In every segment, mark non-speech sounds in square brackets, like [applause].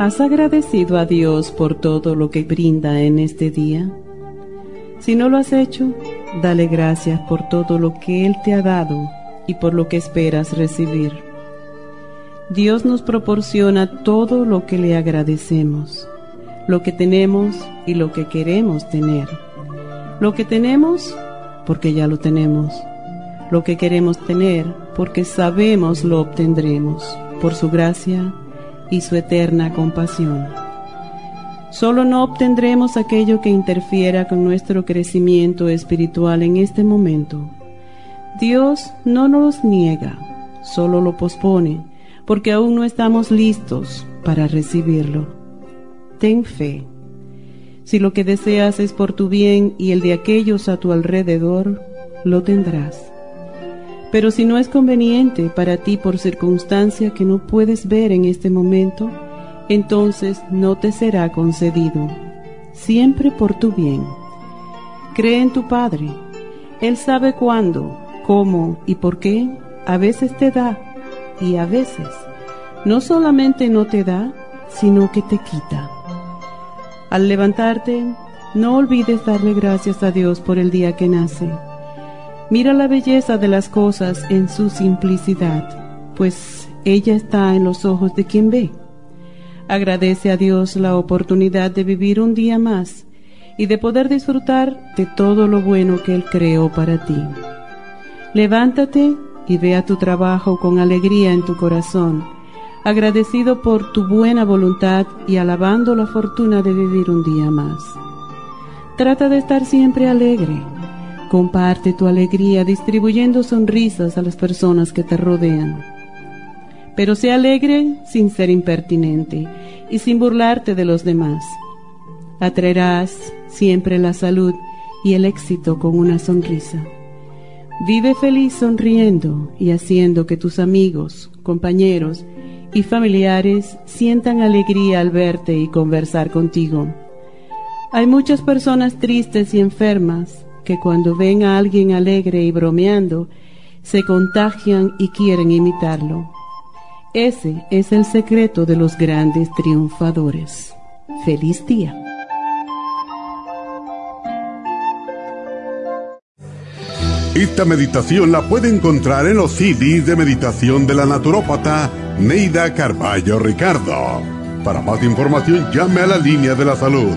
¿Has agradecido a Dios por todo lo que brinda en este día? Si no lo has hecho, dale gracias por todo lo que Él te ha dado y por lo que esperas recibir. Dios nos proporciona todo lo que le agradecemos, lo que tenemos y lo que queremos tener. Lo que tenemos porque ya lo tenemos. Lo que queremos tener porque sabemos lo obtendremos por su gracia y su eterna compasión. Solo no obtendremos aquello que interfiera con nuestro crecimiento espiritual en este momento. Dios no nos niega, solo lo pospone, porque aún no estamos listos para recibirlo. Ten fe. Si lo que deseas es por tu bien y el de aquellos a tu alrededor, lo tendrás. Pero si no es conveniente para ti por circunstancia que no puedes ver en este momento, entonces no te será concedido, siempre por tu bien. Cree en tu Padre. Él sabe cuándo, cómo y por qué a veces te da y a veces no solamente no te da, sino que te quita. Al levantarte, no olvides darle gracias a Dios por el día que nace Mira la belleza de las cosas en su simplicidad, pues ella está en los ojos de quien ve. Agradece a Dios la oportunidad de vivir un día más y de poder disfrutar de todo lo bueno que Él creó para ti. Levántate y ve a tu trabajo con alegría en tu corazón, agradecido por tu buena voluntad y alabando la fortuna de vivir un día más. Trata de estar siempre alegre Comparte tu alegría distribuyendo sonrisas a las personas que te rodean. Pero sé alegre sin ser impertinente y sin burlarte de los demás. Atraerás siempre la salud y el éxito con una sonrisa. Vive feliz sonriendo y haciendo que tus amigos, compañeros y familiares sientan alegría al verte y conversar contigo. Hay muchas personas tristes y enfermas que cuando ven a alguien alegre y bromeando, se contagian y quieren imitarlo. Ese es el secreto de los grandes triunfadores. Feliz día. Esta meditación la puede encontrar en los CDs de meditación de la naturópata Neida Carballo Ricardo. Para más información llame a la línea de la salud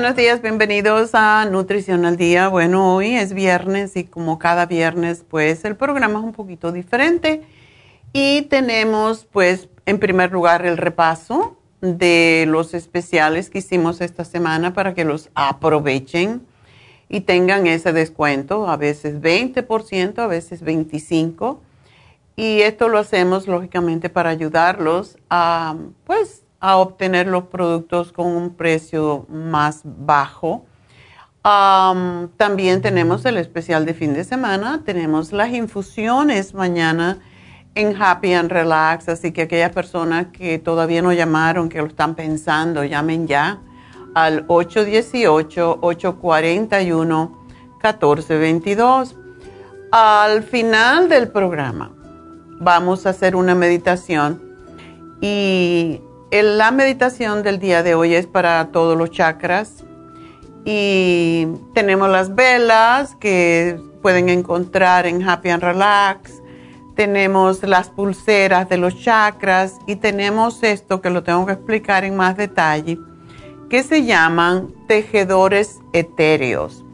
Buenos días, bienvenidos a Nutrición al Día. Bueno, hoy es viernes y como cada viernes, pues el programa es un poquito diferente y tenemos pues en primer lugar el repaso de los especiales que hicimos esta semana para que los aprovechen y tengan ese descuento, a veces 20%, a veces 25%. Y esto lo hacemos lógicamente para ayudarlos a, pues, a obtener los productos con un precio más bajo. también tenemos el especial de fin de semana, tenemos las infusiones mañana en Happy and Relax, así que aquellas personas que todavía no llamaron, que lo están pensando, llamen ya al 818-841-1422. Al final del programa vamos a hacer una meditación y la meditación del día de hoy es para todos los chakras y tenemos las velas que pueden encontrar en Happy and Relax, tenemos las pulseras de los chakras y tenemos esto que lo tengo que explicar en más detalle que se llaman tejedores etéreos.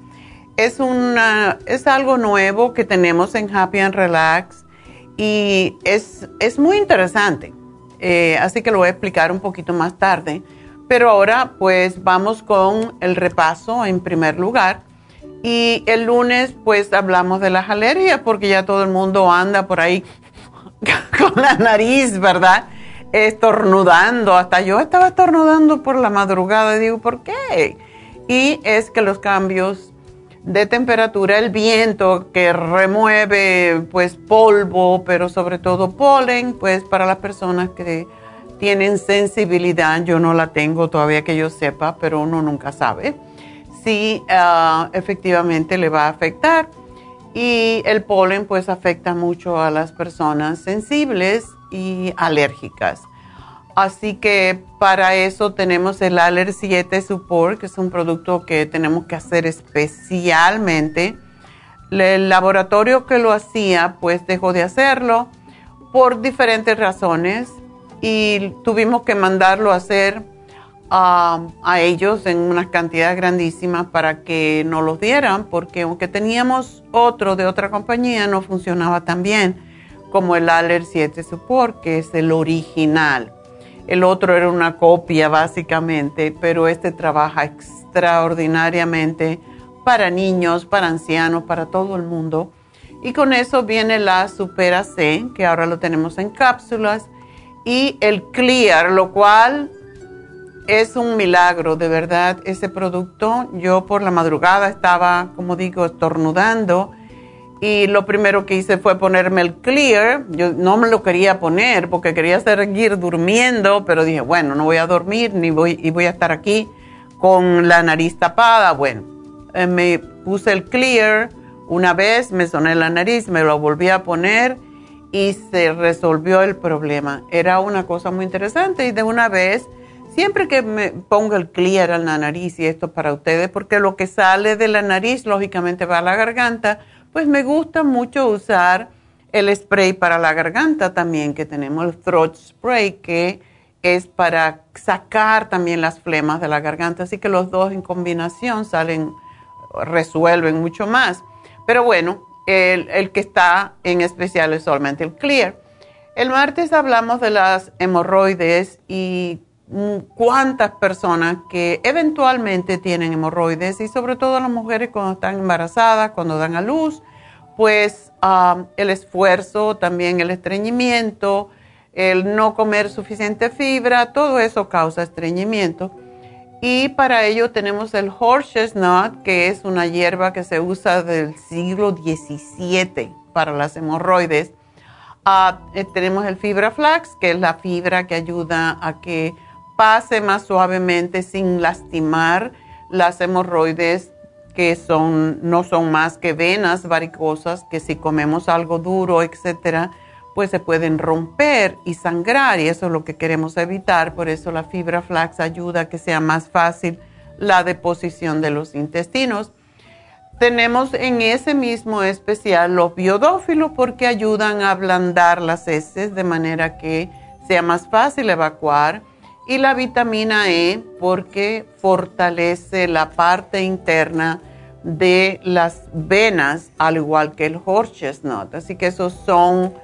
Es, una, es algo nuevo que tenemos en Happy and Relax y es, es muy interesante. Eh, así que lo voy a explicar un poquito más tarde. Pero ahora pues vamos con el repaso en primer lugar. Y el lunes pues hablamos de las alergias porque ya todo el mundo anda por ahí [laughs] con la nariz, ¿verdad? estornudando, hasta yo estaba estornudando por la madrugada y digo, ¿por qué? Y es que los cambios de temperatura, el viento que remueve pues polvo, pero sobre todo polen, pues para las personas que tienen sensibilidad, yo no la tengo todavía que yo sepa, pero uno nunca sabe si ah, efectivamente le va a afectar. Y el polen pues afecta mucho a las personas sensibles y alérgicas. Así que para eso tenemos el Aller 7 Support, que es un producto que tenemos que hacer especialmente. El laboratorio que lo hacía, pues dejó de hacerlo por diferentes razones y tuvimos que mandarlo a hacer a ellos en unas cantidades grandísimas para que nos los dieran, porque aunque teníamos otro de otra compañía, no funcionaba tan bien como el Aller 7 Support, que es el original. El otro era una copia básicamente, pero este trabaja extraordinariamente para niños, para ancianos, para todo el mundo. Y con eso viene la Supera C, que ahora lo tenemos en cápsulas, y el Clear, lo cual es un milagro, de verdad, ese producto. Yo por la madrugada estaba, como digo, estornudando y lo primero que hice fue ponerme el clear. Yo no me lo quería poner porque quería seguir durmiendo, pero dije, bueno, no voy a dormir ni voy, y voy a estar aquí con la nariz tapada. Bueno, eh, me puse el clear una vez, me soné la nariz, me lo volví a poner y se resolvió el problema. Era una cosa muy interesante y de una vez, siempre que me pongo el clear en la nariz, y esto para ustedes, porque lo que sale de la nariz lógicamente va a la garganta, pues me gusta mucho usar el spray para la garganta también, que tenemos el throat spray, que es para sacar también las flemas de la garganta. Así que los dos en combinación salen, resuelven mucho más. Pero bueno, el, el que está en especial es solamente el clear. El martes hablamos de las hemorroides y cuántas personas que eventualmente tienen hemorroides y sobre todo las mujeres cuando están embarazadas, cuando dan a luz, pues el esfuerzo, también el estreñimiento, el no comer suficiente fibra, todo eso causa estreñimiento. Y para ello tenemos el horse nut, que es una hierba que se usa del siglo XVII para las hemorroides. Ah, eh, tenemos el fibra flax, que es la fibra que ayuda a que pase más suavemente sin lastimar las hemorroides que son, no son más que venas varicosas que si comemos algo duro, etcétera, pues se pueden romper y sangrar y eso es lo que queremos evitar. Por eso la fibra flax ayuda a que sea más fácil la deposición de los intestinos. Tenemos en ese mismo especial los biodófilos porque ayudan a ablandar las heces de manera que sea más fácil evacuar y la vitamina E porque fortalece la parte interna de las venas, al igual que el horse chestnut. Así que esos son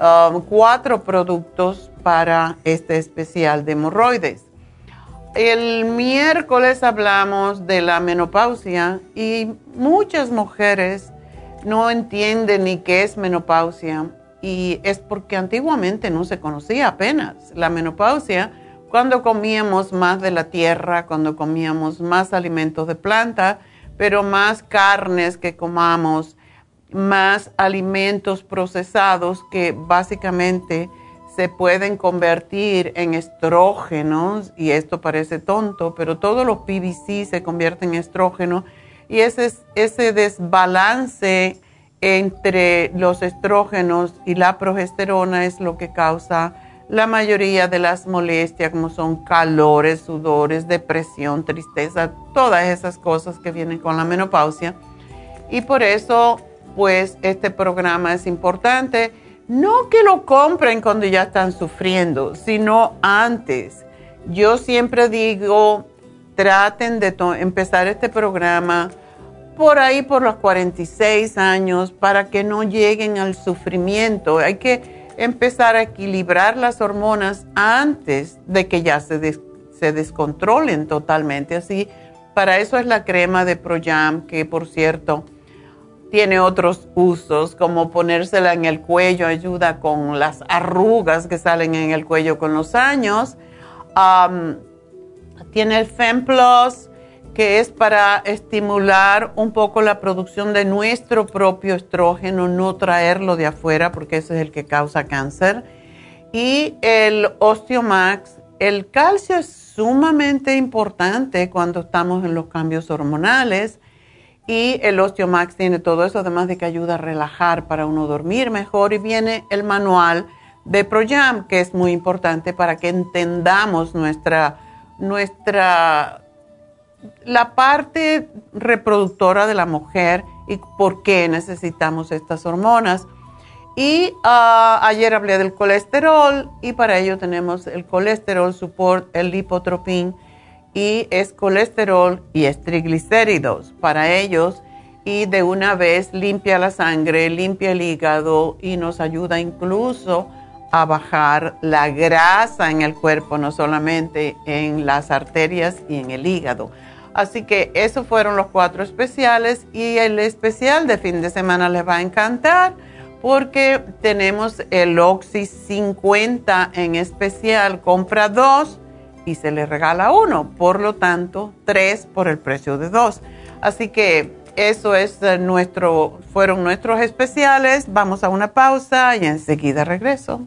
um, cuatro productos para este especial de hemorroides. El miércoles hablamos de la menopausia y muchas mujeres no entienden ni qué es menopausia y es porque antiguamente no se conocía apenas la menopausia cuando comíamos más de la tierra, cuando comíamos más alimentos de planta, pero más carnes que comamos, más alimentos procesados que básicamente se pueden convertir en estrógenos, y esto parece tonto, pero todos los PVC se convierten en estrógeno, y ese, ese desbalance entre los estrógenos y la progesterona es lo que causa la mayoría de las molestias, como son calores, sudores, depresión, tristeza, todas esas cosas que vienen con la menopausia. Y por eso, pues, este programa es importante no que lo compren cuando ya están sufriendo, sino antes. Yo siempre digo, traten de empezar este programa por ahí por los 46 años para que no lleguen al sufrimiento. Hay que empezar a equilibrar las hormonas antes de que ya se, se descontrolen totalmente. Así, para eso es la crema de Proyam, que por cierto, tiene otros usos, como ponérsela en el cuello, ayuda con las arrugas que salen en el cuello con los años. tiene el FemPlus, que es para estimular un poco la producción de nuestro propio estrógeno, no traerlo de afuera, porque ese es el que causa cáncer. Y el Osteomax, el calcio es sumamente importante cuando estamos en los cambios hormonales y el Osteomax tiene todo eso, además de que ayuda a relajar para uno dormir mejor. Y viene el manual de ProYam, que es muy importante para que entendamos nuestra, nuestra, la parte reproductora de la mujer y por qué necesitamos estas hormonas. Y ah, ayer hablé del colesterol y para ello tenemos el colesterol support, el lipotropin y es colesterol y es triglicéridos para ellos y de una vez limpia la sangre, limpia el hígado y nos ayuda incluso a bajar la grasa en el cuerpo, no solamente en las arterias y en el hígado. Así que esos fueron los cuatro especiales y el especial de fin de semana les va a encantar porque tenemos el Oxy 50 en especial, compra dos y se le regala uno, por lo tanto, tres por el precio de dos. Así que eso es eh, nuestro, fueron nuestros especiales. Vamos a una pausa y enseguida regreso.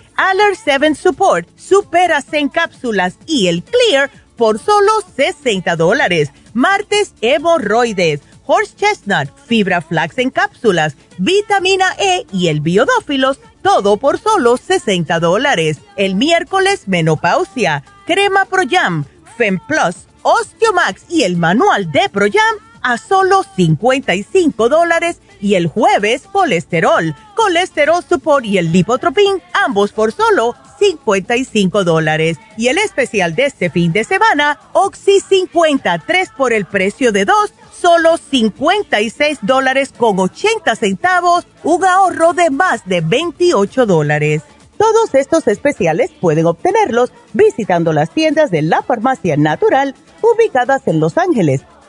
Aller 7 Support, Superas en cápsulas y el Clear por solo 60 dólares. Martes, hemorroides horse chestnut, fibra flax en cápsulas, vitamina E y el biodófilos, todo por solo 60 dólares. El miércoles, menopausia, crema Pro Jam, Fem Plus, Osteomax y el manual de Pro Jam a solo 55 dólares y el jueves colesterol, colesterol support y el lipotropin, ambos por solo 55 dólares. Y el especial de este fin de semana, Oxy 50, 3 por el precio de 2 solo 56 dólares con 80 centavos, un ahorro de más de 28 dólares. Todos estos especiales pueden obtenerlos visitando las tiendas de la farmacia natural ubicadas en Los Ángeles,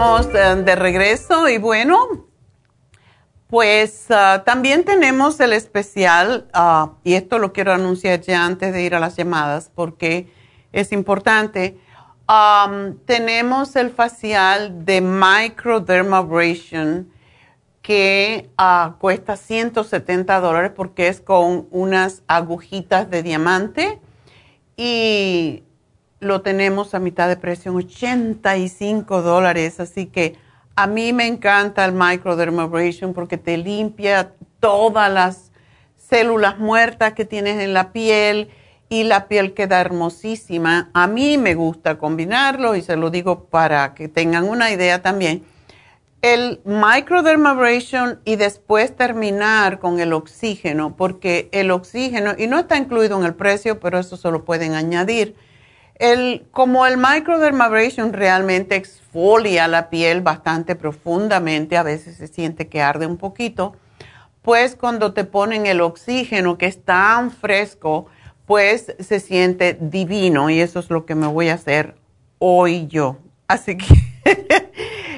De regreso y bueno, pues ah, también tenemos el especial, ah, y esto lo quiero anunciar ya antes de ir a las llamadas porque es importante. tenemos el facial de microdermabrasion que uh, cuesta 170 dólares porque es con unas agujitas de diamante y lo tenemos a mitad de precio, en 85 dólares. Así que a mí me encanta el microdermabrasion porque te limpia todas las células muertas que tienes en la piel y la piel queda hermosísima. A mí me gusta combinarlo y se lo digo para que tengan una idea también. El microdermabrasion y después terminar con el oxígeno, porque el oxígeno, y no está incluido en el precio, pero eso se lo pueden añadir el, como el microdermabrasion realmente exfolia la piel bastante profundamente, a veces se siente que arde un poquito, pues cuando te ponen el oxígeno que es tan fresco, pues se siente divino y eso es lo que me voy a hacer hoy yo. Así que [laughs]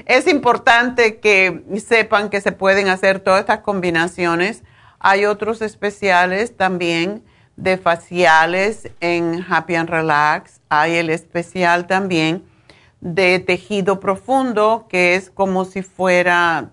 es importante que sepan que se pueden hacer todas estas combinaciones. Hay otros especiales también de faciales en Happy and Relax. Hay el especial también de tejido profundo, que es como si fuera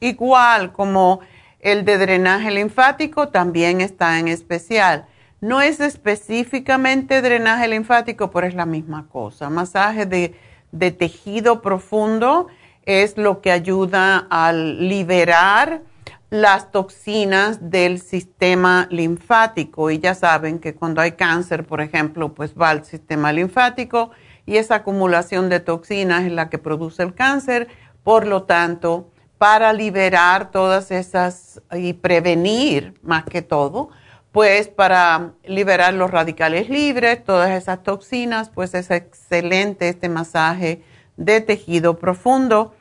igual como el de drenaje linfático, también está en especial. No es específicamente drenaje linfático, pero es la misma cosa. Masaje de, de tejido profundo es lo que ayuda a liberar las toxinas del sistema linfático. Y ya saben que cuando hay cáncer, por ejemplo, pues va al sistema linfático y esa acumulación de toxinas es la que produce el cáncer. Por lo tanto, para liberar todas esas y prevenir más que todo, pues para liberar los radicales libres, todas esas toxinas, pues es excelente este masaje de tejido profundo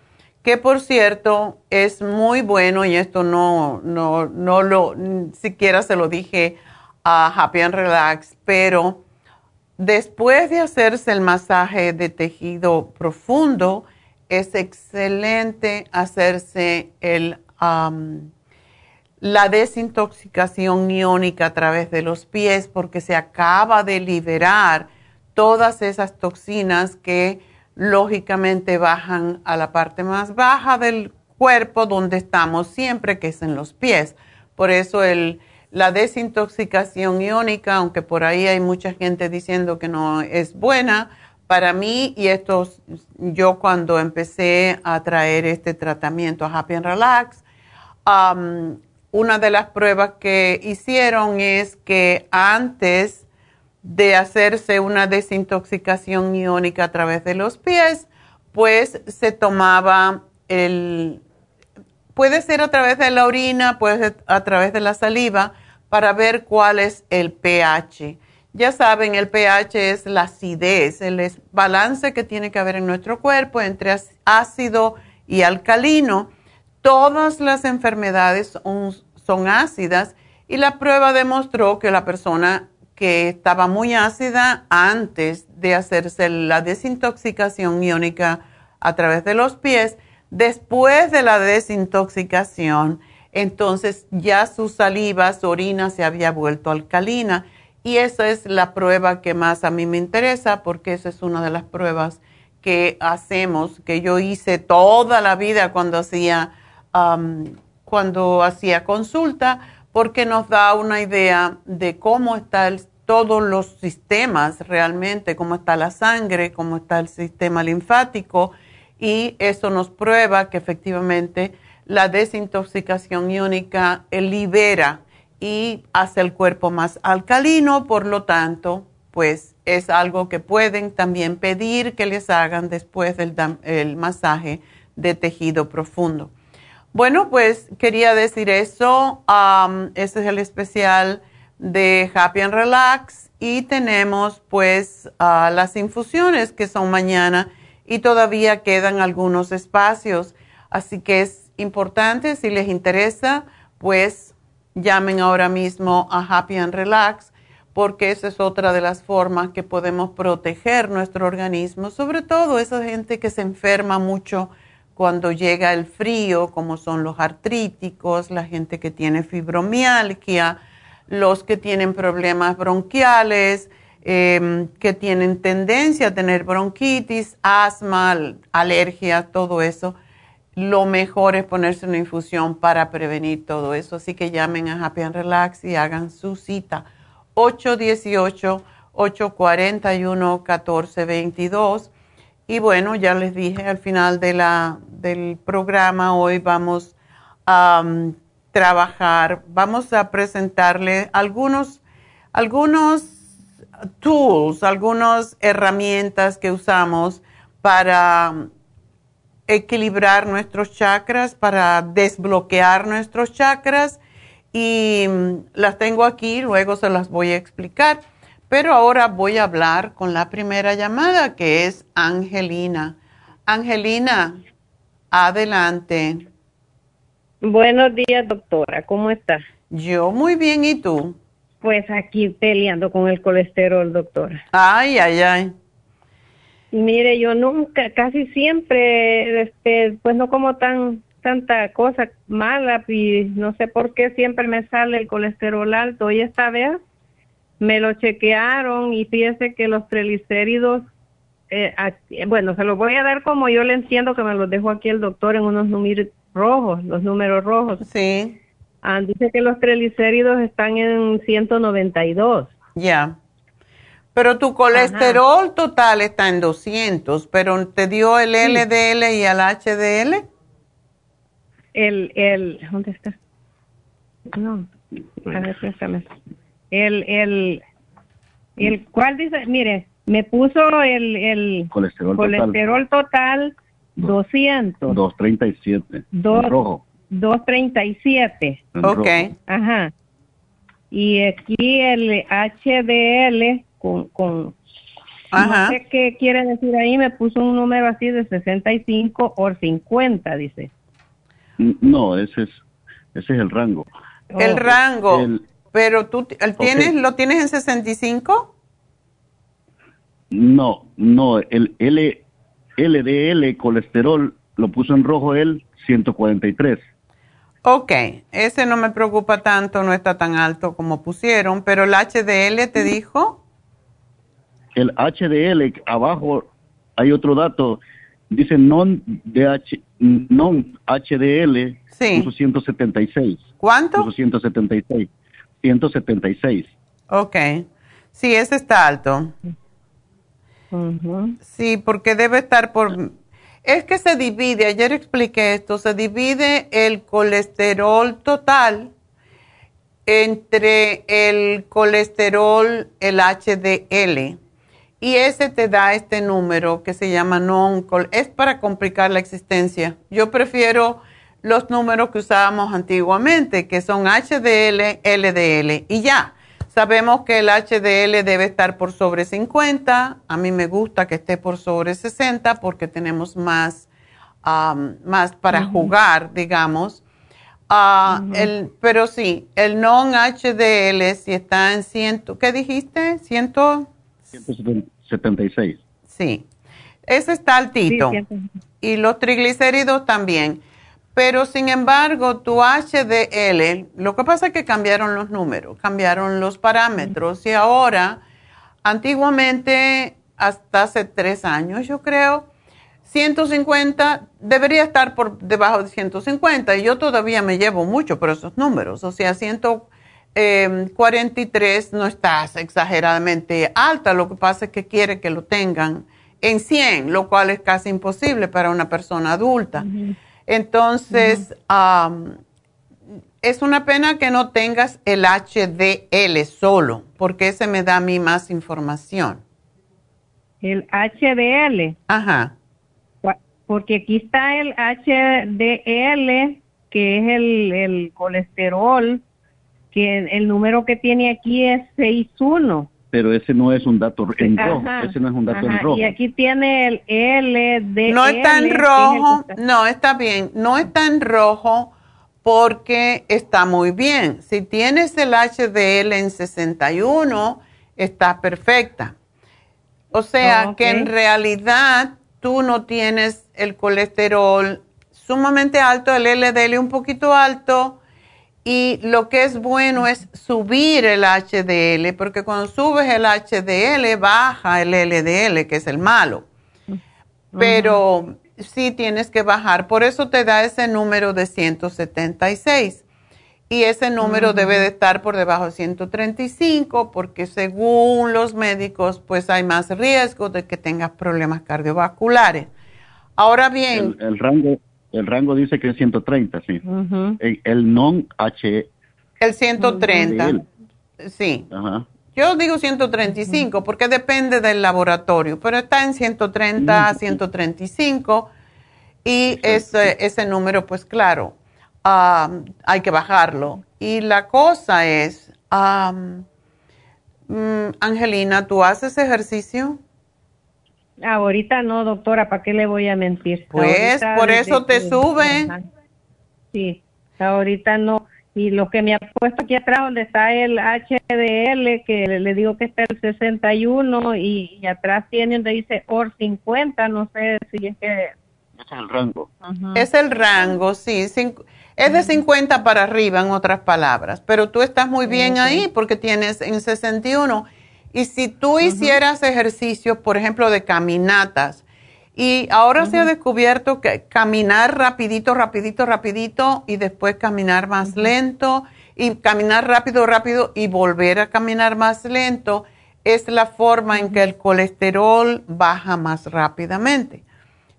que por cierto es muy bueno y esto no, no, no lo, siquiera se lo dije a Happy and Relax, pero después de hacerse el masaje de tejido profundo, es excelente hacerse el, la desintoxicación iónica a través de los pies porque se acaba de liberar todas esas toxinas que lógicamente bajan a la parte más baja del cuerpo donde estamos siempre, que es en los pies. Por eso el, la desintoxicación iónica, aunque por ahí hay mucha gente diciendo que no es buena, para mí, y esto yo cuando empecé a traer este tratamiento a Happy and Relax, una de las pruebas que hicieron es que antes de hacerse una desintoxicación iónica a través de los pies, pues se tomaba el, puede ser a través de la orina, puede ser a través de la saliva, para ver cuál es el pH. Ya saben, el pH es la acidez, el balance que tiene que haber en nuestro cuerpo entre ácido y alcalino. Todas las enfermedades son ácidas y la prueba demostró que la persona que estaba muy ácida antes de hacerse la desintoxicación iónica a través de los pies, después de la desintoxicación, entonces ya su saliva, su orina se había vuelto alcalina. Y esa es la prueba que más a mí me interesa porque esa es una de las pruebas que hacemos, que yo hice toda la vida cuando hacía, cuando hacía consulta, porque nos da una idea de cómo están todos los sistemas realmente, cómo está la sangre, cómo está el sistema linfático y eso nos prueba que efectivamente la desintoxicación iónica libera y hace el cuerpo más alcalino, por lo tanto, pues es algo que pueden también pedir que les hagan después del masaje de tejido profundo. Bueno, pues quería decir eso. este es el especial de Happy and Relax y tenemos pues las infusiones que son mañana y todavía quedan algunos espacios. Así que es importante, si les interesa, pues llamen ahora mismo a Happy and Relax porque esa es otra de las formas que podemos proteger nuestro organismo, sobre todo esa gente que se enferma mucho cuando llega el frío, como son los artríticos, la gente que tiene fibromialgia, los que tienen problemas bronquiales, em, que tienen tendencia a tener bronquitis, asma, alergia, todo eso. Lo mejor es ponerse una infusión para prevenir todo eso. Así que llamen a Happy and Relax y hagan su cita. 818-841-1422 y bueno, ya les dije al final de la, del programa, hoy vamos a trabajar, vamos a presentarle algunos, algunos tools, algunas herramientas que usamos para equilibrar nuestros chakras, para desbloquear nuestros chakras y um, las tengo aquí, luego se las voy a explicar. Pero ahora voy a hablar con la primera llamada, que es Angelina. Angelina, adelante. Buenos días, doctora. ¿Cómo está? Yo muy bien, ¿y tú? Pues aquí peleando con el colesterol, doctora. Ay, ay, ay. Mire, yo nunca, casi siempre, este, pues no como tan tanta cosa mala y no sé por qué siempre me sale el colesterol alto. Y esta vez me lo chequearon y fíjese que los triglicéridos, eh, bueno, se los voy a dar como yo le entiendo que me los dejó aquí el doctor en unos rojos, los números rojos. Sí. Ah, dice que los triglicéridos están en 192. Ya. Pero tu colesterol total está en 200, pero ¿te dio el LDL y el HDL? El, el, ¿dónde está? No, a ver, préstame el, el, el cual dice, mire, me puso el, el colesterol, colesterol total, 200. 237. Dos, rojo. 237. Ok. Ajá. Y aquí el HDL con, con Ajá. no sé qué quiere decir ahí, me puso un número así de 65 o 50, dice. No, ese es, ese es el rango. El rango. El, pero tú tienes, lo tienes en 65? No, no, el L, LDL colesterol lo puso en rojo él 143. Ok, ese no me preocupa tanto, no está tan alto como pusieron, pero el HDL te dijo? El HDL, abajo hay otro dato, dice non, DH, non HDL, sí. puso 176. ¿Cuánto? Puso 176. 176. Ok. Sí, ese está alto. Sí, porque debe estar por... Es que se divide, ayer expliqué esto, se divide el colesterol total entre el colesterol, el HDL, y ese te da este número que se llama non es para complicar la existencia. Yo prefiero los números que usábamos antiguamente, que son HDL, LDL y ya. Sabemos que el HDL debe estar por sobre 50, a mí me gusta que esté por sobre 60 porque tenemos más, más para jugar, digamos. Ah, el, pero sí, el non-HDL si está en 100, ¿qué dijiste? ¿100? 176. Sí, ese está altito. y los triglicéridos también. Pero sin embargo, tu HDL, lo que pasa es que cambiaron los números, cambiaron los parámetros. Y ahora, antiguamente, hasta hace tres años yo creo, 150 debería estar por debajo de 150 y yo todavía me llevo mucho por esos números, o sea, 100 43 em, no estás exageradamente alta, lo que pasa es que quiere que lo tengan en 100, lo cual es casi imposible para una persona adulta. Entonces, es una pena que no tengas el HDL solo, porque ese me da a mí más información. El HDL. Ajá. Porque aquí está el HDL, que es el, el colesterol que el número que tiene aquí es 61. Pero ese no es un dato en rojo, ese no es un dato en rojo. Y aquí tiene el LDL. No está en rojo, no, está bien, no está en rojo porque está muy bien. Si tienes el HDL en 61, está perfecta. O sea que en realidad tú no tienes el colesterol sumamente alto, el LDL un poquito alto, y lo que es bueno es subir el HDL, porque cuando subes el HDL baja el LDL, que es el malo. Pero sí tienes que bajar. Por eso te da ese número de 176. Y ese número debe de estar por debajo de 135, porque según los médicos, pues hay más riesgo de que tengas problemas cardiovasculares. Ahora bien... el rango, el rango dice que es 130, sí. el, non-H. El 130. Sí. Yo digo 135 porque depende del laboratorio, pero está en 130 a 135 y ese, ese número, pues claro, hay que bajarlo. Y la cosa es, mm, Angelina, ¿tú haces ejercicio? Ahorita no, doctora, ¿para qué le voy a mentir? Pues por eso te sube. Sí, ahorita no. Y lo que me ha puesto aquí atrás, donde está el HDL, que le digo que está el 61, y, y atrás tiene donde dice OR 50, no sé si es que... Es el rango. Es el rango, sí. es de 50 para arriba, en otras palabras. Pero tú estás muy bien ahí porque tienes en 61 y si tú hicieras ejercicios, por ejemplo, de caminatas, y ahora se ha descubierto que caminar rapidito, rapidito, rapidito, y después caminar más lento, y caminar rápido, rápido, y volver a caminar más lento, es la forma en que el colesterol baja más rápidamente.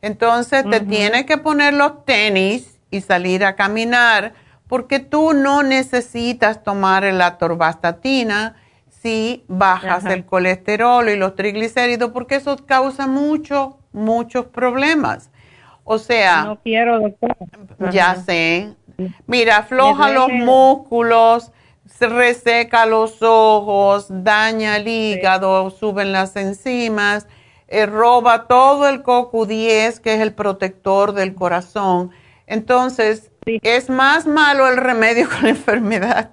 Entonces te tienes que poner los tenis y salir a caminar, porque tú no necesitas tomar la torvastatina si bajas el colesterol y los triglicéridos, porque eso causa muchos, muchos problemas. O sea, no quiero, doctor. Ya sé. Mira, afloja los músculos, se reseca los ojos, daña el hígado, suben las enzimas, eh, roba todo el CoQ10, que es el protector del corazón. Entonces, es más malo el remedio [laughs] con la enfermedad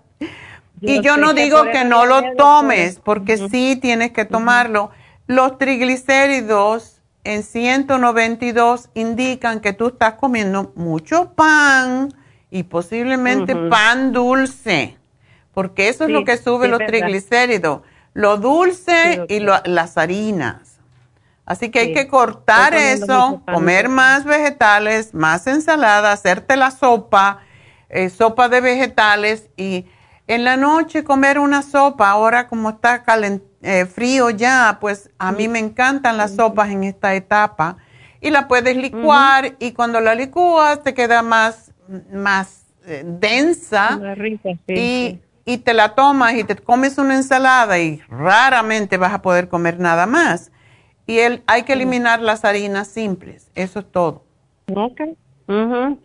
y yo no digo que no lo tomes, porque sí tienes que tomarlo. Los triglicéridos en 192 indican que tú estás comiendo mucho pan y posiblemente pan dulce, porque eso es lo que sube los triglicéridos, lo dulce y las harinas. Así que hay que cortar eso, comer más vegetales, más ensalada, hacerte la sopa, eh, sopa de vegetales y en la noche comer una sopa, ahora como está eh, frío ya, pues a mí me encantan las sopas en esta etapa. Y la puedes licuar y cuando la licúas te queda más, más eh, densa. rica, y, y te la tomas y te comes una ensalada y raramente vas a poder comer nada más. Y el, hay que eliminar las harinas simples, eso es todo. Ok,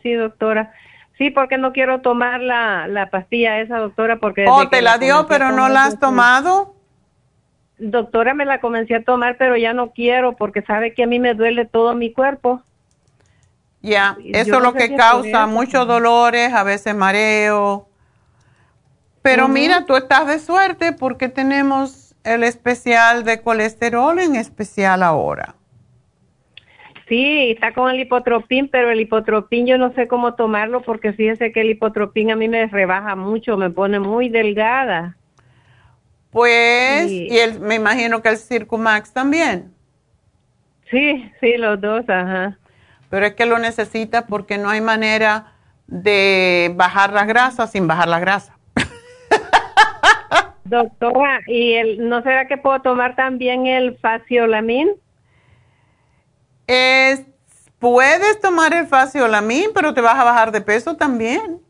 sí, doctora. Sí, porque no quiero tomar la, la pastilla esa, doctora, porque... Oh, te la, dio, pero no la has tomado. Doctora, me la comencé a tomar, pero ya no quiero porque sabe que a mí me duele todo mi cuerpo. Ya, eso es lo que causa muchos dolores, a veces mareo. Pero mira, tú estás de suerte porque tenemos el especial de colesterol en especial ahora. Sí, está con el hipotropín, pero el hipotropín yo no sé cómo tomarlo porque fíjese que el hipotropín a mí me rebaja mucho, me pone muy delgada. Pues, y el, me imagino que el Circumax también. Sí, sí, los dos, ajá. Pero es que lo necesita porque no hay manera de bajar la grasa sin bajar la grasa. [laughs] Doctora, ¿y el, no será que puedo tomar también el faciolamin? Es, puedes tomar el faciolamin, pero te vas a bajar de peso también.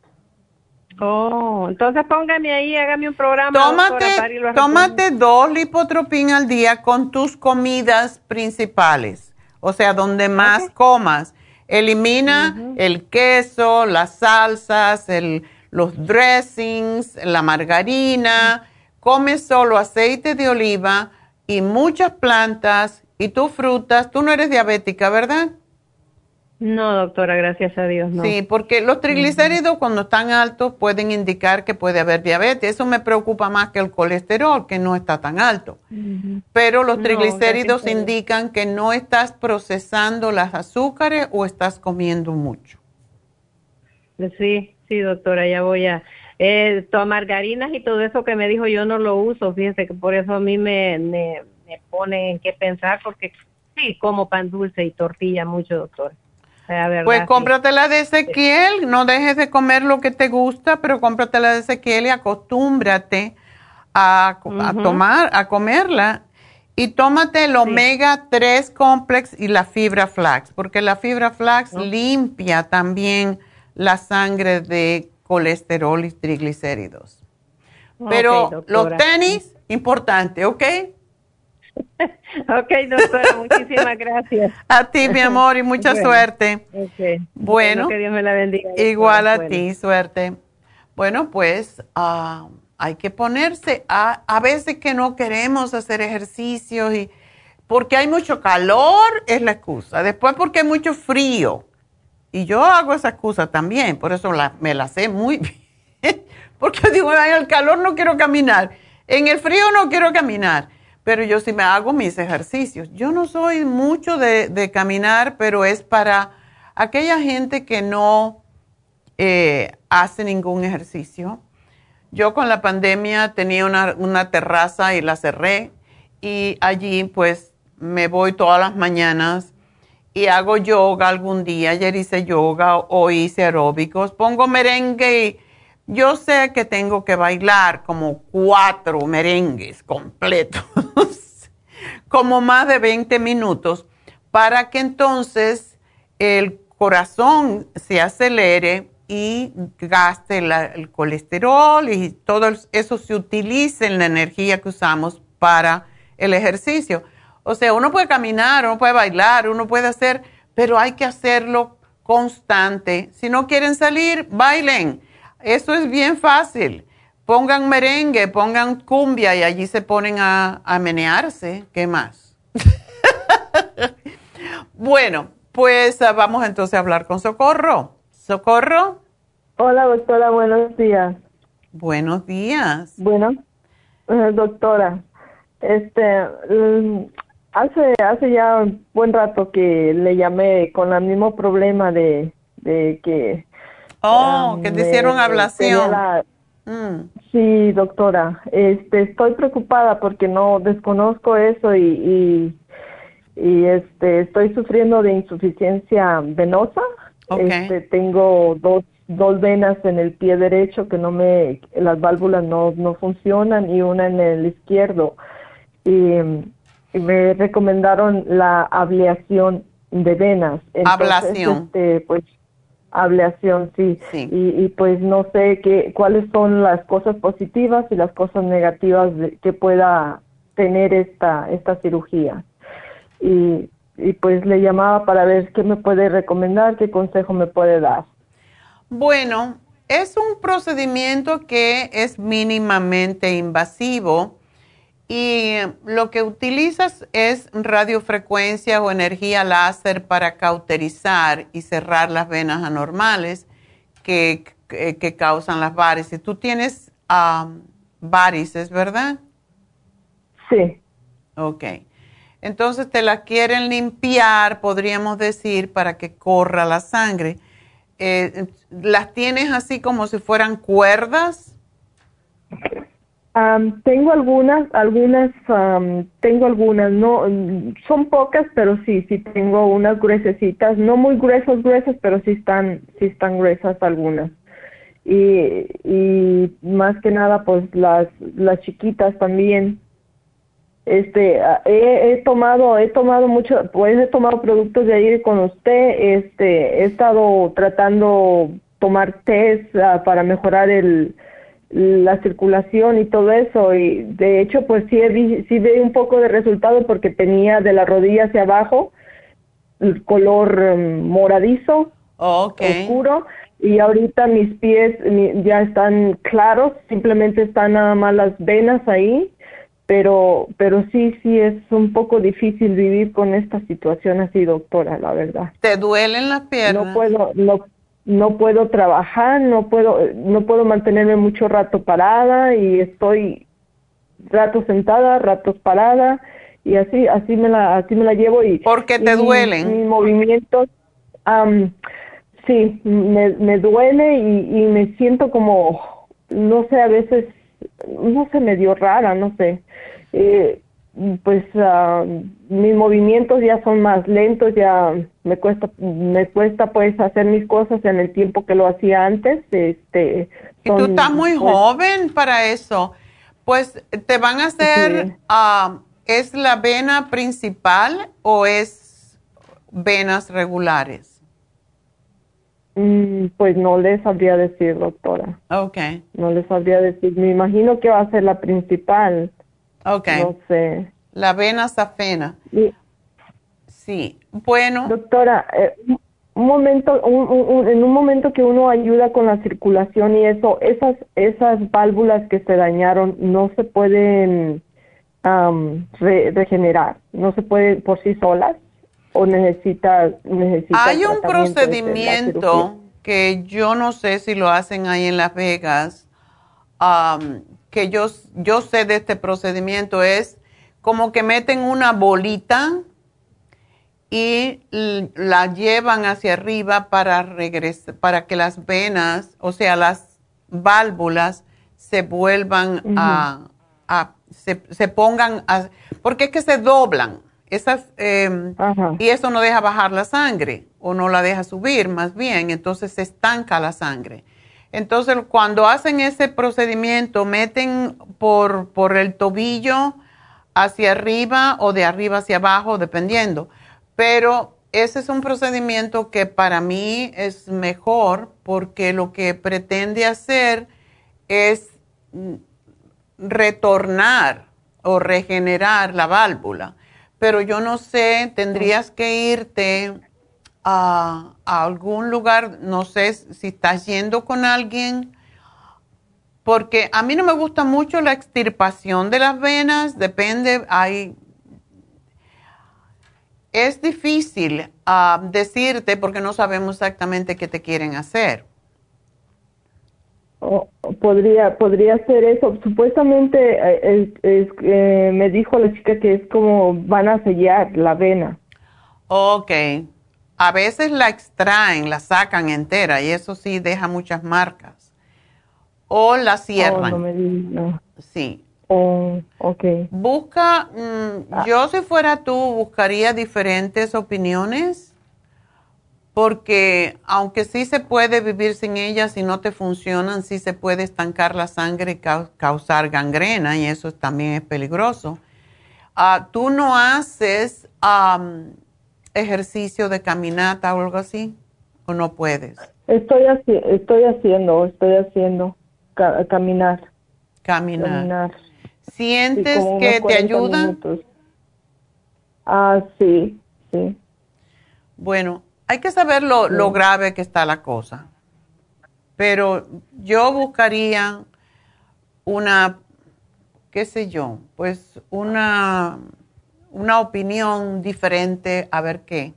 Oh, entonces póngame ahí, hágame un programa. Tómate, tómate dos lipotropin al día con tus comidas principales, o sea, donde más comas. Elimina el queso, las salsas, el, los dressings, la margarina. Come solo aceite de oliva y muchas plantas y tus frutas. Tú no eres diabética, ¿verdad? No, doctora, gracias a Dios, no. Sí, porque los triglicéridos cuando están altos pueden indicar que puede haber diabetes. Eso me preocupa más que el colesterol, que no está tan alto. Pero los triglicéridos indican que no estás procesando las azúcares o estás comiendo mucho. Sí, sí, doctora, ya voy a... Eh, tomar margarinas y todo eso que me dijo yo no lo uso, fíjese que por eso a mí me, me, me pone en qué pensar, porque sí, como pan dulce y tortilla mucho, doctora pues cómpratela de Ezequiel, no dejes de comer lo que te gusta, pero cómpratela de Ezequiel y acostúmbrate a, tomar, a comerla. Y tómate el omega 3 complex y la fibra flax, porque la fibra flax limpia también la sangre de colesterol y triglicéridos. Pero los tenis, importante, ¿ok? [laughs] ok, doctora, muchísimas gracias. A ti, mi amor, y mucha suerte. Bueno, que Dios me la bendiga. Igual a ti, suerte. Bueno, pues ah, hay que ponerse. A, a veces que no queremos hacer ejercicios y porque hay mucho calor es la excusa. Después porque hay mucho frío. Y yo hago esa excusa también, por eso me la sé muy [laughs] bien. Porque digo, en el calor no quiero caminar, en el frío no quiero caminar pero yo sí me hago mis ejercicios. Yo no soy mucho de, caminar, pero es para aquella gente que no eh, hace ningún ejercicio. Yo con la pandemia tenía una, una, terraza y la cerré y allí pues me voy todas las mañanas y hago yoga algún día. Ayer hice yoga o hice aeróbicos. Pongo merengue yo sé que tengo que bailar como cuatro merengues completos, [laughs] como más de 20 minutos, para que entonces el corazón se acelere y gaste el colesterol y todo eso se utilice en la energía que usamos para el ejercicio. O sea, uno puede caminar, uno puede bailar, uno puede hacer, pero hay que hacerlo constante. Si no quieren salir, bailen eso es bien fácil. Pongan merengue, pongan cumbia y allí se ponen a, menearse. ¿Qué más? [laughs] bueno, pues ah, vamos entonces a hablar con Socorro. Socorro. Hola, doctora, buenos días. Buenos días. Bueno, eh, doctora, este, mm, hace, hace ya un buen rato que le llamé con el mismo problema de, de que Oh, que te hicieron ablación. Mm. Sí, doctora. Este, estoy preocupada porque no desconozco eso y, y, este, estoy sufriendo de insuficiencia venosa. Este, tengo dos, dos venas en el pie derecho que no me, las válvulas no, no funcionan y una en el izquierdo. Y, me recomendaron la ablación de venas. ablación. Este, pues Ableación, sí. Y, pues no sé qué, cuáles son las cosas positivas y las cosas negativas que pueda tener esta, esta cirugía. Y, y pues le llamaba para ver qué me puede recomendar, qué consejo me puede dar. Bueno, es un procedimiento que es mínimamente invasivo y lo que utilizas es radiofrecuencia o energía láser para cauterizar y cerrar las venas anormales que, causan las varices. Tú tienes um, varices, ¿verdad? Sí. Ok. Entonces te la quieren limpiar, podríamos decir, para que corra la sangre. Eh, ¿Las tienes así como si fueran cuerdas? Tengo algunas, algunas, tengo algunas, no, son pocas, pero sí, sí tengo unas gruesecitas, no muy gruesas, gruesas, pero sí están, sí están gruesas algunas. Y, más que nada, pues las, las chiquitas también. Este, he, he tomado, he tomado mucho, pues he tomado productos de ahí con usted, este, he estado tratando tomar test ah, para mejorar el, la circulación y todo eso y de hecho pues sí sí vi un poco de resultado porque tenía de la rodilla hacia abajo el color em, moradizo oscuro y ahorita mis pies ya están claros simplemente están nada más las venas ahí pero pero sí sí es un poco difícil vivir con esta situación así doctora la verdad. Te duelen las piernas no puedo no no puedo trabajar, no puedo, no puedo mantenerme mucho rato parada y estoy ratos sentada, ratos parada y así, así me la, así me la llevo y. porque te duelen? Mis movimientos, sí, me, me duele y, y me siento como, no sé, a veces, no sé, medio rara, no sé. Eh, pues uh, mis movimientos ya son más lentos, ya me cuesta, me cuesta pues hacer mis cosas en el tiempo que lo hacía antes. Este, y tú estás muy pues joven para eso. Pues te van a hacer, ah, ¿es la vena principal o es venas regulares? Mm, pues no les sabría decir, doctora. Ok. No les sabría decir. Me imagino que va a ser la principal. Ok. No sé. La vena safena. Sí. Bueno. Doctora, eh, un momento, en un momento que uno ayuda con la circulación y eso, esas, esas válvulas que se dañaron no se pueden regenerar, no se pueden por sí solas o necesita, necesita Hay un procedimiento que yo no sé si lo hacen ahí en Las Vegas, que yo, yo sé de este procedimiento es como que meten una bolita y la llevan hacia arriba para regresar, para que las venas, o sea, las válvulas se vuelvan a, se, pongan a, porque es que se doblan esas em, y eso no deja bajar la sangre o no la deja subir más bien, entonces se estanca la sangre. Entonces, cuando hacen ese procedimiento, meten por, por el tobillo hacia arriba o de arriba hacia abajo, dependiendo. Pero ese es un procedimiento que para mí es mejor porque lo que pretende hacer es retornar o regenerar la válvula. Pero yo no sé, tendrías que irte a, algún lugar, no sé si estás yendo con alguien, porque a mí no me gusta mucho la extirpación de las venas, depende, hay... Es difícil ah, decirte porque no sabemos exactamente qué te quieren hacer. podría podría ser eso. Supuestamente eh, me dijo la chica que es como van a sellar la vena. Ok. A veces la extraen, la sacan entera y eso sí deja muchas marcas. O la cierran. Oh, no me Sí. Oh, ok. Busca, mm, ah. yo si fuera tú, buscaría diferentes opiniones, porque aunque sí se puede vivir sin ellas, si no te funcionan, sí se puede estancar la sangre y causar gangrena, y eso también es peligroso. Ah, tú no haces ejercicio de caminata o algo así? ¿O no puedes? Estoy, estoy haciendo, estoy haciendo caminar. Caminar. ¿Sientes que te ayuda? Ah, sí, sí. Bueno, hay que saber lo, lo grave que está la cosa. Pero yo buscaría una, qué sé yo, pues una, una opinión diferente a ver qué.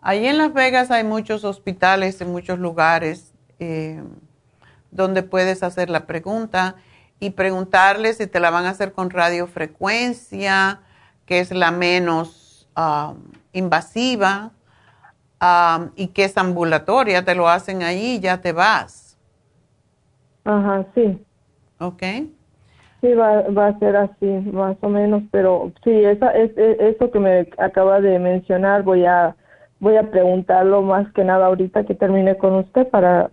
Allí en Las Vegas hay muchos hospitales en muchos lugares eh, donde puedes hacer la pregunta y preguntarle si te la van a hacer con radiofrecuencia, que es la menos invasiva y que es ambulatoria, te lo hacen ahí y ya te vas. Ajá, sí. Ok. Sí, va, va a ser así, más o menos, pero sí, esa, es, eso que me acaba de mencionar, voy a, voy a preguntarlo más que nada ahorita que termine con usted para,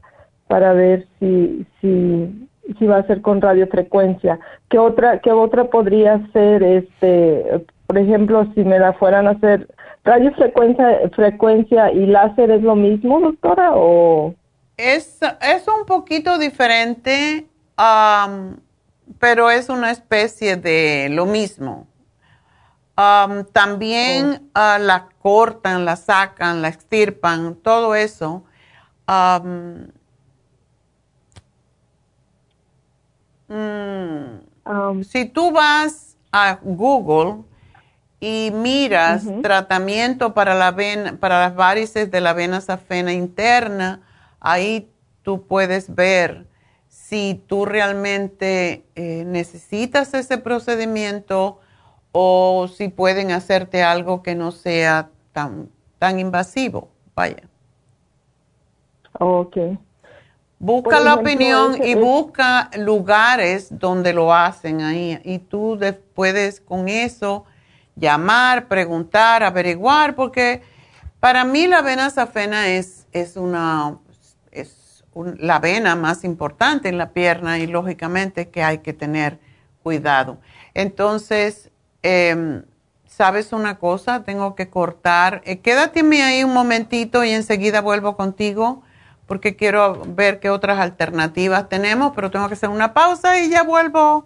para ver si, si, si va a ser con radiofrecuencia. ¿Qué otra, qué otra podría ser, este, por ejemplo, si me la fueran a hacer radiofrecuencia frecuencia y láser es lo mismo, doctora, o es, es un poquito diferente pero es una especie de lo mismo. también oh. ah, la cortan, la sacan, la extirpan, todo eso. Mm, si tú vas a Google y miras tratamiento para, la para las varices de la vena safena interna, ahí tú puedes ver si tú realmente eh, necesitas ese procedimiento o si pueden hacerte algo que no sea tan, tan invasivo. Vaya. Ok. Busca la opinión y busca lugares donde lo hacen ahí. Y tú puedes con eso llamar, preguntar, averiguar, porque para mí la vena safena es, es una la vena más importante en la pierna y lógicamente que hay que tener cuidado. Entonces, em, ¿sabes una cosa? Tengo que cortar. Eh, quédate ahí un momentito y enseguida vuelvo contigo porque quiero ver qué otras alternativas tenemos, pero tengo que hacer una pausa y ya vuelvo.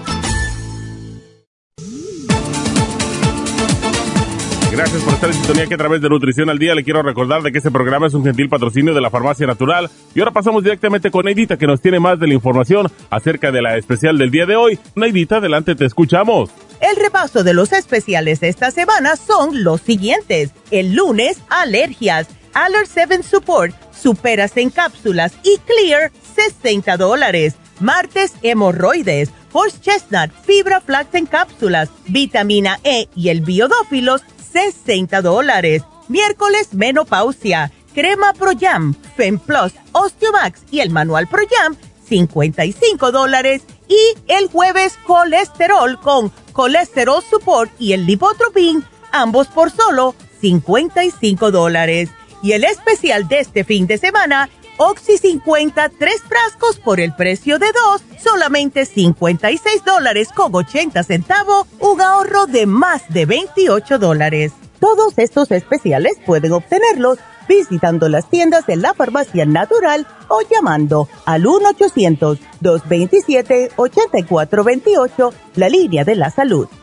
Gracias por estar en sintonía que a través de Nutrición al Día le quiero recordar de que este programa es un gentil patrocinio de la Farmacia Natural. Y ahora pasamos directamente con Neidita que nos tiene más de la información acerca de la especial del día de hoy. Neidita, adelante, te escuchamos. El repaso de los especiales de esta semana son los siguientes. El lunes, alergias, Aller 7 Support, superas en cápsulas y Clear, 60 dólares. Martes, hemorroides, horse chestnut, fibra flax en cápsulas, vitamina E y el biodófilos, 60 dólares. Miércoles, menopausia, crema Pro Jam, Fem Plus, Osteomax y el manual Pro Jam, 55 dólares. Y el jueves, colesterol con colesterol support y el lipotropin, ambos por solo 55 dólares. Y el especial de este fin de semana, Oxy 50, tres frascos por el precio de dos, solamente 56 dólares con 80 centavos, un ahorro de más de 28 dólares. Todos estos especiales pueden obtenerlos visitando las tiendas de la farmacia natural o llamando al 1-800-227-8428, la línea de la salud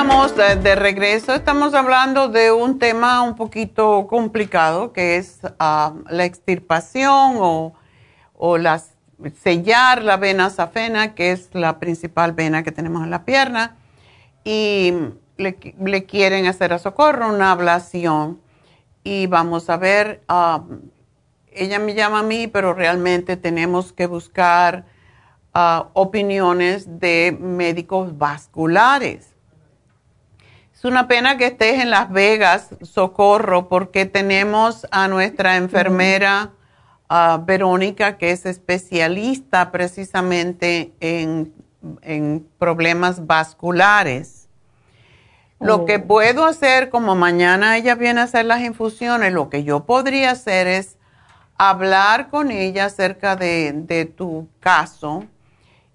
Estamos de, regreso. Estamos hablando de un tema un poquito complicado que es ah, la extirpación o, las, sellar la vena safena, que es la principal vena que tenemos en la pierna. Y le, quieren hacer a Socorro una ablación. Y vamos a ver, ah, ella me llama a mí, pero realmente tenemos que buscar ah, opiniones de médicos vasculares es una pena que estés en Las Vegas, Socorro, porque tenemos a nuestra enfermera Verónica, que es especialista precisamente en, problemas vasculares. Lo que oh. puedo hacer, como mañana ella viene a hacer las infusiones, lo que yo podría hacer es hablar con ella acerca de, tu caso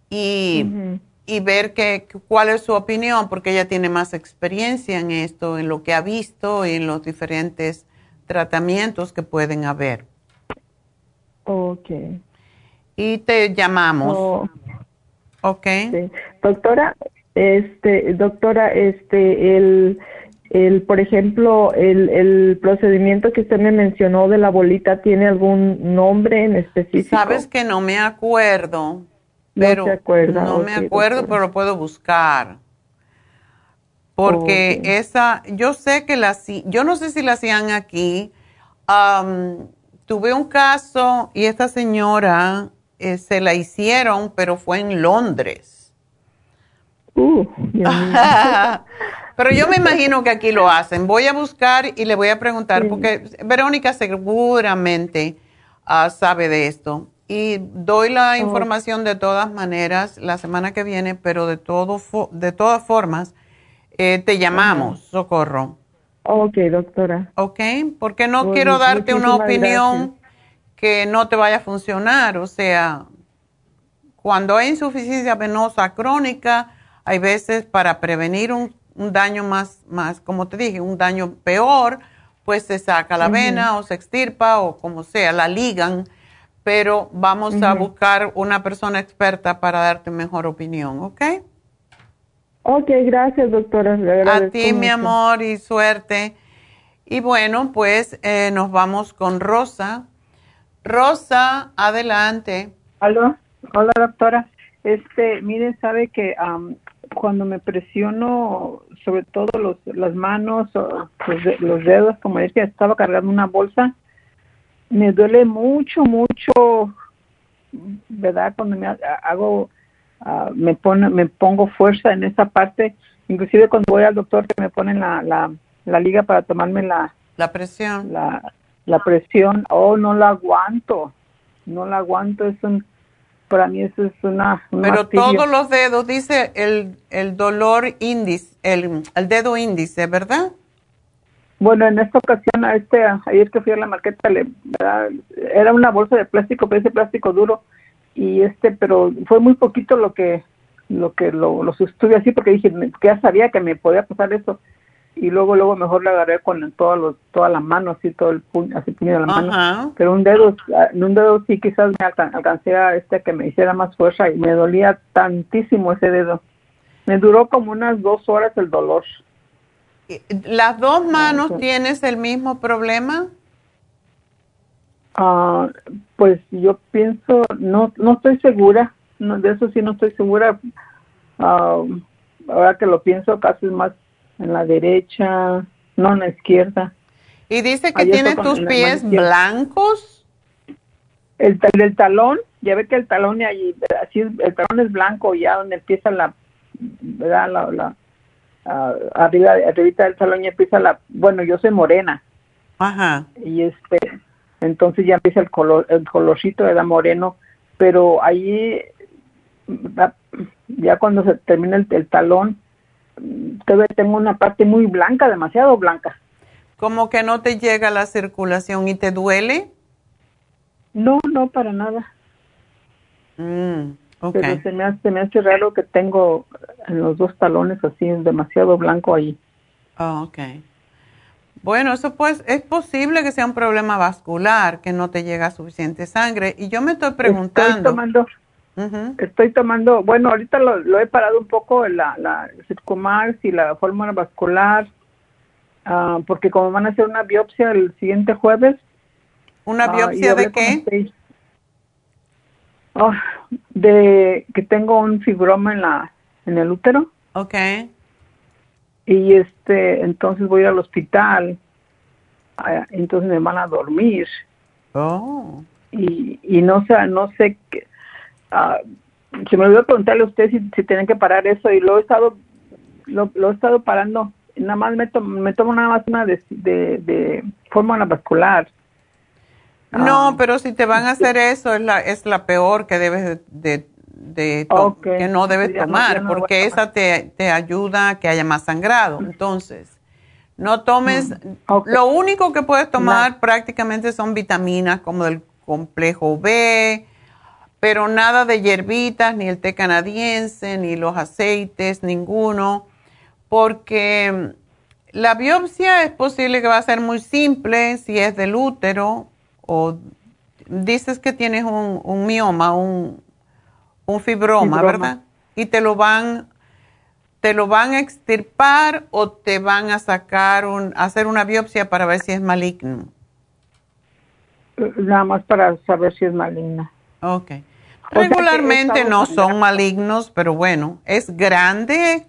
y y ver que, cuál es su opinión, porque ella tiene más experiencia en esto, en lo que ha visto y en los diferentes tratamientos que pueden haber. Ok. Y te llamamos. Oh. Ok. Doctora, este, doctora, este, el, el, por ejemplo, el, el procedimiento que usted me mencionó de la bolita, ¿tiene algún nombre en específico? Sabes que no me acuerdo pero no, me acuerdo, pero lo puedo buscar. Porque esa, yo sé que la, yo no sé si la hacían aquí. tuve un caso y esta señora eh, se la hicieron, pero fue en Londres. Uh, [laughs] pero yo me imagino que aquí lo hacen. Voy a buscar y le voy a preguntar, porque Verónica seguramente ah, sabe de esto. Y doy la información de todas maneras la semana que viene, pero de, todo de todas formas, eh, te llamamos, Socorro. Ok, doctora. Ok, porque no quiero darte una opinión que no te vaya a funcionar. O sea, cuando hay insuficiencia venosa crónica, hay veces para prevenir un, daño más, más, como te dije, un daño peor, pues se saca la vena o se extirpa o como sea, la ligan pero vamos a buscar una persona experta para darte mejor opinión, ¿ok? Ok, gracias doctora. a ti, mi amor, y suerte. Y bueno, pues eh, nos vamos con Rosa. Rosa, adelante. Hola, hola doctora. Este, mire, sabe que cuando me presiono, sobre todo los, las manos, o los, dedos, como decía, estaba cargando una bolsa, me duele mucho, mucho, ¿verdad? Cuando me hago, me pone, me pongo fuerza en esa parte, inclusive cuando voy al doctor que me ponen la, la, la liga para tomarme la, la presión. La, la presión, oh, no la aguanto, no la aguanto, es un, para mí eso es una... Pero todos los dedos, dice el, el dolor índice, el, el dedo índice, ¿verdad? Bueno, en esta ocasión, a este, ayer que fui a la marqueta, le, era una bolsa de plástico, pero ese plástico duro, y este, pero fue muy poquito lo que lo que lo, lo sostuve así porque dije que ya sabía que me podía pasar eso y luego luego mejor le agarré con todos los toda la mano así todo el puño así puño de la mano. Pero un dedo un dedo sí quizás me alcancé a este que me hiciera más fuerza y me dolía tantísimo ese dedo. Me duró como unas dos horas el dolor ¿Las dos manos tienes el mismo problema? Ah, pues yo pienso, no, no estoy segura, no, de eso sí no estoy segura. Ah, ahora que lo pienso, casi más en la derecha, no en la izquierda. ¿Y dice que tienes tus pies blancos? El, talón, ya ve que el talón y allí, así el talón es blanco, ya donde empieza la, ¿verdad? la, la uh, arriba, arribita del salón ya empieza la, bueno, yo soy morena. Ajá. Y este, entonces ya empieza el color, el colorcito de la moreno, pero ahí, ya cuando se termina el, talón, todavía tengo una parte muy blanca, demasiado blanca. Como que no te llega la circulación y te duele. No, no, para nada. Mm, Pero se me, hace, me hace raro que tengo en los dos talones así, demasiado blanco ahí. Oh, ok. Bueno, eso pues es posible que sea un problema vascular, que no te llega suficiente sangre. Y yo me estoy preguntando. Estoy tomando, estoy tomando, bueno, ahorita lo, he parado un poco, la, la circumar y la fórmula vascular, ah, porque como van a hacer una biopsia el siguiente jueves. ¿Una ah, biopsia de qué? Ah, de que tengo un fibroma en la en el útero. Okay y este entonces voy al hospital. Ah, entonces me van a dormir. Oh. Y, y no sé no sé qué uh, se me olvidó preguntarle a usted si, si tienen que parar eso y lo he estado lo, lo he estado parando. Nada más me, tomo, me tomo nada más una de, de, de fórmula vascular no, ah. pero si te van a hacer eso es la es la peor que debes de de que no debes tomar, porque esa te, te, ayuda a que haya más sangrado. Entonces, no tomes, mm, lo único que puedes tomar prácticamente son vitaminas como el complejo B, pero nada de hierbitas, ni el té canadiense, ni los aceites, ninguno, porque la biopsia es posible que va a ser muy simple si es del útero o dices que tienes un, un mioma, un, un fibroma, ¿verdad? Y te lo van te lo van a extirpar o te van a sacar un hacer una biopsia para ver si es maligno. Nada más para saber si es maligna. Ok. Regularmente no son malignos, pero bueno, ¿es grande?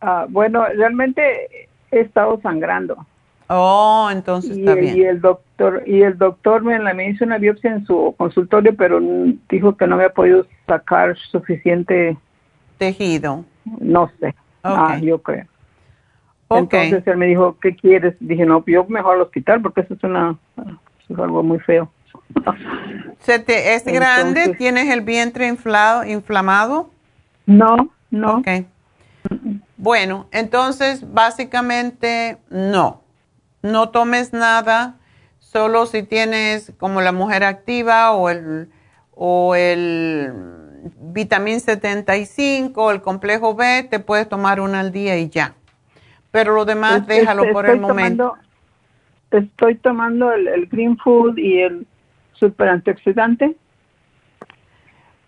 Ah, bueno, realmente he estado sangrando. Oh, entonces está bien. Y el doctor y el doctor me, me hizo una biopsia en su consultorio, pero dijo que no había podido sacar suficiente tejido. No sé. Ah, yo creo. Entonces él me dijo, ¿qué quieres? Dije, no, yo mejor al hospital porque eso es una es algo muy feo. [laughs] ¿Se te, ¿Es grande? ¿Tienes el vientre inflado, inflamado? No, no. Bueno, entonces básicamente no no tomes nada, solo si tienes como la mujer activa o el, o el vitamín 75 o el complejo B, te puedes tomar una al día y ya. Pero lo demás déjalo por el momento. estoy tomando el, Green Food y el super antioxidante.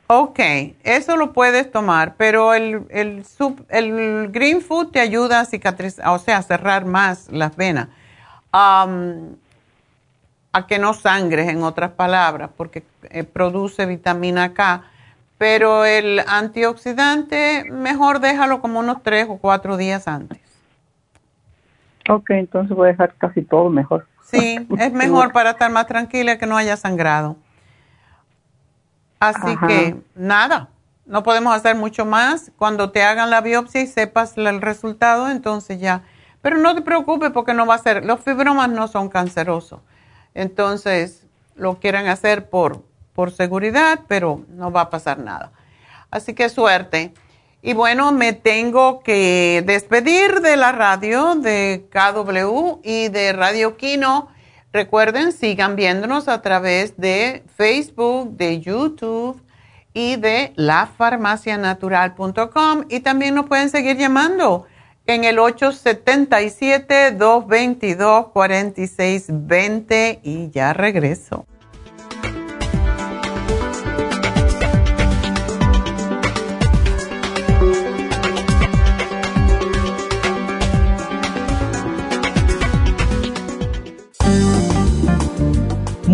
Ok, eso lo puedes tomar, pero el, el, el Green Food te ayuda a cicatrizar, o sea, a cerrar más las venas a que no sangres, en otras palabras, porque eh, produce vitamina K. Pero el antioxidante, mejor déjalo como unos tres o cuatro días antes. Ok, entonces voy a dejar casi todo mejor. Sí, [laughs] es mejor para estar más tranquila que no haya sangrado. Así que nada, no podemos hacer mucho más. Cuando te hagan la biopsia y sepas el resultado, entonces ya pero no te preocupes porque no va a ser, los fibromas no son cancerosos. Entonces, lo quieren hacer por, por seguridad, pero no va a pasar nada. Así que suerte. Y bueno, me tengo que despedir de la radio de KW y de Radio Kino. Recuerden, sigan viéndonos a través de Facebook, de YouTube y de lafarmacianatural.com. Y también nos pueden seguir llamando en el 877-222-4620 y ya regreso.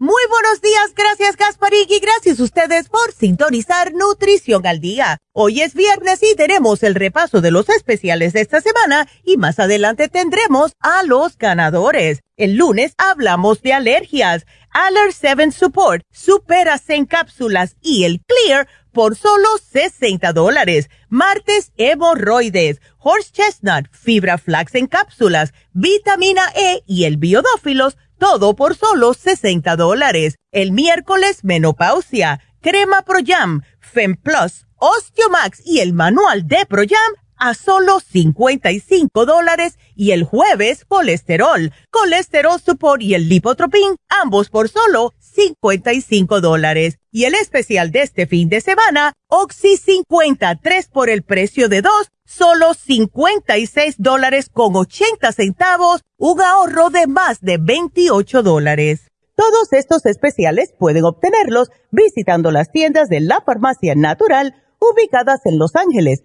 Muy buenos días, gracias Gasparín y gracias a ustedes por sintonizar Nutrición al Día. Hoy es viernes y tenemos el repaso de los especiales de esta semana y más adelante tendremos a los ganadores. El lunes hablamos de alergias, Aller 7 Support, Superas en cápsulas y el Clear por solo 60 dólares. Martes, hemorroides, horse chestnut, fibra flax en cápsulas, vitamina E y el biodófilos todo por solo 60 dólares. El miércoles, menopausia, crema Pro Jam, Fem Plus, Osteomax y el manual de Pro Jam a solo 55 dólares y el jueves colesterol, colesterol support y el lipotropin, ambos por solo 55 dólares. Y el especial de este fin de semana, Oxy 50, 3 por el precio de 2, solo 56 dólares con 80 centavos, un ahorro de más de 28 dólares. Todos estos especiales pueden obtenerlos visitando las tiendas de la farmacia natural ubicadas en Los Ángeles,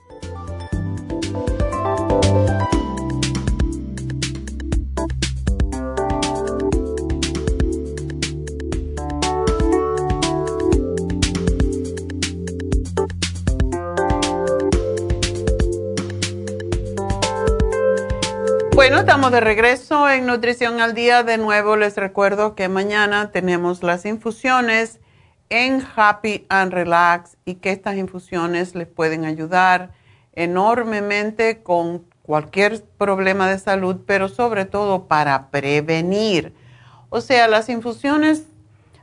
Bueno, estamos de regreso en Nutrición al Día. De nuevo les recuerdo que mañana tenemos las infusiones en Happy and Relax y que estas infusiones les pueden ayudar enormemente con cualquier problema de salud, pero sobre todo para prevenir. O sea, las infusiones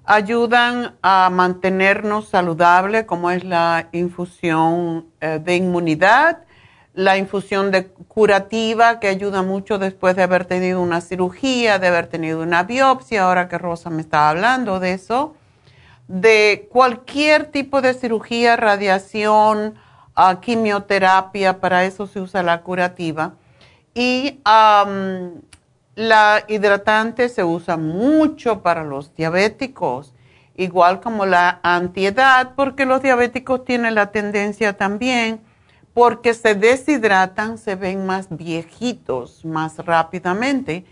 ayudan a mantenernos saludables, como es la infusión eh, de inmunidad la infusión de curativa que ayuda mucho después de haber tenido una cirugía, de haber tenido una biopsia, ahora que Rosa me estaba hablando de eso, de cualquier tipo de cirugía, radiación, ah, quimioterapia, para eso se usa la curativa. Y la hidratante se usa mucho para los diabéticos, igual como la antiedad, porque los diabéticos tienen la tendencia también porque se deshidratan, se ven más viejitos más rápidamente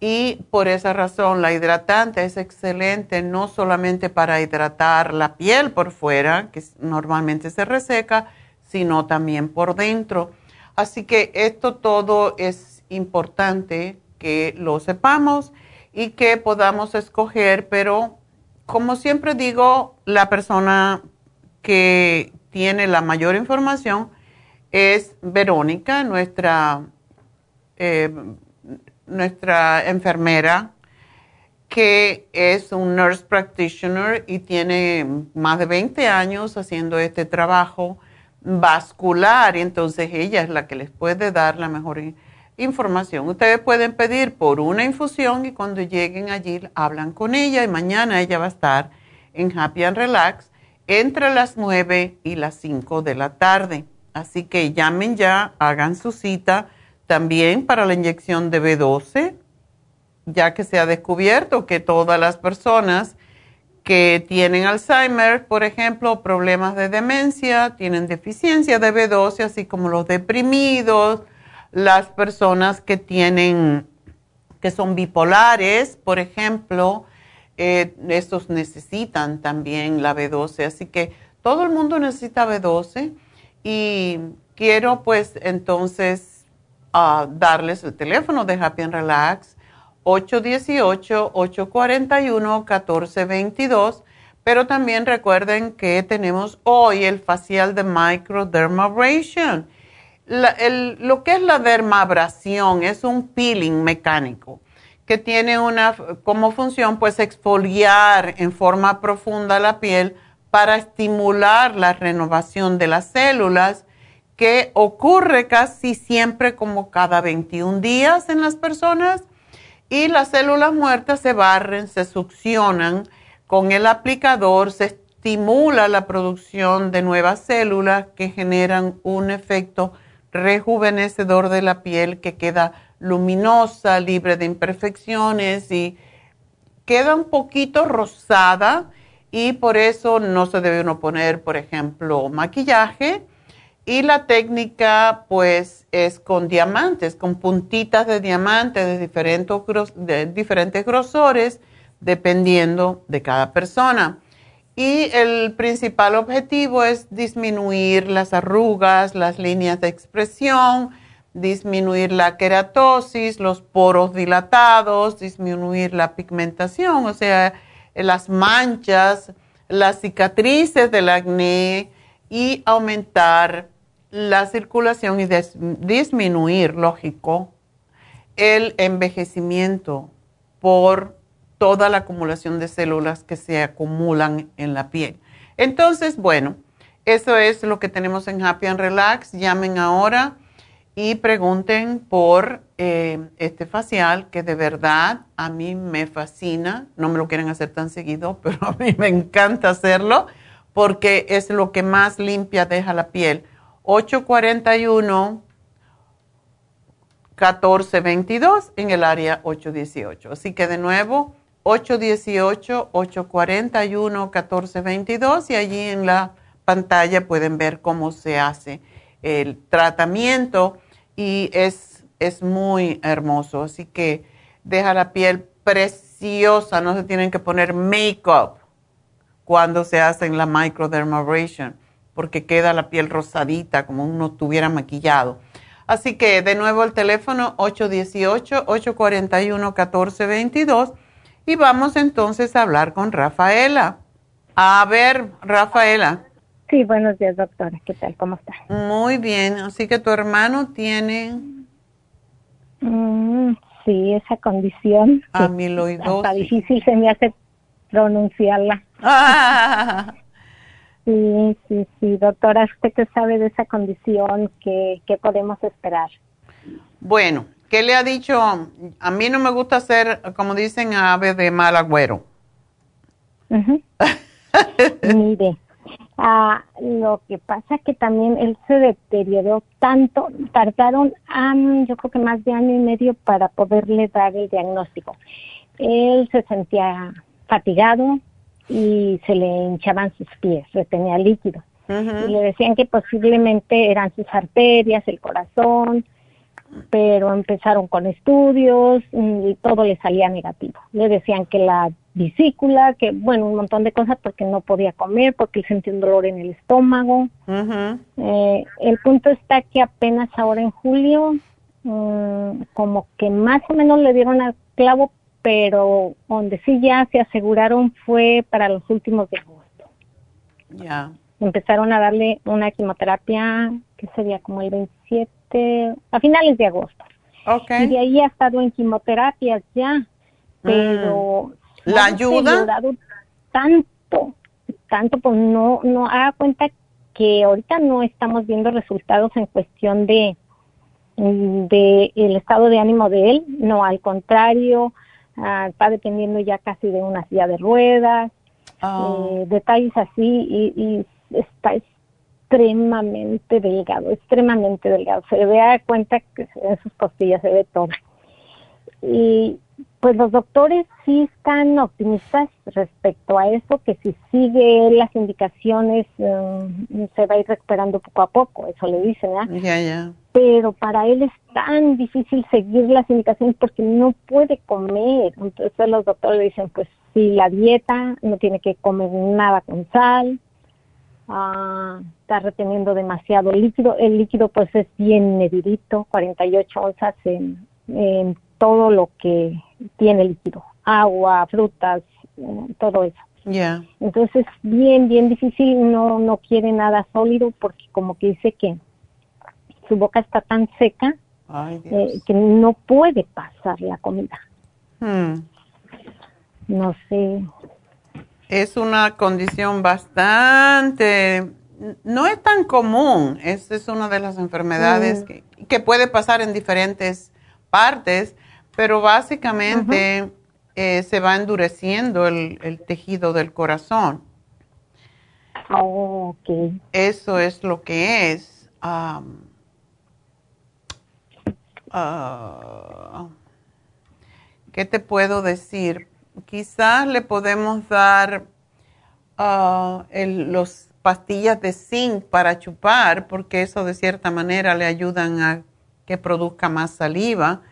y por esa razón la hidratante es excelente no solamente para hidratar la piel por fuera, que normalmente se reseca, sino también por dentro. Así que esto todo es importante que lo sepamos y que podamos escoger, pero como siempre digo, la persona que tiene la mayor información, es Verónica, nuestra, eh, nuestra enfermera, que es un nurse practitioner y tiene más de 20 años haciendo este trabajo vascular y entonces ella es la que les puede dar la mejor información. Ustedes pueden pedir por una infusión y cuando lleguen allí hablan con ella y mañana ella va a estar en Happy and Relax entre las 9 y las 5 de la tarde. Así que llamen ya, hagan su cita también para la inyección de B12, ya que se ha descubierto que todas las personas que tienen Alzheimer, por ejemplo, problemas de demencia, tienen deficiencia de B12, así como los deprimidos, las personas que tienen, que son bipolares, por ejemplo, eh, estos necesitan también la B12. Así que todo el mundo necesita B12 y quiero pues entonces ah, darles el teléfono de Happy and Relax 818-841-1422, pero también recuerden que tenemos hoy el facial de microdermabrasion. lo que es la dermabrasión es un peeling mecánico que tiene una como función pues exfoliar en forma profunda la piel para estimular la renovación de las células que ocurre casi siempre como cada 21 días en las personas y las células muertas se barren, se succionan con el aplicador, se estimula la producción de nuevas células que generan un efecto rejuvenecedor de la piel que queda luminosa, libre de imperfecciones y queda un poquito rosada y por eso no se debe uno poner, por ejemplo, maquillaje. Y la técnica pues es con diamantes, con puntitas de diamantes de diferentes, de diferentes grosores, dependiendo de cada persona. Y el principal objetivo es disminuir las arrugas, las líneas de expresión, disminuir la queratosis, los poros dilatados, disminuir la pigmentación, o sea, las manchas, las cicatrices del acné y aumentar la circulación y disminuir, lógico, el envejecimiento por toda la acumulación de células que se acumulan en la piel. Entonces, bueno, eso es lo que tenemos en Happy and Relax. Llamen ahora y pregunten por eh, este facial que de verdad a mí me fascina. No me lo quieren hacer tan seguido, [laughs] pero a mí me encanta hacerlo porque es lo que más limpia deja la piel. 841 1422 en el área 818. Así que de nuevo, 818-841-1422 y allí en la pantalla pueden ver cómo se hace el tratamiento y es, es muy hermoso. Así que deja la piel preciosa, no se tienen que poner make-up cuando se hacen la microdermabrasion, porque queda la piel rosadita como uno estuviera maquillado. Así que de nuevo el teléfono 818-841-1422 y vamos entonces a hablar con Rafaela. A ver, Rafaela. Sí, buenos días, doctora. ¿Qué tal? ¿Cómo está? Muy bien. Así que tu hermano tiene... Mm, sí, esa condición. Amiloidosis. Está difícil se me hace pronunciarla. [laughs] Sí, sí, sí, doctora, ¿usted qué sabe de esa condición? ¿Qué, qué podemos esperar? Bueno, ¿qué le ha dicho? A mí no me gusta hacer, como dicen, ave de mal agüero. [laughs] Mire, Ah, lo que pasa que también él se deterioró tanto, tardaron yo creo que más de año y medio para poderle dar el diagnóstico. Él se sentía fatigado y se le hinchaban sus pies, retenía líquido. Y le decían que posiblemente eran sus arterias, el corazón, pero empezaron con estudios y todo le salía negativo. Le decían que la vesícula, que bueno, un montón de cosas porque no podía comer, porque él sentía un dolor en el estómago. Eh, el punto está que apenas ahora en julio, mm, como que más o menos le dieron al clavo, pero donde sí ya se aseguraron fue para los últimos de agosto. Ya. Empezaron a darle una quimioterapia que sería como el 27, a finales de agosto. Okay. Y de ahí ha estado en quimioterapias ya, pero mm. ¿La ayuda? tanto, tanto, pues no, no haga cuenta que ahorita no estamos viendo resultados en cuestión de, de el estado de ánimo de él, no, al contrario, ah, está dependiendo ya casi de una silla de ruedas, ah. eh, detalles así y, y, está extremadamente delgado, extremadamente delgado, se le da cuenta que en sus costillas se ve todo. Y pues los doctores sí están optimistas respecto a eso, que si sigue las indicaciones um, se va a ir recuperando poco a poco, eso le dicen, ¿ah? Ya, ya. Pero para él es tan difícil seguir las indicaciones porque no puede comer. Entonces los doctores le dicen, pues si la dieta no tiene que comer nada con sal, ah, está reteniendo demasiado líquido. El líquido pues es bien medidito, 48 onzas en, en todo lo que tiene líquido, agua, frutas, eh, todo eso. Ya. Entonces es bien, bien difícil, no, no quiere nada sólido porque como que dice que su boca está tan seca Ay, eh, que no puede pasar la comida. Hmm. No sé. Es una condición bastante, no es tan común, es, es una de las enfermedades Mm. que, que puede pasar en diferentes partes, pero básicamente eh, se va endureciendo el, el tejido del corazón. Oh, ok. Eso es lo que es. ah, ¿Qué te puedo decir? Quizás le podemos dar ah, el- los pastillas de zinc para chupar, porque eso de cierta manera le ayudan a que produzca más saliva.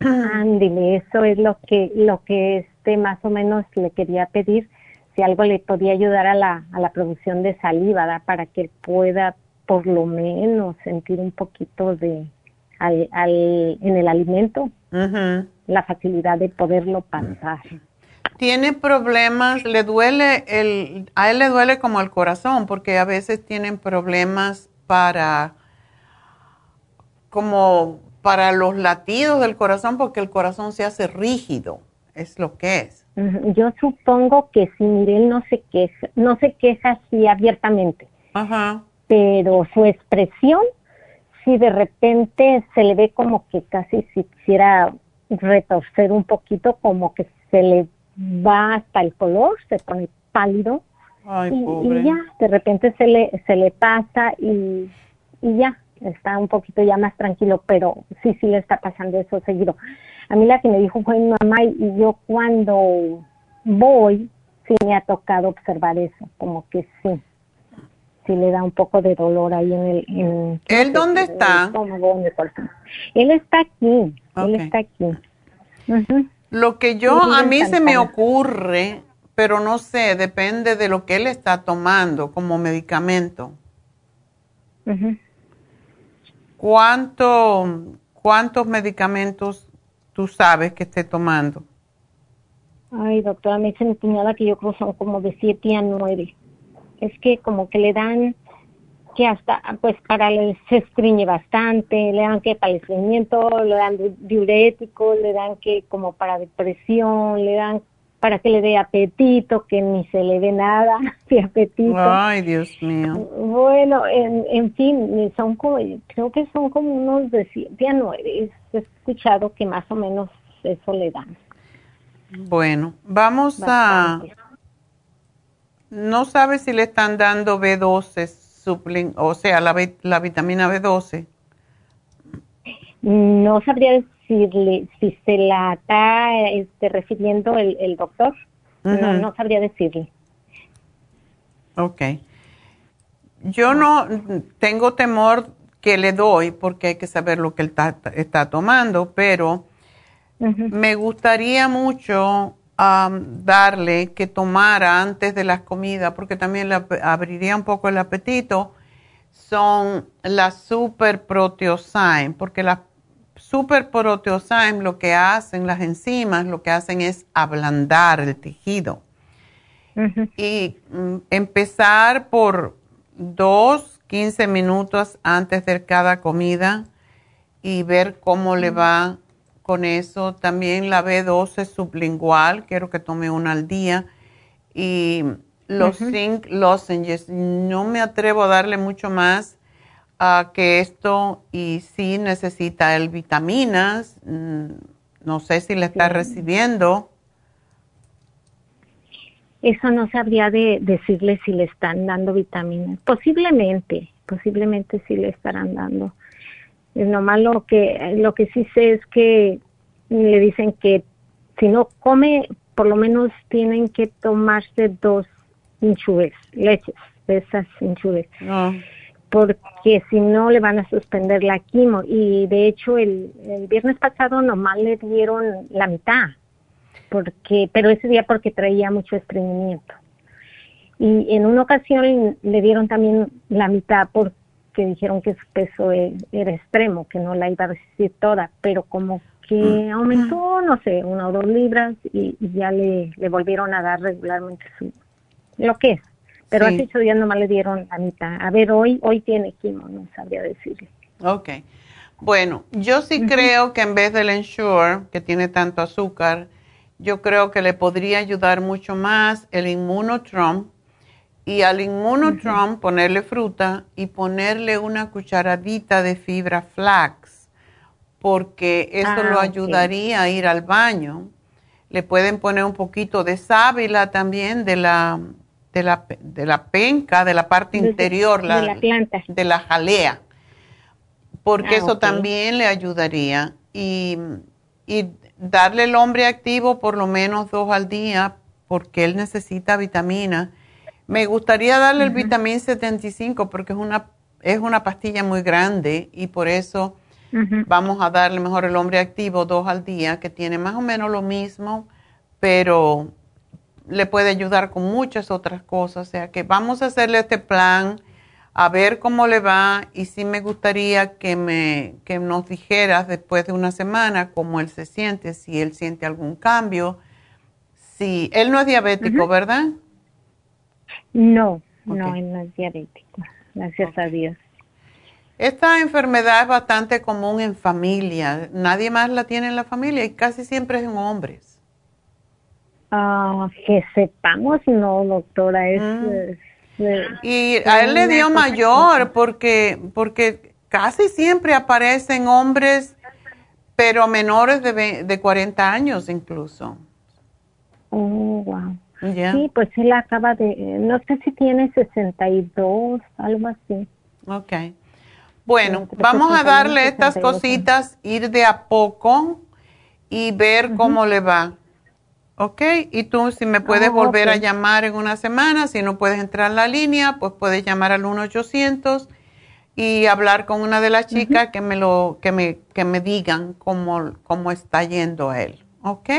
Ándele, eso es lo que, lo que este más o menos le quería pedir, si algo le podía ayudar a la, a la producción de saliva, para que pueda por lo menos sentir un poquito de al, al, en el alimento, Ujú. La facilidad de poderlo pasar. Tiene problemas, le duele el, a él le duele como el corazón, porque a veces tienen problemas para, como para los latidos del corazón, porque el corazón se hace rígido, es lo que es. Yo supongo que si mire, él no se queja, no se queja así abiertamente, Ajá. pero su expresión, si de repente se le ve como que casi si quisiera retorcer un poquito, como que se le va hasta el color, se pone pálido Ay, y, pobre. y ya, de repente se le, se le pasa y, y ya, está un poquito ya más tranquilo, pero sí, sí le está pasando eso seguido. A mí la que me dijo fue mi mamá y, y yo cuando voy, sí me ha tocado observar eso, como que sí, sí le da un poco de dolor ahí en el... En, ¿Él dónde en el está? estómago, en el corazón. Él está aquí, él está aquí. Lo que yo, Sí, a mí se me ocurre, pero no sé, depende de lo que él está tomando como medicamento. ¿Cuánto, ¿Cuántos medicamentos tú sabes que esté tomando? Ay, doctora, me dicen mi cuñada que yo creo son como de siete a nueve. Es que como que le dan que hasta, pues para el, se estriñe bastante, le dan que para el estreñimiento, le dan di- diuréticos, le dan que como para depresión, le dan para que le dé apetito, que ni se le ve nada [laughs] de apetito. Ay, Dios mío. Bueno, en, en fin, son como, creo que son como unos de siete a nueve. He escuchado que más o menos eso le dan. Bueno, vamos Bastante. a... No sabes si le están dando B12, suplen, o sea, la, la vitamina B12. No sabría decirle si se la está este, refiriendo el, el doctor. No sabría decirle. Ok. Yo no tengo temor que le doy porque hay que saber lo que él está, está tomando, pero me gustaría mucho darle que tomara antes de las comidas porque también le abriría un poco el apetito. Son las super proteosyme, porque las super proteosyme lo que hacen, las enzimas, lo que hacen es ablandar el tejido y mm, empezar por dos, 15 minutos antes de cada comida y ver cómo le va con eso. También la B12 sublingual, quiero que tome una al día. Y los Ujú. zinc lozenges, no me atrevo a darle mucho más ah, que esto y sí necesita el vitaminas. mm, no sé si le está Sí. recibiendo. Eso no sabría de decirle si le están dando vitaminas. Posiblemente, posiblemente sí le estarán dando. Nomás lo que, lo que sí sé es que le dicen que si no come, por lo menos tienen que tomarse dos hinchures, leches, de esas hinchures. No. porque si no le van a suspender la quimo y de hecho el, el viernes pasado nomás le dieron la mitad porque pero ese día porque traía mucho estreñimiento Y en una ocasión le dieron también la mitad porque dijeron que su peso e, era extremo, que no la iba a resistir toda, pero como que mm. aumentó, no sé, una o dos libras y, ya le, le volvieron a dar regularmente su, lo que es. Pero hace ocho días nomás le dieron la mitad. A ver, hoy, hoy tiene quimo, no sabría decirle. Ok. Bueno, yo sí creo que en vez del Ensure, que tiene tanto azúcar, yo creo que le podría ayudar mucho más el Immunotrom y al Immunotrom ponerle fruta y ponerle una cucharadita de fibra flax, porque eso lo ah, ayudaría a ir al baño. Le pueden poner un poquito de sábila también de la, de la, de la penca, de la parte interior, de la planta. De la jalea, porque ah, eso también le ayudaría. Y, y darle el hombre activo por lo menos dos al día, porque él necesita vitamina. Me gustaría darle el vitamín 75 porque es una, es una pastilla muy grande y por eso vamos a darle mejor el hombre activo dos al día, que tiene más o menos lo mismo, pero le puede ayudar con muchas otras cosas. O sea que vamos a hacerle este plan, a ver cómo le va y sí me gustaría que, me, que nos dijeras después de una semana cómo él se siente, si él siente algún cambio. Si él no es diabético, ¿verdad? No, no, él no es diabético, gracias a Dios. Esta enfermedad es bastante común en familia. Nadie más la tiene en la familia y casi siempre es en hombres. Ah, que sepamos, no, doctora, es... Mm. y a él le dio mayor porque, porque casi siempre aparecen hombres, pero menores de, de 40 años incluso. Oh, wow. Sí, pues él acaba de, no sé si tiene 62, algo así. Ok. Bueno, vamos a darle estas cositas, ir de a poco y ver cómo le va. ¿Ok? Y tú si me puedes ah, volver a llamar en una semana, si no puedes entrar en la línea, pues puedes llamar al 1-800 y hablar con una de las chicas que me lo que me que me digan cómo cómo está yendo él, ¿ok?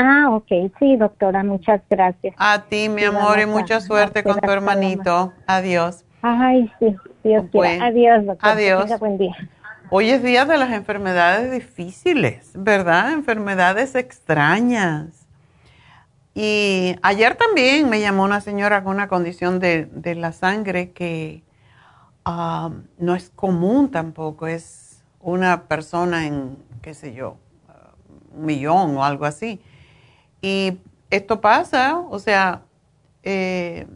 Ah, ok, sí, doctora, muchas gracias. A ti, mi amor, y mucha suerte con tu hermanito. Adiós. Ay, sí, Dios quiera. Adiós, doctora. Adiós. Buen día. Hoy es día de las enfermedades difíciles, ¿verdad? Enfermedades extrañas. Y ayer también me llamó una señora con una condición de, la sangre que ah, no es común tampoco, es una persona en, qué sé yo, un millón o algo así. Y esto pasa, o sea, eh,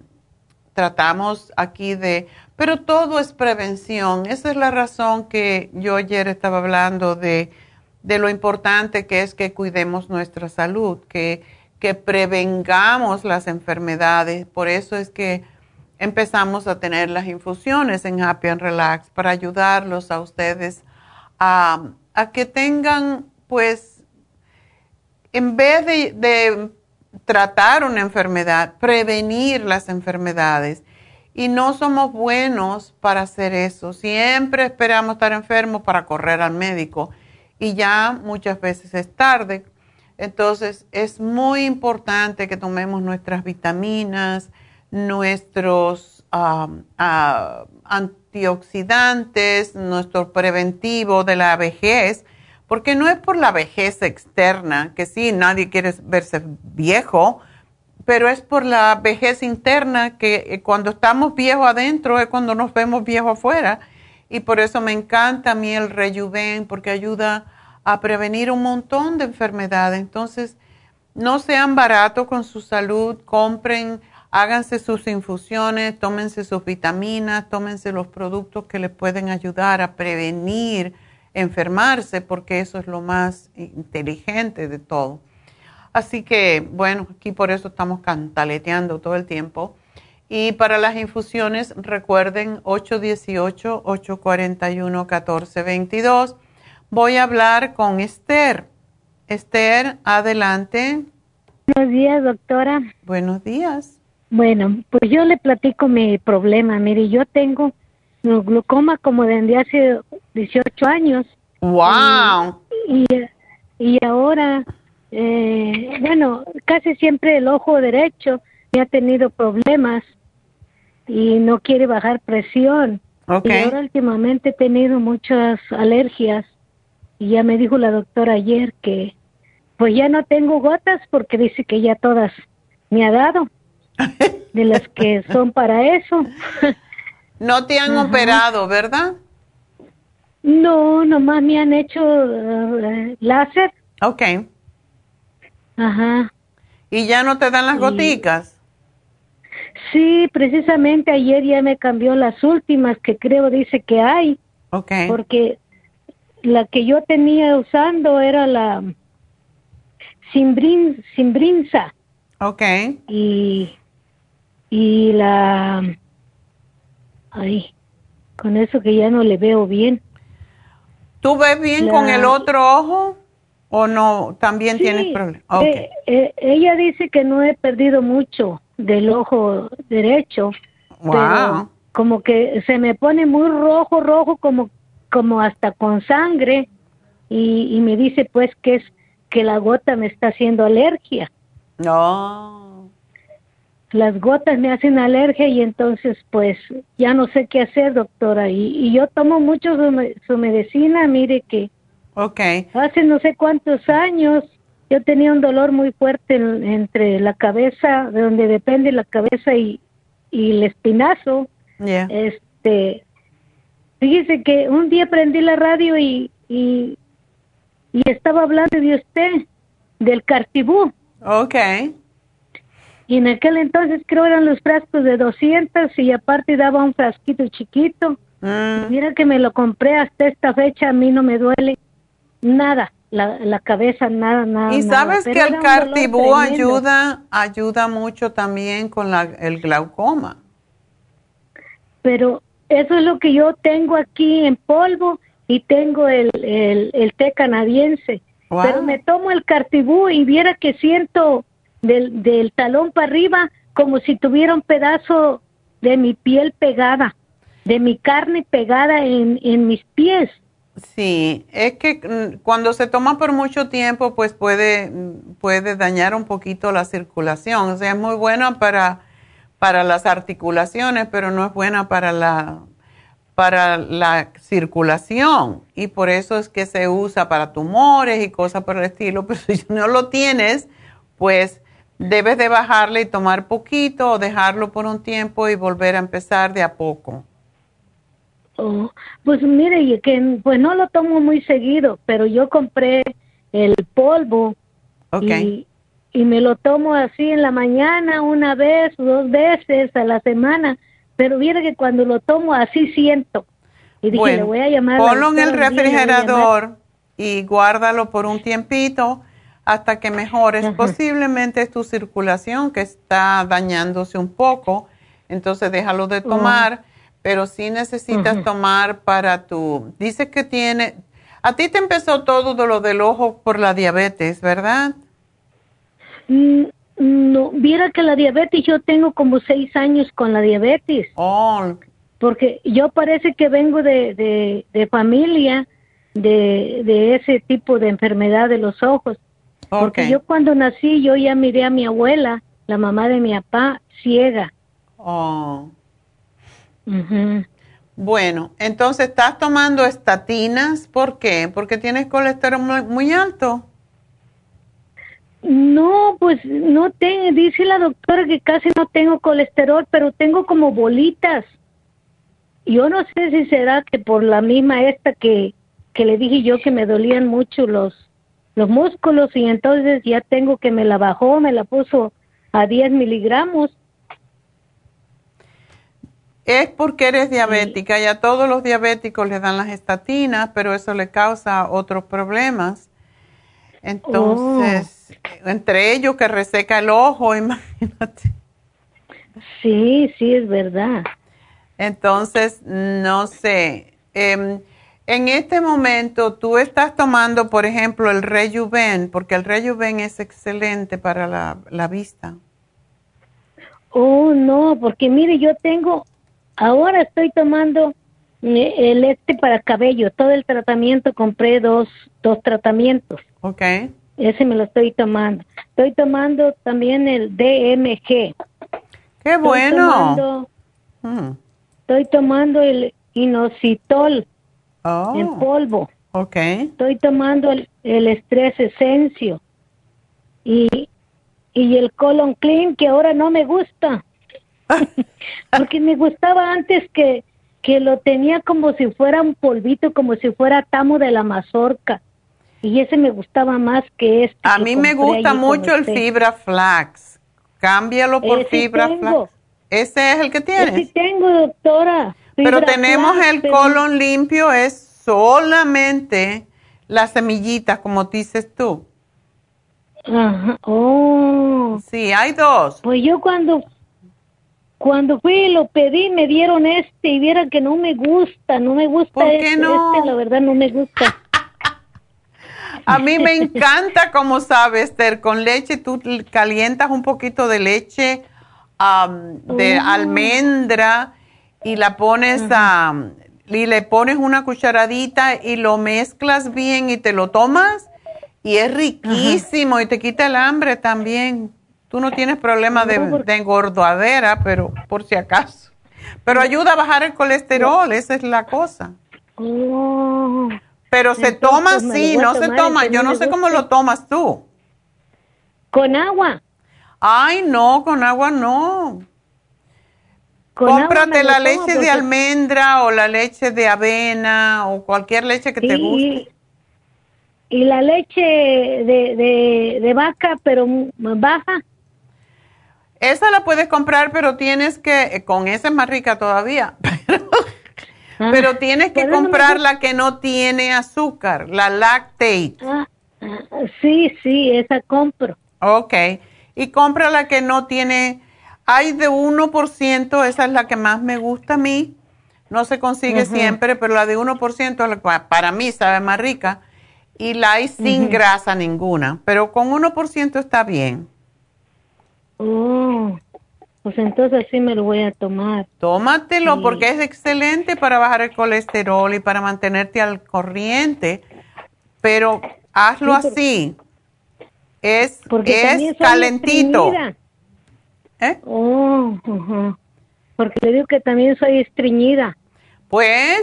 tratamos aquí de, pero todo es prevención. Esa es la razón que yo ayer estaba hablando de, de lo importante que es que cuidemos nuestra salud, que que prevengamos las enfermedades. Por eso es que empezamos a tener las infusiones en Happy and Relax para ayudarlos a ustedes a, que tengan, pues, en vez de, tratar una enfermedad, prevenir las enfermedades. Y no somos buenos para hacer eso. Siempre esperamos estar enfermos para correr al médico. Y ya muchas veces es tarde entonces, es muy importante que tomemos nuestras vitaminas, nuestros antioxidantes, nuestro preventivo de la vejez, porque no es por la vejez externa, que sí, nadie quiere verse viejo, pero es por la vejez interna que eh, cuando estamos viejos adentro es cuando nos vemos viejos afuera. Y por eso me encanta a mí el rejuven, porque ayuda a prevenir un montón de enfermedades. Entonces, no sean baratos con su salud, compren, háganse sus infusiones, tómense sus vitaminas, tómense los productos que les pueden ayudar a prevenir enfermarse, porque eso es lo más inteligente de todo. Así que, bueno, aquí por eso estamos cantaleteando todo el tiempo. Y para las infusiones, recuerden 818-841-1422 Voy a hablar con Esther. Esther, adelante. Buenos días, doctora. Buenos días. Bueno, pues yo le platico mi problema. Mire, yo tengo glucoma como desde hace 18 años. ¡Wow! Y, y ahora, eh, bueno, casi siempre el ojo derecho ha tenido problemas y no quiere bajar presión. Okay. Y ahora últimamente he tenido muchas alergias y ya me dijo la doctora ayer que pues ya no tengo gotas porque dice que ya todas me ha dado [laughs] de las que son para eso. [laughs] No te han operado, ¿verdad? No, nomás me han hecho uh, láser. Ok. Ajá. ¿Y ya no te dan las goticas? Sí, precisamente ayer ya me cambió las últimas que creo dice que hay. Ok. Porque la que yo tenía usando era la Simbrin, Simbrinza. Ok. Y, y la... Ay, con eso que ya no le veo bien. ¿Tú ves bien con el otro ojo o no? También Sí, tienes problemas. Eh, eh, ella dice que no he perdido mucho del ojo derecho, Wow. pero como que se me pone muy rojo, rojo, como, como hasta con sangre, y, y me dice pues que es que la gota me está haciendo alergia. No. Las gotas me hacen alergia y entonces pues ya no sé qué hacer, doctora. Y, y yo tomo mucho su, me- su medicina, mire que Ok. Hace no sé cuántos años yo tenía un dolor muy fuerte en- entre la cabeza, de donde depende la cabeza y, y el espinazo. Yeah. Este, fíjese que un día prendí la radio y, y, y estaba hablando de usted, del cartibú. Ok. Y en aquel entonces creo eran los frascos de 200 y aparte daba un frasquito chiquito. Mm. Mira que me lo compré hasta esta fecha, a mí no me duele nada, la, la cabeza, nada, nada. Y sabes que el cartibú ayuda, ayuda mucho también con la, el glaucoma. Pero eso es lo que yo tengo aquí en polvo y tengo el, el, el té canadiense. Wow. Pero me tomo el cartibú y viera que siento del, del talón para arriba como si tuviera un pedazo de mi piel pegada, de mi carne pegada en, en mis pies. Sí, es que mm, cuando se toma por mucho tiempo, pues puede, puede dañar un poquito la circulación. O sea, es muy buena para, para las articulaciones, pero no es buena para la, para la circulación. Y por eso es que se usa para tumores y cosas por el estilo. [laughs] Pero si no lo tienes, pues debes de bajarle y tomar poquito o dejarlo por un tiempo y volver a empezar de a poco. Oh, pues mire, y que pues no lo tomo muy seguido, pero yo compré el polvo Ok. y, y me lo tomo así en la mañana una vez, dos veces a la semana, pero mire que cuando lo tomo así siento. Y dije, le Bueno, voy a llamar. ponlo en el le refrigerador y guárdalo por un tiempito hasta que mejores. Posiblemente es tu circulación que está dañándose un poco, entonces déjalo de tomar, pero sí necesitas tomar para tu... Dice que tiene... A ti te empezó todo de lo del ojo por la diabetes, ¿verdad? Mm, No, viera que la diabetes, yo tengo como seis años con la diabetes. Oh, Porque yo parece que vengo de, de, de familia de, de ese tipo de enfermedad de los ojos. Porque yo cuando nací, yo ya miré a mi abuela, la mamá de mi papá, ciega. oh. Ujú. Bueno, entonces estás tomando estatinas, ¿por qué? Porque tienes colesterol muy, muy alto. No, pues no tengo, dice la doctora que casi no tengo colesterol, pero tengo como bolitas. Yo no sé si será que por la misma esta que, que le dije yo que me dolían mucho los, los músculos y entonces ya tengo que me la bajó, me la puso a 10 miligramos. Es porque eres diabética y a todos los diabéticos les dan las estatinas, pero eso le causa otros problemas. Entonces, entre ellos que reseca el ojo, [laughs] imagínate. Sí, sí, es verdad. Entonces, no sé. em, en este momento, tú estás tomando, por ejemplo, el Rejuven, porque el Rejuven es excelente para la, la vista. Oh, no, porque mire, yo tengo, ahora estoy tomando eh, el este para cabello, todo el tratamiento, compré dos, dos tratamientos. ¿Ok? Ese me lo estoy tomando. Estoy tomando también el DMG. ¡Qué bueno! Mm. Estoy tomando, el inositol oh. en polvo. Ok. Estoy tomando el, el estrés esencio y, y el colon clean que ahora no me gusta. [laughs] Porque me gustaba antes que, que lo tenía como si fuera un polvito, como si fuera tamo de la mazorca. Y ese me gustaba más que este. A mí me gusta mucho el fibra flax. Cámbialo por fibra flax. ¿Ese es el que tienes? Sí tengo, doctora. Pero tenemos el colon limpio, es solamente las semillitas, como dices tú. Ajá. Oh. Sí, hay dos. Pues yo cuando cuando fui y lo pedí, me dieron este y vieran que no me gusta, no me gusta ¿Por qué este, no? este, la verdad no me gusta. A mí me encanta, como sabes, Esther, con leche tú calientas un poquito de leche de oh. almendra y la pones a, y le pones una cucharadita y lo mezclas bien y te lo tomas y es riquísimo y te quita el hambre también. Tú no tienes problema de, de engordadera, pero por si acaso. Pero ayuda a bajar el colesterol, esa es la cosa. Oh. Pero se toma así, no se toma. Yo no sé cómo lo tomas tú. Con agua. Ay, no, con agua no. Cómprate la leche de almendra o la leche de avena o cualquier leche que te guste. Y la leche de, de, de vaca, pero baja. Esa la puedes comprar, pero tienes que, eh, con esa es más rica todavía, [laughs] pero, ah, tienes que comprar la que no tiene azúcar, la lactate. Ah, ah, sí, sí, esa compro. Ok, y compra la que no tiene, hay de 1%, esa es la que más me gusta a mí, no se consigue siempre, pero la de 1% para mí sabe más rica, y la hay sin grasa ninguna, pero con 1% está bien. Oh, pues entonces sí me lo voy a tomar. Tómatelo porque es excelente para bajar el colesterol y para mantenerte al corriente, pero hazlo así. Es, es calentito. ¿Eh? Oh, porque le digo que también soy estreñida. Pues,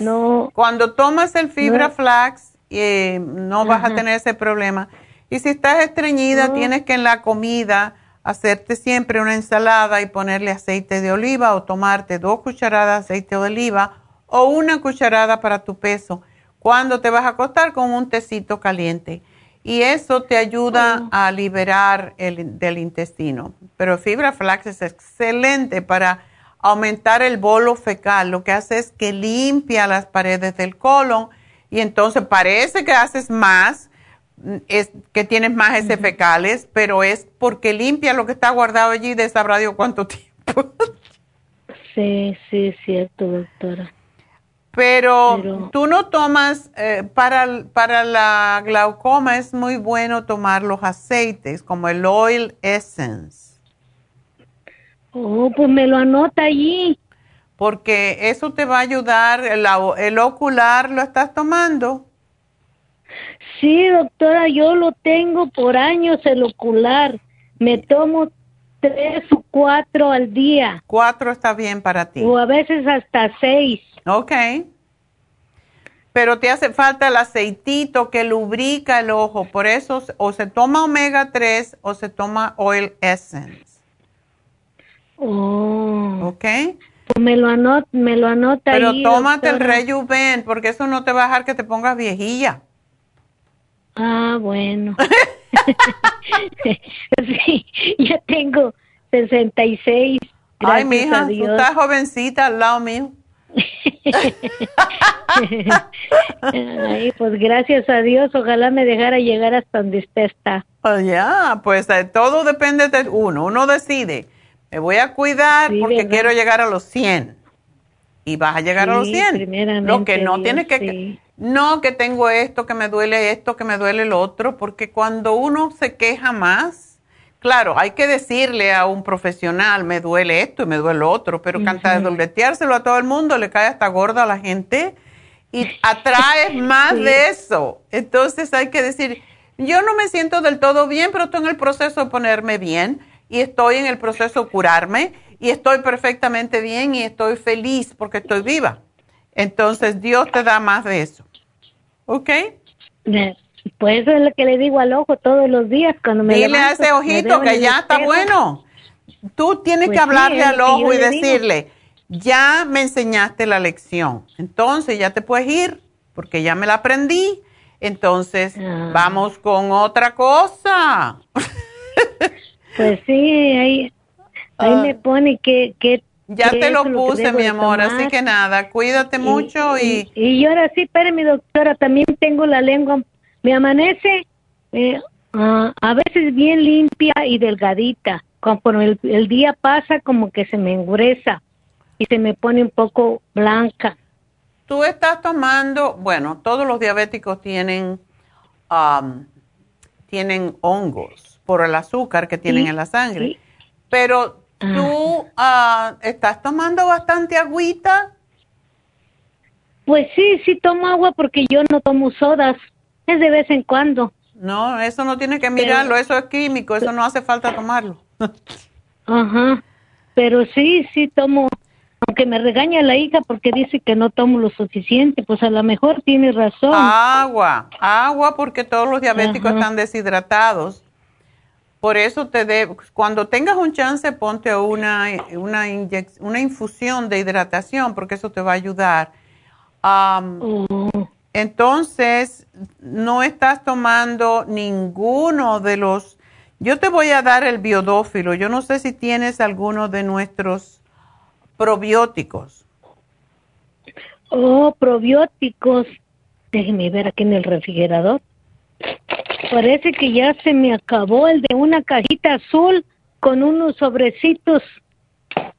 cuando tomas el fibra flax, eh, no vas a tener ese problema. Y si estás estreñida, tienes que en la comida hacerte siempre una ensalada y ponerle aceite de oliva o tomarte dos cucharadas de aceite de oliva o una cucharada para tu peso cuando te vas a acostar con un tecito caliente. Y eso te ayuda oh. a liberar el, del intestino. Pero fibra flax es excelente para aumentar el bolo fecal. Lo que hace es que limpia las paredes del colon y entonces parece que haces más, es que tienes más ese fecales, pero es porque limpia lo que está guardado allí de sabrá Dios cuánto [laughs] tiempo. sí, sí, es cierto, doctora. Pero, tú no tomas, eh, para, para la glaucoma es muy bueno tomar los aceites, como el oil essence. Oh, pues me lo anota allí. Porque eso te va a ayudar, el, el ocular lo estás tomando. Sí, doctora, yo lo tengo por años el ocular. Me tomo tres o cuatro al día. Cuatro está bien para ti. O a veces hasta seis. Ok. Pero te hace falta el aceitito que lubrica el ojo. Por eso o se toma omega 3 o se toma oil essence. Oh. ¿Ok? Pues me lo anota, me lo anota Pero tómate el Rejuven porque eso no te va a dejar que te pongas viejilla. Ah, bueno. [laughs] [laughs] sí, ya tengo 66. Ay, mija, tú estás jovencita al lado mío. [laughs] Ay, pues gracias a Dios, ojalá me dejara llegar hasta donde usted está. Oh, ya, pues eh, todo depende de uno. Uno decide, me voy a cuidar porque quiero llegar a los 100. Y vas a llegar a los 100. Lo que no tienes que no que tengo esto, que me duele esto, que me duele lo otro, porque cuando uno se queja más, claro, hay que decirle a un profesional, me duele esto y me duele lo otro, pero cantar de -huh. a todo el mundo, le cae hasta gorda a la gente y [laughs] atrae más de eso. Entonces hay que decir, yo no me siento del todo bien, pero estoy en el proceso de ponerme bien y estoy en el proceso de curarme y estoy perfectamente bien y estoy feliz porque estoy viva. Entonces Dios te da más de eso. ¿Ok? Pues eso es lo que le digo al ojo todos los días cuando me Dile a ese ojito que ya está bueno. Tú tienes Pues que hablarle sí, al ojo y digo. decirle, ya me enseñaste la lección. Entonces ya te puedes ir porque ya me la aprendí. Entonces Ah. vamos con otra cosa. Pues sí, ahí, [laughs] ahí me pone que... que Ah. Ya te lo puse, mi amor, así que nada, cuídate mucho y... Y ahora sí, espérame, doctora, también tengo la lengua, me amanece eh, ah, a veces bien limpia y delgadita. Conforme el, el día pasa, como que se me engruesa y se me pone un poco blanca. Tú estás tomando, bueno, todos los diabéticos tienen, am, tienen hongos por el azúcar que tienen Sí, en la sangre, sí. pero tú ah, estás tomando bastante agüita. Pues sí, sí tomo agua porque yo no tomo sodas, es de vez en cuando. No, eso no tiene que mirarlo, eso es químico, eso no hace falta tomarlo. Ajá, pero sí, sí tomo, aunque me regaña la hija porque dice que no tomo lo suficiente, pues a lo mejor tiene razón. Agua, agua porque todos los diabéticos Ajá. están deshidratados. Por eso te de, cuando tengas un chance ponte una una, una infusión de hidratación porque eso te va a ayudar. Am, Entonces no estás tomando ninguno de los. Yo te voy a dar el biodófilo. Yo no sé si tienes alguno de nuestros probióticos. Oh, probióticos. Déjeme ver aquí en el refrigerador. Parece que ya se me acabó el de una cajita azul con unos sobrecitos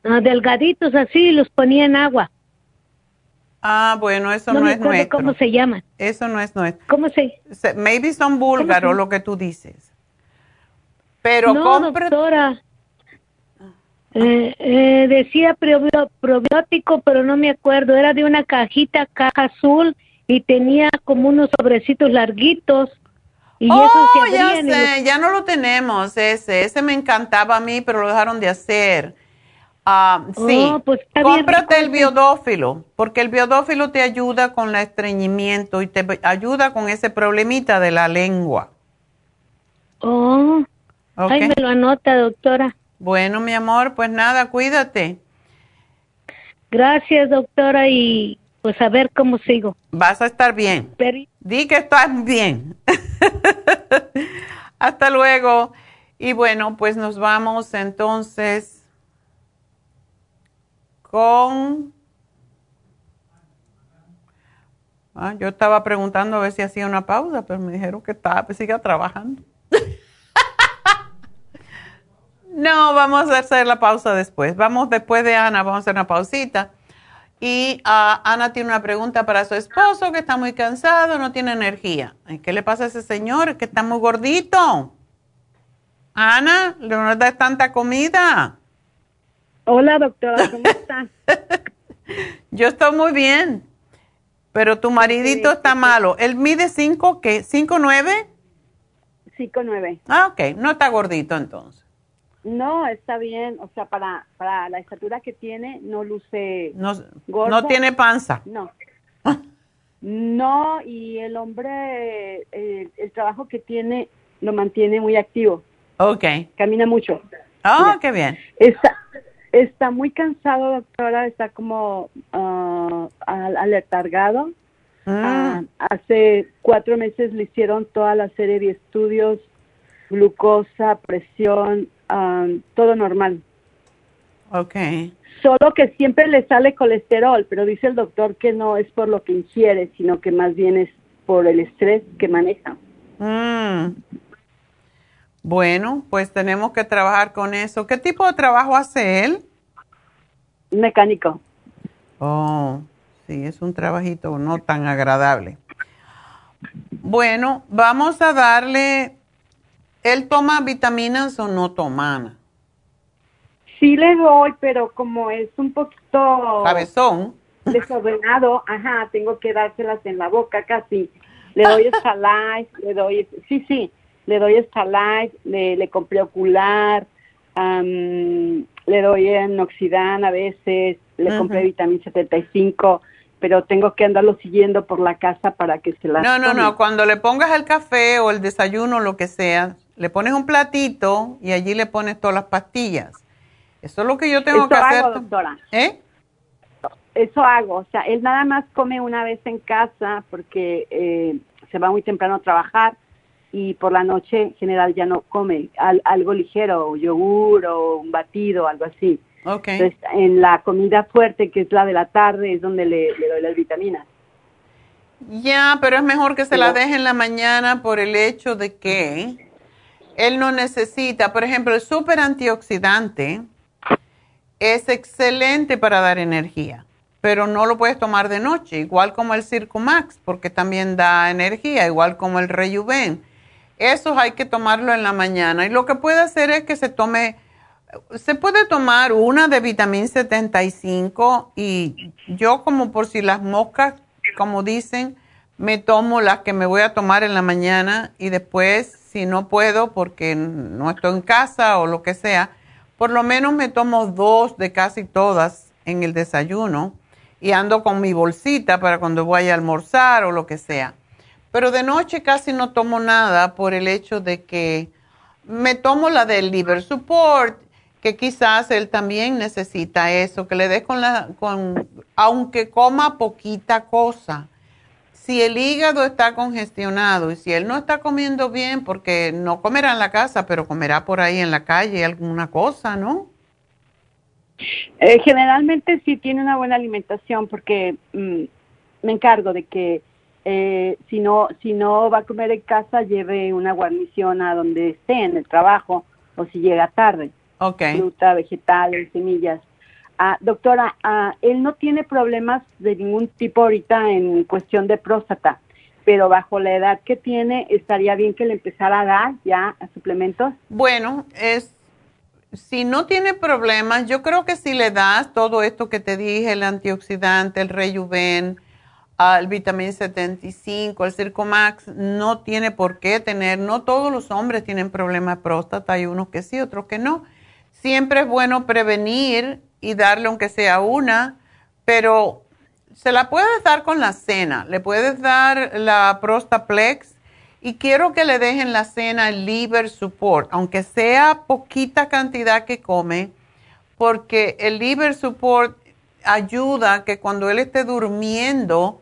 ah, delgaditos así, los ponía en agua. Ah, bueno, eso No no, me es nuestro. cómo se llaman. Eso no es nuestro. ¿Cómo se? Maybe son búlgaros, lo que tú dices. Pero no, compra. doctora. Eh, eh, decía probiótico, pero no me acuerdo. Era de una cajita, caja azul, y tenía como unos sobrecitos larguitos. Y oh, se ya sé, los- ya no lo tenemos ese. Ese me encantaba a mí, pero lo dejaron de hacer. Ah, sí, Oh, pues cómprate el biodófilo, porque el biodófilo te ayuda con el estreñimiento y te ayuda con ese problemita de la lengua. Oh, ¿ok? ahí me lo anota, doctora. Bueno, mi amor, pues nada, cuídate. Gracias, doctora, y pues a ver cómo sigo. Vas a estar bien. Pero- Di que estás bien. [laughs] Hasta luego. Y bueno, pues nos vamos entonces con... Ah, yo estaba preguntando a ver si hacía una pausa, pero me dijeron que estaba, que siga trabajando. [laughs] no, vamos a hacer la pausa después. Vamos después de Ana, vamos a hacer una pausita. Y ah, Ana tiene una pregunta para su esposo que está muy cansado, no tiene energía. ¿Qué le pasa a ese señor que está muy gordito? Ana, ¿le no das tanta comida? Hola, doctora, ¿cómo está? [laughs] Yo estoy muy bien, pero tu maridito está malo. ¿Él mide 5 qué? ¿5, 9? 5'9". Ah, ok, no está gordito entonces. No, está bien. O sea, para, para la estatura que tiene, no luce No, gordo. no tiene panza. No. [laughs] No, y el hombre, eh, el trabajo que tiene, lo mantiene muy activo. Ok. Camina mucho. Ah, Mira, qué bien. Está, está muy cansado, doctora. Está como ah, al- aletargado. Mm. Ah, hace cuatro meses le hicieron toda la serie de estudios, glucosa, presión, ah, todo normal. Ok. Solo que siempre le sale colesterol, pero dice el doctor que no es por lo que ingiere, sino que más bien es por el estrés que maneja. Mm. Bueno, pues tenemos que trabajar con eso. ¿Qué tipo de trabajo hace él? Mecánico. Oh, sí, es un trabajito no tan agradable. Bueno, vamos a darle. ¿Él toma vitaminas o no toma? Ana? Sí le doy, pero como es un poquito Cabezón. [laughs] desordenado, ajá, tengo que dárselas en la boca casi. Le doy [laughs] Escalite, le doy, sí, sí, le doy Escalite, le, le compré ocular, le doy en oxidán a veces, le compré vitamina 75, pero tengo que andarlo siguiendo por la casa para que se la No, no, no, cuando le pongas el café o el desayuno, lo que sea, le pones un platito y allí le pones todas las pastillas. Eso es lo que yo tengo que hacer. doctora. ¿Eh? Eso hago, o sea, él nada más come una vez en casa porque eh, se va muy temprano a trabajar y por la noche en general ya no come algo ligero, yogur o un batido, algo así. Okay. Entonces, en la comida fuerte, que es la de la tarde, es donde le, doy las vitaminas. Ya, pero es mejor que se la deje en la mañana por el hecho de que él no necesita, por ejemplo, el super antioxidante es excelente para dar energía, pero no lo puedes tomar de noche, igual como el Circumax, porque también da energía, igual como el Rejuven. Eso hay que tomarlo en la mañana. Y lo que puede hacer es que se tome se puede tomar una de vitamina 75 y yo como por si las moscas, como dicen, me tomo las que me voy a tomar en la mañana y después, si no puedo porque no estoy en casa o lo que sea, por lo menos me tomo dos de casi todas en el desayuno y ando con mi bolsita para cuando vaya a almorzar o lo que sea. Pero de noche casi no tomo nada por el hecho de que me tomo la del liver support que quizás él también necesita eso, que le des con la, con, aunque coma poquita cosa. Si el hígado está congestionado y si él no está comiendo bien, porque no comerá en la casa, pero comerá por ahí en la calle alguna cosa, ¿no? Eh, generalmente sí tiene una buena alimentación porque mm, me encargo de que eh, si no si no va a comer en casa lleve una guarnición a donde esté en el trabajo o si llega tarde fruta, vegetales, semillas. Ah, doctora, ah, él no tiene problemas de ningún tipo ahorita en cuestión de próstata, pero bajo la edad que tiene, ¿estaría bien que le empezara a dar ya a suplementos? Bueno, es si no tiene problemas, yo creo que si le das todo esto que te dije, el antioxidante, el rejuven, el vitamina 75, el Circomax, no tiene por qué tener, no todos los hombres tienen problemas de próstata, hay unos que sí, otros que no. Siempre es bueno prevenir y darle aunque sea una, pero se la puedes dar con la cena, le puedes dar la Prostaplex y quiero que le dejen la cena el liver support, aunque sea poquita cantidad que come, porque el liver support ayuda que cuando él esté durmiendo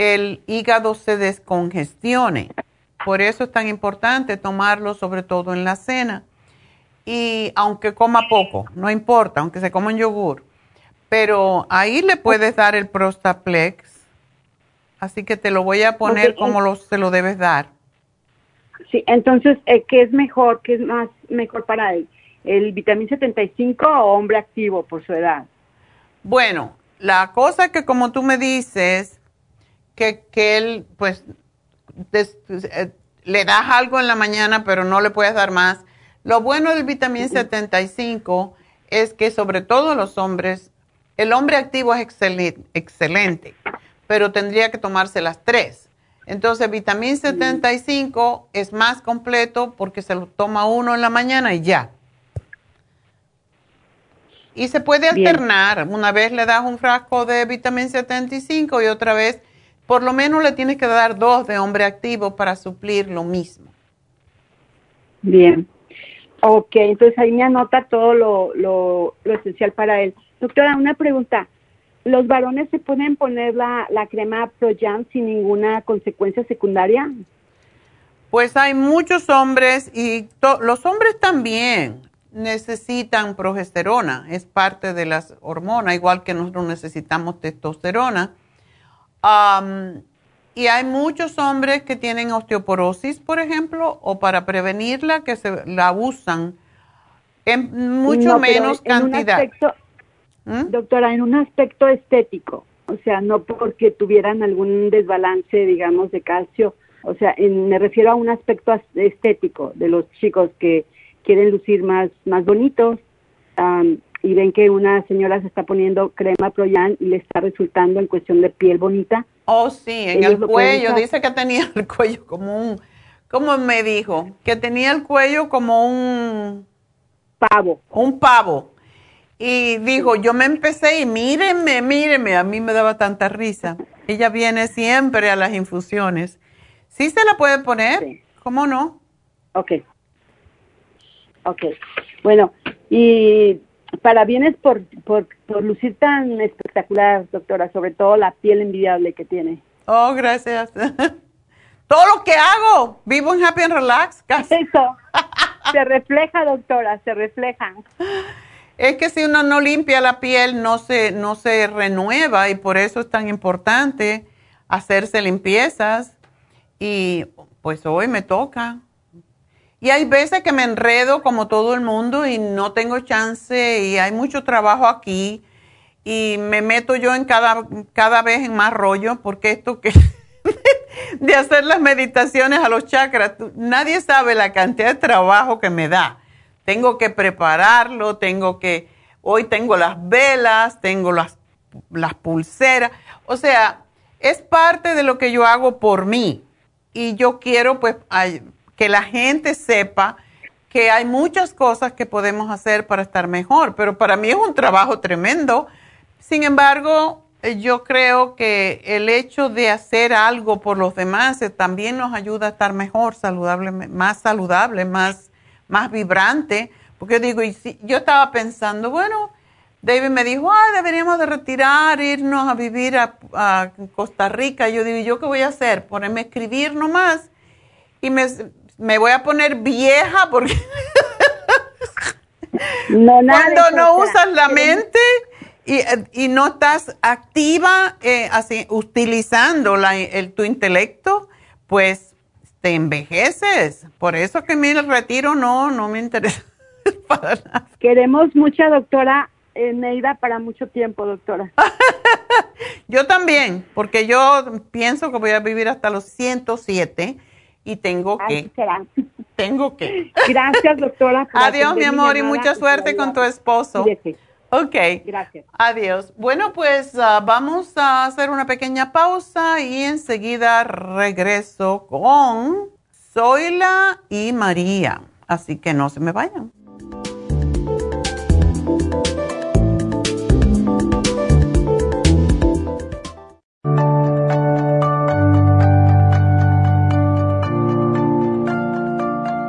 el hígado se descongestione. Por eso es tan importante tomarlo sobre todo en la cena y aunque coma poco, no importa, aunque se coma un yogur, pero ahí le puedes dar el Prostaplex, así que te lo voy a poner como lo, se lo debes dar. Sí, entonces, eh, ¿qué es mejor, qué es más mejor para él? ¿El vitamina 75 o hombre activo por su edad? Bueno, la cosa que como tú me dices, que, que él, pues, eh, le das algo en la mañana, pero no le puedes dar más, lo bueno del vitamina 75 es que sobre todo los hombres, el hombre activo es excelente, excelente pero tendría que tomarse las tres. Entonces, vitamina 75 es más completo porque se lo toma uno en la mañana y ya. Y se puede alternar. Una vez le das un frasco de vitamina 75 y otra vez, por lo menos le tienes que dar dos de hombre activo para suplir lo mismo. Bien. Ok, entonces ahí me anota todo lo, lo, esencial para él. Doctora, una pregunta. ¿Los varones se pueden poner la, la crema Proyan sin ninguna consecuencia secundaria? Pues hay muchos hombres y los hombres también necesitan progesterona, es parte de las hormonas, igual que nosotros necesitamos testosterona. Y hay muchos hombres que tienen osteoporosis, por ejemplo, o para prevenirla, que se la usan en mucho menos cantidad. ¿Mm? Doctora, en un aspecto estético, o sea, no porque tuvieran algún desbalance, digamos, de calcio, o sea, me refiero a un aspecto estético de los chicos que quieren lucir más, más bonitos y ven que una señora se está poniendo crema Proyan y le está resultando en cuestión de piel bonita Oh, sí, en el cuello. Dice que tenía el [laughs] cuello como un, ¿cómo me dijo? Que tenía el cuello como un, pavo. Un pavo. Y dijo, yo me empecé y míreme, míreme, a mí me daba tanta risa. Ella viene siempre a las infusiones. ¿Sí se la puede poner? ¿Cómo no? Ok. Ok. Bueno, y para bienes por, por, por lucir tan espectacular, doctora, sobre todo la piel envidiable que tiene. Oh, gracias. [laughs] todo lo que hago, vivo en Happy and Relax. Casi. Eso. [laughs] se refleja, doctora, se refleja. Es que si uno no limpia la piel, no se, no se renueva y por eso es tan importante hacerse limpiezas. Y pues hoy me toca. Y hay veces que me enredo como todo el mundo y no tengo chance y hay mucho trabajo aquí y me meto yo en cada, cada vez en más rollo porque esto que [laughs] de hacer las meditaciones a los chakras, nadie sabe la cantidad de trabajo que me da. Tengo que prepararlo, tengo que, hoy tengo las velas, tengo las, las pulseras, o sea, es parte de lo que yo hago por mí y yo quiero pues que la gente sepa que hay muchas cosas que podemos hacer para estar mejor, pero para mí es un trabajo tremendo. Sin embargo, eh, yo creo que el hecho de hacer algo por los demás eh, también nos ayuda a estar mejor, saludable, más saludable, más, más vibrante. Porque yo digo, y si, yo estaba pensando, bueno, David me dijo, ay, deberíamos de retirar, irnos a vivir a, Costa Rica. yo digo, ¿y yo qué voy a hacer? Ponerme a escribir nomás. Y me, me voy a poner vieja porque [laughs] no, cuando no usas la mente y, no estás activa eh, así, utilizando la, el, tu intelecto, pues te envejeces. Por eso que mi retiro no, no me interesa [laughs] para nada. Queremos mucha doctora Neida para mucho tiempo, doctora. [laughs] yo también, porque yo pienso que voy a vivir hasta los 107 y tengo que. [laughs] Tengo que. Gracias, doctora. Adiós, mi amor, y mucha suerte con tu esposo. Ok. Gracias. Adiós. Bueno, pues ah, vamos a hacer una pequeña pausa y enseguida regreso con Zoila y María. Así que no se me vayan.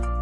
podcast.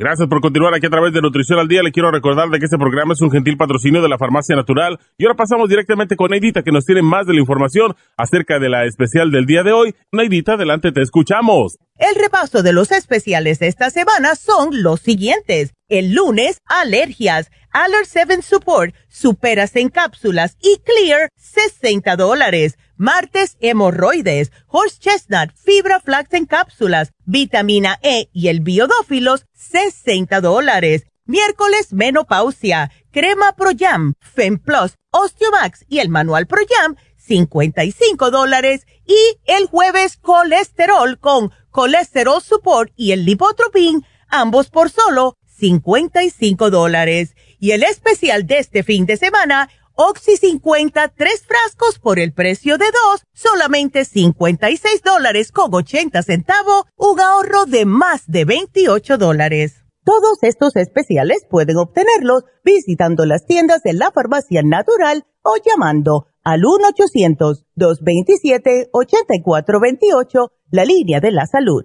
Gracias por continuar aquí a través de Nutrición al Día. Le quiero recordar de que este programa es un gentil patrocinio de la Farmacia Natural. Y ahora pasamos directamente con Neidita, que nos tiene más de la información acerca de la especial del día de hoy. Neidita, adelante, te escuchamos. El repaso de los especiales de esta semana son los siguientes. El lunes, alergias, Aller 7 Support, superas en cápsulas y Clear, 60 dólares. Martes, hemorroides, horse chestnut, fibra flax en cápsulas, vitamina E y el biodófilos, 60 dólares Miércoles menopausia, crema Pro Jam, Fem Plus, Osteomax y el manual Pro Jam, 55 dólares. Y el jueves colesterol con colesterol support y el lipotropin, ambos por solo 55 dólares. Y el especial de este fin de semana, Oxy 50, tres frascos por el precio de dos, solamente 56 dólares con 80 centavos, un ahorro de más de 28 dólares. Todos estos especiales pueden obtenerlos visitando las tiendas de la farmacia natural o llamando al 1-800-227-8428, la línea de la salud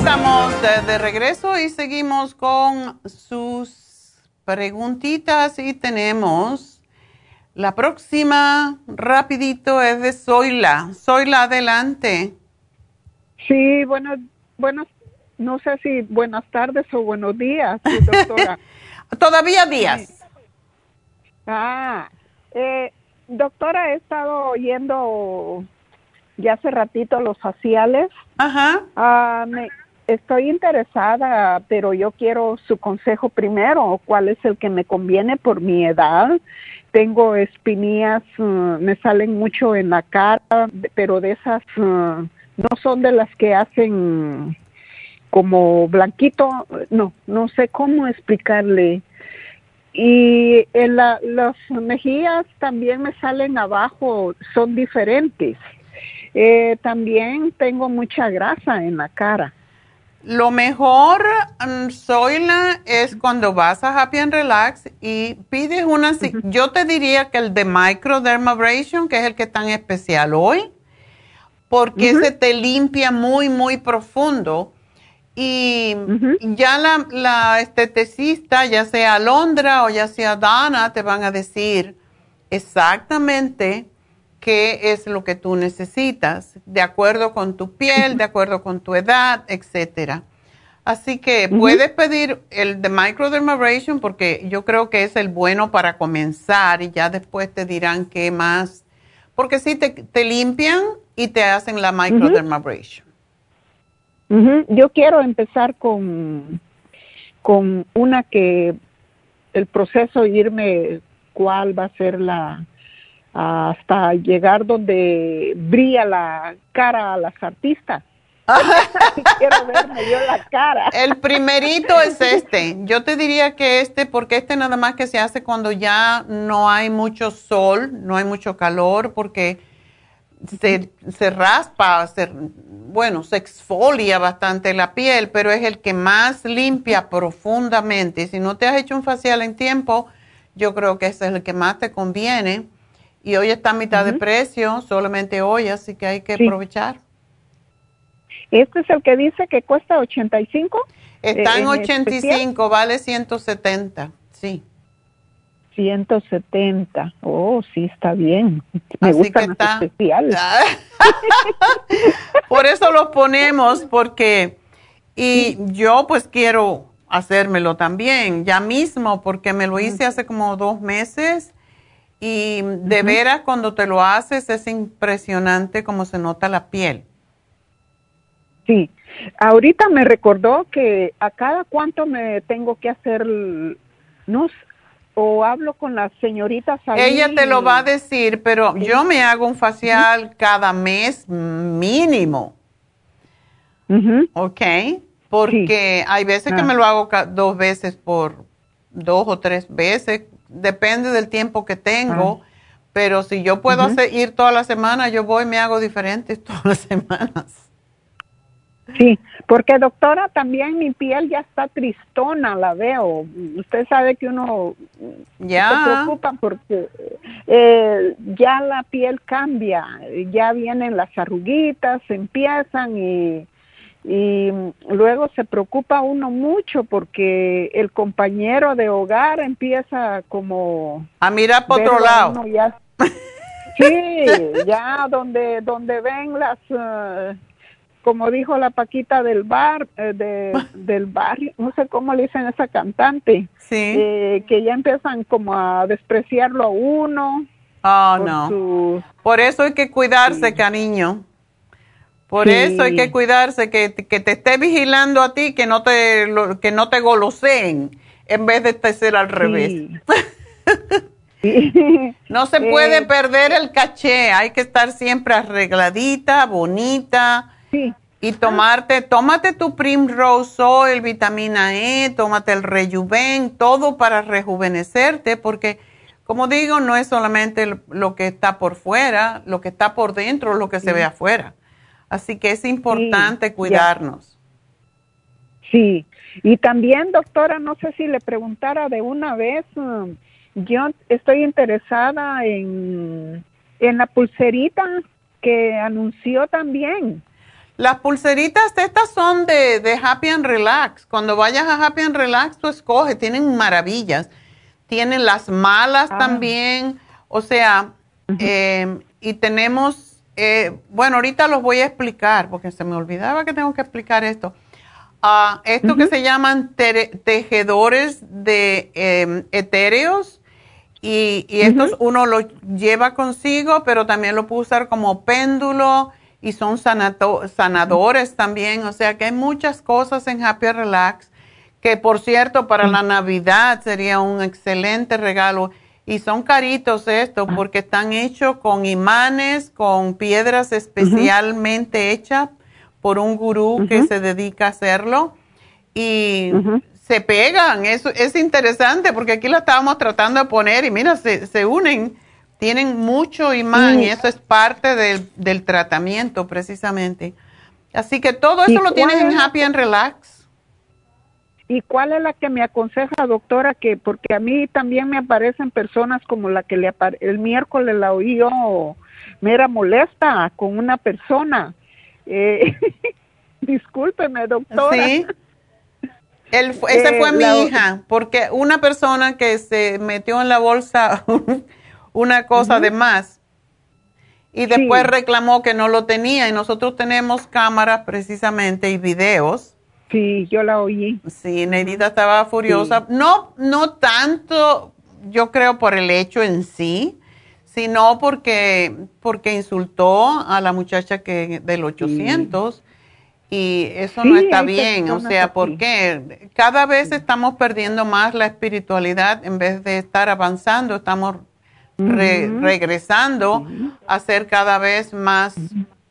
Estamos de, regreso y seguimos con sus preguntitas y tenemos la próxima rapidito es de Zoila. Zoila, adelante. Sí, bueno, bueno, no sé si buenas tardes o buenos días, [laughs] doctora. Todavía días. Ah, eh, doctora, he estado oyendo ya hace ratito los faciales. Ajá. Ah, me, estoy interesada, pero yo quiero su consejo primero, cuál es el que me conviene por mi edad. Tengo espinillas, uh, me salen mucho en la cara, pero de esas uh, no son de las que hacen como blanquito, no, no sé cómo explicarle. Y en la, las mejillas también me salen abajo, son diferentes. Eh, también tengo mucha grasa en la cara. Lo mejor, Zoila, mm, es cuando vas a Happy and Relax y pides una... Yo te diría que el de Microdermabrasion, que es el que es tan especial hoy, porque se te limpia muy, muy profundo. Y ya la, la esteticista, ya sea Alondra o ya sea Dana, te van a decir exactamente qué es lo que tú necesitas, de acuerdo con tu piel, de acuerdo con tu edad, etcétera. Así que puedes pedir el de microdermabrasion porque yo creo que es el bueno para comenzar y ya después te dirán qué más, porque sí te, limpian y te hacen la microdermabrasion. Yo quiero empezar con, con una que el proceso irme cuál va a ser la, hasta llegar donde brilla la cara a las artistas. [laughs] Quiero verme yo la cara. El primerito es este. Yo te diría que este, porque este nada más que se hace cuando ya no hay mucho sol, no hay mucho calor, porque se, se raspa, se, bueno, se exfolia bastante la piel, pero es el que más limpia profundamente. Si no te has hecho un facial en tiempo, yo creo que ese es el que más te conviene y hoy está a mitad de precio, solamente hoy, así que hay que aprovechar. ¿Este es el que dice que cuesta 85? Está en, 85, vale 170, sí. 170, oh, sí, está bien. Me Así que está. [laughs] Por eso lo ponemos, porque, y yo pues quiero hacérmelo también, ya mismo, porque me lo hice hace como dos meses y de veras, cuando te lo haces, es impresionante cómo se nota la piel. Sí. Ahorita me recordó que a cada cuánto me tengo que hacer, no o hablo con la señorita Ella te lo va a decir, pero yo me hago un facial cada mes mínimo. ¿Ok? Porque hay veces que ah. me lo hago dos veces por dos o tres veces depende del tiempo que tengo, ah. pero si yo puedo hacer, ir toda la semana, yo voy y me hago diferentes [laughs] todas las semanas. Sí, porque doctora, también mi piel ya está tristona, la veo. Usted sabe que uno ya. se preocupa porque eh, ya la piel cambia, ya vienen las arruguitas, empiezan y, y luego se preocupa uno mucho porque el compañero de hogar empieza como a mirar por otro lado. [laughs] sí, ya donde donde ven las uh, como dijo la Paquita del bar, eh, de, [laughs] del barrio, no sé cómo le dicen a esa cantante, eh, que ya empiezan como a despreciarlo a uno. Oh, no. Por eso hay que cuidarse, cariño. Por eso hay que cuidarse, que, que, te esté vigilando a ti, que no te, que no te goloseen, en vez de ser al revés. [laughs] [laughs] no se puede eh, perder el caché, hay que estar siempre arregladita, bonita. Y tomarte, tómate tu Primrose Oil, vitamina E, tómate el Rejuven, todo para rejuvenecerte, porque como digo, no es solamente lo que está por fuera, lo que está por dentro, lo que se ve afuera. Así que es importante cuidarnos. Sí, y también, doctora, no sé si le preguntara de una vez, um, yo estoy interesada en, en la pulserita que anunció también. Las pulseritas estas son de, de, Happy and Relax. Cuando vayas a Happy and Relax, tú escoges, tienen maravillas. Tienen las malas ah. también. O sea, eh, y tenemos eh, bueno, ahorita los voy a explicar porque se me olvidaba que tengo que explicar esto. Uh, esto que se llaman tejedores de eh, etéreos y, estos uno los lleva consigo, pero también lo puede usar como péndulo y son sanadores también. O sea que hay muchas cosas en Happy Relax que, por cierto, para la Navidad sería un excelente regalo y son caritos estos porque están hechos con imanes, con piedras especialmente hechas por un gurú que se dedica a hacerlo. Y se pegan. Eso es interesante porque aquí lo estábamos tratando de poner y mira, se, se unen. Tienen mucho imán y eso es parte del, del tratamiento precisamente. Así que todo eso lo tienes en Happy and Relax. ¿Y cuál es la que me aconseja, doctora? Que porque a mí también me aparecen personas como la que le el miércoles la oí yo, me era molesta con una persona. Eh, [laughs] discúlpeme, doctora. Sí. El, esa fue eh, mi hija, porque una persona que se metió en la bolsa [laughs] una cosa de más y después reclamó que no lo tenía y nosotros tenemos cámaras precisamente y videos Sí, yo la oí. Sí, Neidita estaba furiosa. No, no tanto, yo creo, por el hecho en sí, sino porque, porque insultó a la muchacha que del 800 y eso no está bien. O sea, porque cada vez estamos perdiendo más la espiritualidad en vez de estar avanzando, estamos regresando a ser cada vez más,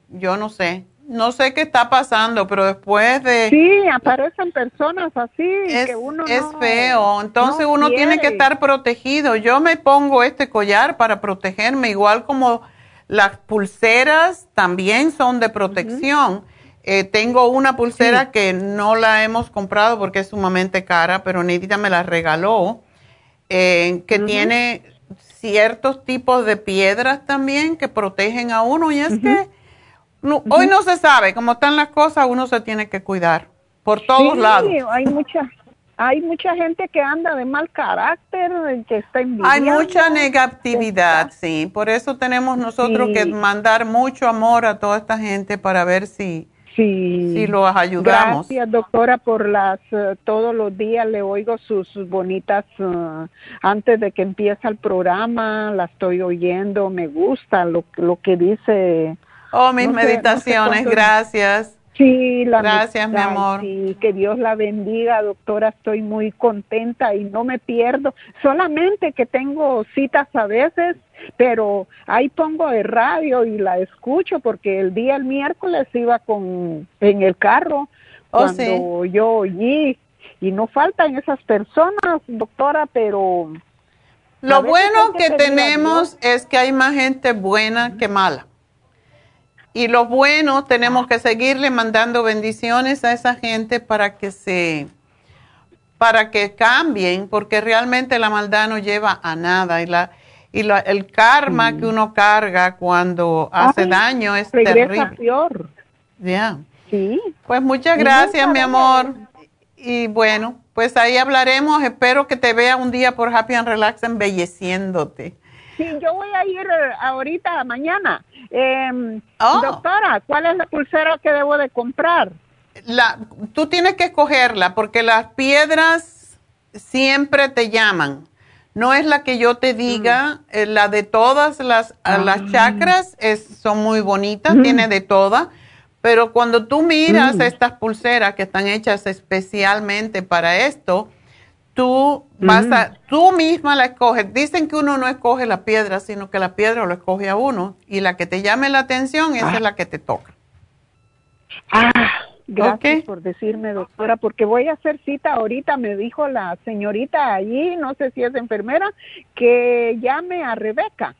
yo no sé, no sé qué está pasando, pero después de... Sí, aparecen personas así es, que uno Es feo, entonces uno tiene que estar protegido. Yo me pongo este collar para protegerme, igual como las pulseras también son de protección. Eh, tengo una pulsera que no la hemos comprado porque es sumamente cara, pero Nidita me la regaló, eh, que tiene ciertos tipos de piedras también que protegen a uno y es que hoy no se sabe, cómo están las cosas, uno se tiene que cuidar por todos sí, lados. Hay mucha, hay mucha gente que anda de mal carácter, que está Hay mucha negatividad, sí. Por eso tenemos nosotros que mandar mucho amor a toda esta gente para ver si, sí. si los ayudamos. Gracias, doctora, por las, eh, todos los días le oigo sus, bonitas, eh, antes de que empiece el programa, la estoy oyendo, me gusta lo, lo que dice Oh, mis meditaciones, gracias. Sí, la Gracias, mi amor. Sí, que Dios la bendiga, doctora. Estoy muy contenta y no me pierdo. Solamente que tengo citas a veces, pero ahí pongo el radio y la escucho porque el día el miércoles iba con en el carro oh, cuando yo oí y no faltan esas personas, doctora, pero lo bueno que tenemos es que hay más gente buena que mala. Y lo bueno, tenemos que seguirle mandando bendiciones a esa gente para que se, para que cambien, porque realmente la maldad no lleva a nada y la y la, el karma que uno carga cuando hace daño es terrible. peor. Ya. Sí. Pues muchas gracias, mi amor. Y bueno, pues ahí hablaremos. Espero que te vea un día por Happy and Relax embelleciéndote. Sí, yo voy a ir eh, ahorita, mañana. Eh, Doctora, ¿cuál es la pulsera que debo de comprar? La, tú tienes que escogerla porque las piedras siempre te llaman. No es la que yo te diga, mm. eh, la de todas las, las ah. chakras es, son muy bonitas, mm. tiene de todas, pero cuando tú miras mm. estas pulseras que están hechas especialmente para esto, tú vas a, tú misma la escoges. Dicen que uno no escoge la piedra, sino que la piedra lo escoge a uno. Y la que te llame la atención, esa es ah. la que te toca. Ah, gracias por decirme, doctora, porque voy a hacer cita ahorita, me dijo la señorita allí, no sé si es enfermera, que llame a Rebeca.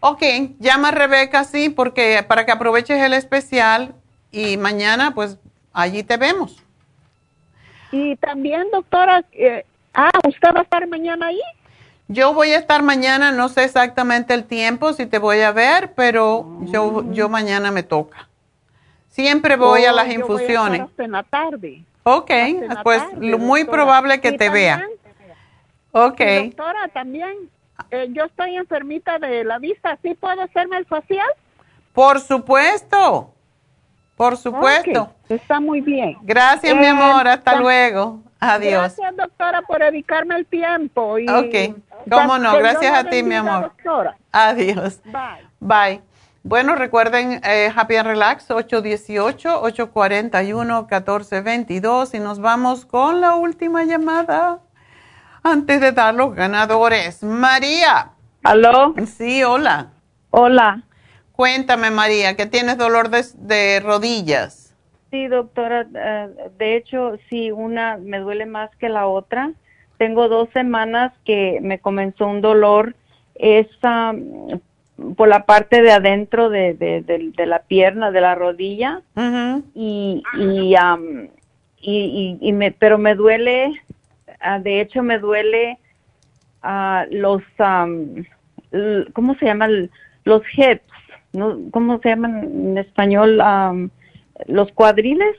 Ok, llama a Rebeca, sí, porque para que aproveches el especial y mañana, pues, allí te vemos. Y también, doctora, eh, Ah, ¿usted va a estar mañana ahí? Yo voy a estar mañana, no sé exactamente el tiempo, si te voy a ver, pero yo, yo mañana me toca. Siempre voy a oh, las infusiones. Voy en la tarde. Ok, pues muy probable que te vea. Ok. doctora, también, eh, yo estoy enfermita de la vista, ¿sí puedo hacerme el facial? Por supuesto, por supuesto. Está muy bien. Gracias, mi amor, hasta luego. Adiós. Gracias, doctora, por dedicarme el tiempo. Y ok, cómo no, gracias a ti, mi amor. Adiós. Bye. Bye. Bueno, recuerden eh, Happy and Relax 818-841-1422 y nos vamos con la última llamada antes de dar los ganadores. María. ¿Aló? Sí, hola. Hola. Cuéntame, María, que tienes dolor de rodillas. Sí, doctora, eh, de hecho, sí, una me duele más que la otra. Tengo dos semanas que me comenzó un dolor, esa por la parte de adentro de, de, la pierna, de la rodilla, y, y, y, y, me, pero me duele, ah, de hecho me duele uh, los, ¿cómo se llaman? Los hips, ¿no? ¿cómo se llaman en español? Los cuadriles.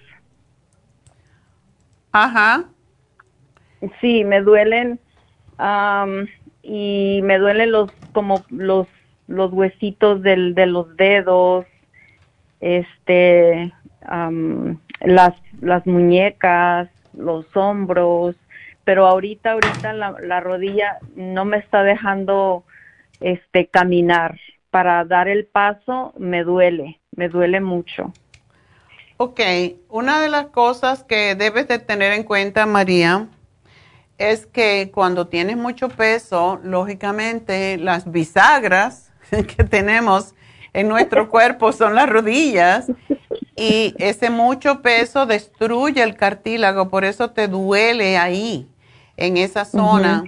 Ajá. Sí, me duelen y me duelen los como los los huesitos del, de los dedos, este, las las muñecas, los hombros, pero ahorita ahorita la, la rodilla no me está dejando este caminar para dar el paso me duele, me duele mucho. Ok, una de las cosas que debes de tener en cuenta, María, es que cuando tienes mucho peso, lógicamente las bisagras [laughs] que tenemos en nuestro [laughs] cuerpo son las rodillas y ese mucho peso destruye el cartílago, por eso te duele ahí, en esa zona.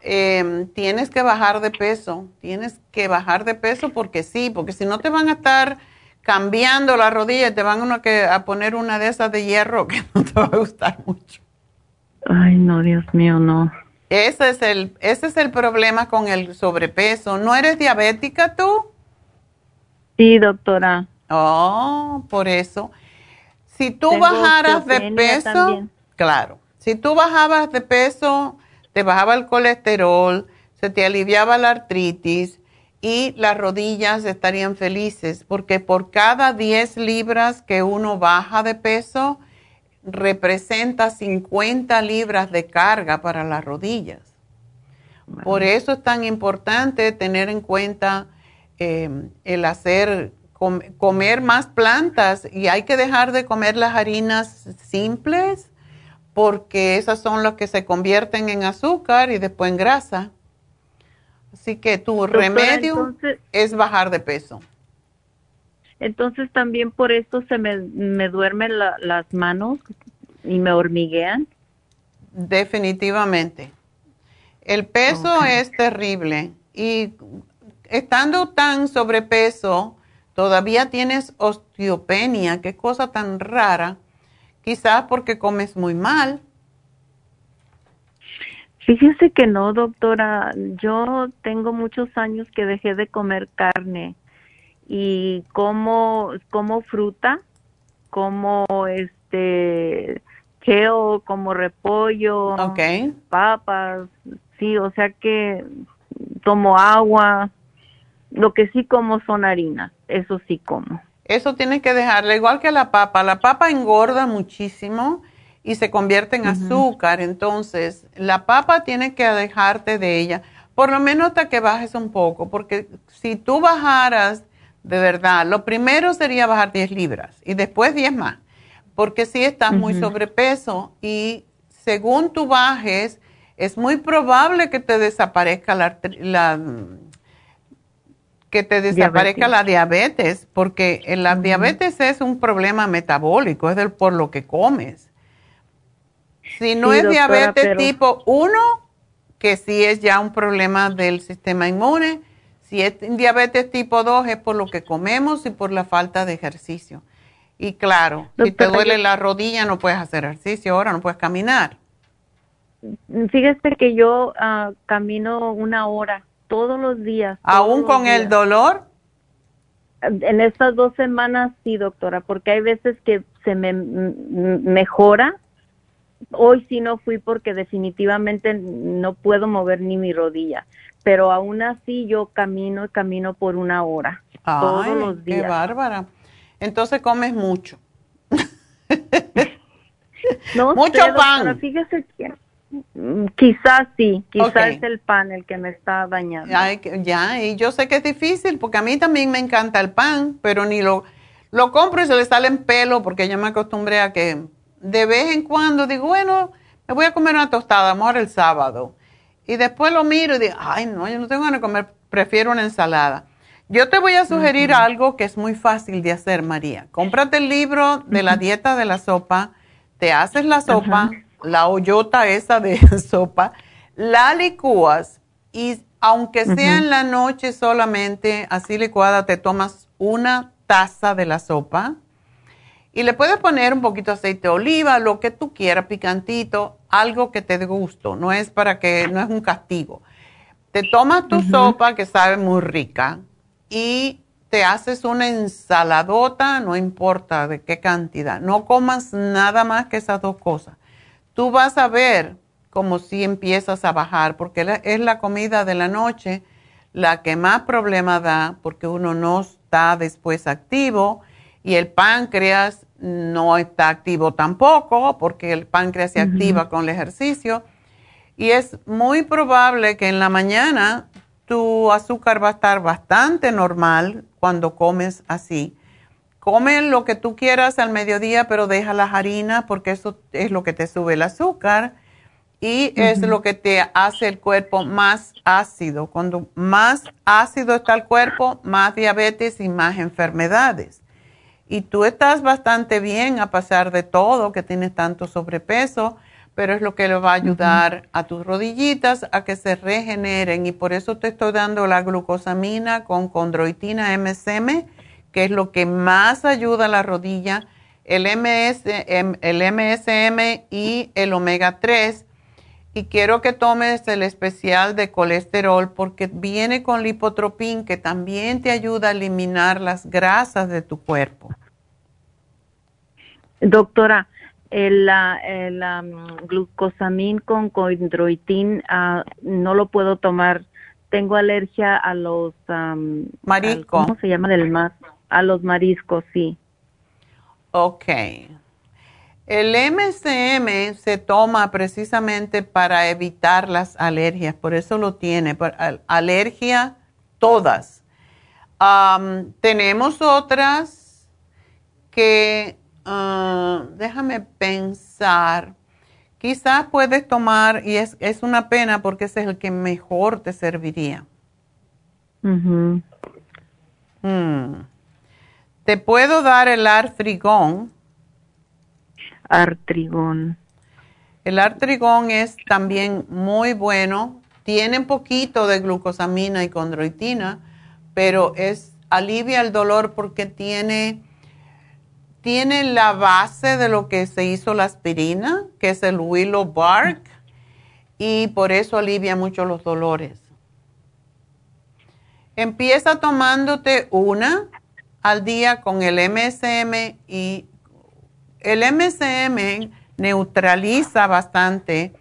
Em, tienes que bajar de peso, tienes que bajar de peso porque sí, porque si no te van a estar cambiando la rodilla, te van a, que, a poner una de esas de hierro que [laughs] no te va a gustar mucho. Ay, no, Dios mío, no. Ese es el, ese es el problema con el sobrepeso. ¿No eres diabética tú? Sí, doctora. Oh, por eso. Si tú bajaras de peso, claro, si tú bajabas de peso, te bajaba el colesterol, se te aliviaba la artritis, y las rodillas estarían felices porque por cada 10 libras que uno baja de peso, representa 50 libras de carga para las rodillas. Por eso es tan importante tener en cuenta eh, el hacer, comer más plantas y hay que dejar de comer las harinas simples porque esas son las que se convierten en azúcar y después en grasa. Así que tu remedio es bajar de peso. Entonces también por esto se me, me duermen las manos y me hormiguean. Definitivamente. El peso es terrible y estando tan sobrepeso, todavía tienes osteopenia, qué cosa tan rara, quizás porque comes muy mal Fíjese que no, doctora. Yo tengo muchos años que dejé de comer carne y como, como fruta, como este kale, como repollo, papas, sí, o sea que tomo agua. Lo que sí como son harinas, eso sí como. Eso tienes que dejarle igual que la papa. La papa engorda muchísimo y se convierte en azúcar. Entonces, la papa tiene que dejarte de ella, por lo menos hasta que bajes un poco, porque si tú bajaras de verdad, lo primero sería bajar 10 libras y después 10 más, porque si estás muy sobrepeso y según tú bajes, es muy probable que te desaparezca la, que te desaparezca la diabetes, porque la diabetes es un problema metabólico, es del, por lo que comes. Si no es diabetes tipo 1, que sí es ya un problema del sistema inmune, si es diabetes tipo 2 es por lo que comemos y por la falta de ejercicio. Y claro, si te duele la rodilla no puedes hacer ejercicio, ahora no puedes caminar. Fíjese que yo ah, camino una hora todos los días. ¿Aún con el dolor? En estas dos semanas sí, doctora, porque hay veces que se me mejora. Hoy sí no fui porque definitivamente no puedo mover ni mi rodilla, pero aún así yo camino y camino por una hora todos los días. Qué bárbara. Entonces comes mucho. [laughs] no mucho pan. fíjese que Mm, quizás sí, quizás es el pan el que me está dañando. ya, y yo sé que es difícil porque a mí también me encanta el pan, pero ni lo, lo compro y se le sale en pelo porque yo me acostumbré a que de vez en cuando digo, bueno, me voy a comer una tostada, amor, el sábado. Y después lo miro y digo, ay, no, yo no tengo ganas de comer, prefiero una ensalada. Yo te voy a sugerir algo que es muy fácil de hacer, María. Cómprate el libro de la dieta de la sopa, te haces la sopa la hoyota esa de [laughs] sopa, la licúas y aunque sea en la noche solamente así licuada, te tomas una taza de la sopa y le puedes poner un poquito de aceite de oliva, lo que tú quieras, picantito, algo que te dé gusto, no es para que, no es un castigo. Te tomas tu sopa que sabe muy rica y te haces una ensaladota, no importa de qué cantidad, no comas nada más que esas dos cosas. Tú vas a ver como si empiezas a bajar, porque es la comida de la noche la que más problema da, porque uno no está después activo y el páncreas no está activo tampoco, porque el páncreas se activa con el ejercicio. Y es muy probable que en la mañana tu azúcar va a estar bastante normal cuando comes así come lo que tú quieras al mediodía, pero deja las harinas porque eso es lo que te sube el azúcar y es lo que te hace el cuerpo más ácido. Cuando más ácido está el cuerpo, más diabetes y más enfermedades. Y tú estás bastante bien a pesar de todo, que tienes tanto sobrepeso, pero es lo que le va a ayudar a tus rodillitas a que se regeneren y por eso te estoy dando la glucosamina con condroitina MSM que es lo que más ayuda a la rodilla, el, MS, el MSM y el omega 3. Y quiero que tomes el especial de colesterol porque viene con lipotropín que también te ayuda a eliminar las grasas de tu cuerpo. Doctora, el, el glucosamín con coindroitín ah, no lo puedo tomar. Tengo alergia a los... Mariscos. ¿Cómo se llama del más? A los mariscos, sí. Ok. El MCM se toma precisamente para evitar las alergias, por eso lo tiene, alergia todas. tenemos otras que, ah, déjame pensar, quizás puedes tomar, y es, es, una pena porque ese es el que mejor te serviría. Mhm. Te puedo dar el artrigón. Artrigón. El artrigón es también muy bueno. Tiene un poquito de glucosamina y condroitina, pero es alivia el dolor porque tiene tiene la base de lo que se hizo la aspirina, que es el willow bark, y por eso alivia mucho los dolores. Empieza tomándote una al día con el MSM y el MSM neutraliza bastante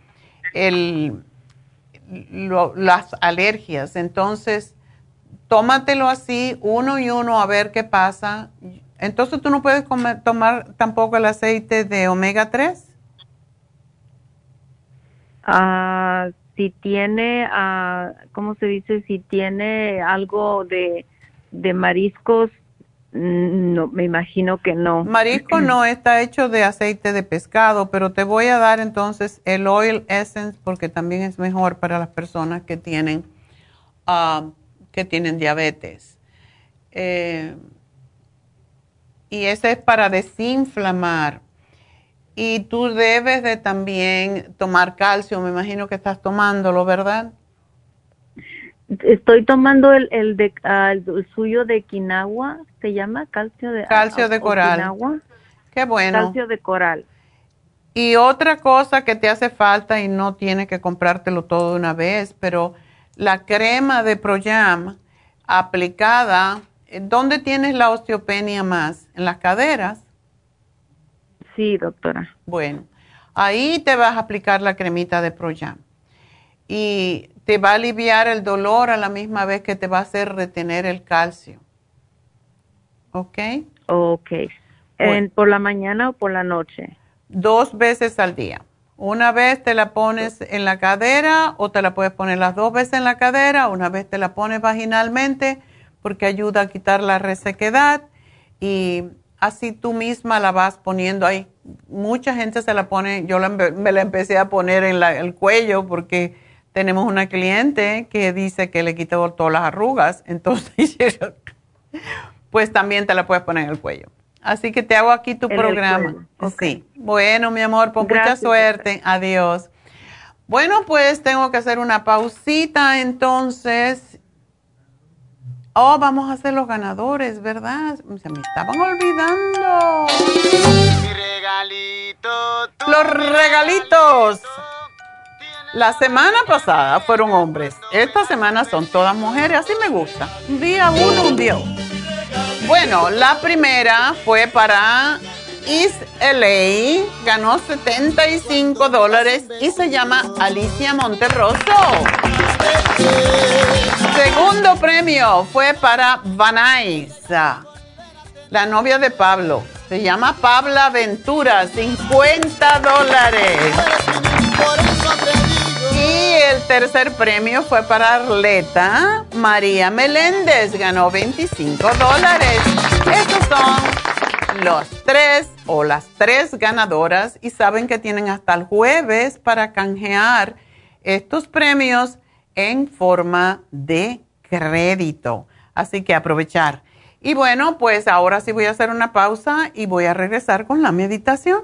el, las alergias. Entonces, tómatelo así, uno y uno, a ver qué pasa. Entonces, ¿tú no puedes comer, tomar tampoco el aceite de omega 3? Ah, si tiene, ah, ¿cómo se dice? Si tiene algo de mariscos, Mm, no, me imagino que no. Marisco no está hecho de aceite de pescado, pero te voy a dar entonces el oil essence porque también es mejor para las personas que tienen ah, que tienen diabetes. Eh, y ese es para desinflamar. Y tú debes de también tomar calcio, me imagino que estás tomándolo, ¿verdad? Estoy tomando el, el, de, ah, el suyo de quinagua se llama? Calcio de, calcio de coral. Qué bueno. Calcio de coral. Y otra cosa que te hace falta y no tienes que comprártelo todo de una vez, pero la crema de Proyam aplicada, eh, ¿dónde tienes la osteopenia más? ¿En las caderas? Sí, doctora. Bueno, ahí te vas a aplicar la cremita de Proyam. Y te va a aliviar el dolor a la misma vez que te va a hacer retener el calcio. ¿Ok? Ok. ¿Por la mañana o por la noche? Dos veces al día. Una vez te la pones en la cadera o te la puedes poner las dos veces en la cadera, una vez te la pones vaginalmente porque ayuda a quitar la resequedad y así tú misma la vas poniendo ahí. Mucha gente se la pone, yo la, me la empecé a poner en la, el cuello porque tenemos una cliente que dice que le quitó todas las arrugas, [laughs] entonces [laughs] pues también te la puedes poner en el cuello. Así que te hago aquí tu programa. Sí. Bueno, mi amor, pues mucha suerte. Adiós. Bueno, pues tengo que hacer una pausita entonces. Oh, vamos a hacer los ganadores, ¿verdad? Se me estaban olvidando. Mi regalito, los regalitos. La semana pasada fueron hombres. Esta semana son todas mujeres. Así me gusta. Día uno, un día otro. Bueno, la primera fue para East LA, ganó 75 dólares y se llama Alicia Monterroso. Segundo premio fue para Vanessa, la novia de Pablo. Se llama Pabla Ventura, 50 dólares el tercer premio fue para Arleta. María Meléndez ganó 25 dólares. Estos son los tres o las tres ganadoras y saben que tienen hasta el jueves para canjear estos premios en forma de crédito. Así que aprovechar. Y bueno, pues ahora sí voy a hacer una pausa y voy a regresar con la meditación.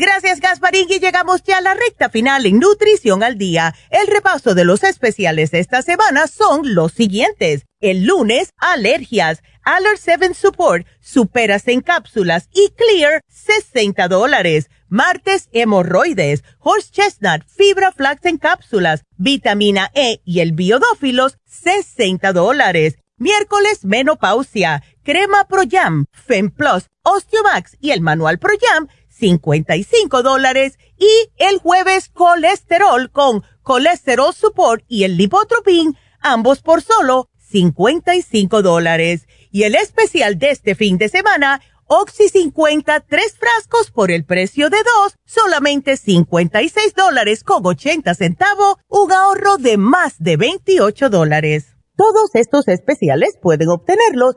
Gracias, Gasparín, y llegamos ya a la recta final en Nutrición al Día. El repaso de los especiales de esta semana son los siguientes. El lunes, alergias, Aller 7 Support, superas en cápsulas y Clear, 60 dólares. Martes, hemorroides, horse chestnut, fibra flax en cápsulas, vitamina E y el biodófilos, 60 dólares. Miércoles, menopausia, crema Pro Jam, Fem Plus, Osteomax y el manual Pro Jam, 55 dólares. Y el jueves, colesterol con colesterol support y el lipotropin, ambos por solo 55 dólares. Y el especial de este fin de semana, Oxy 50, tres frascos por el precio de dos, solamente 56 dólares con 80 centavos, un ahorro de más de 28 dólares. Todos estos especiales pueden obtenerlos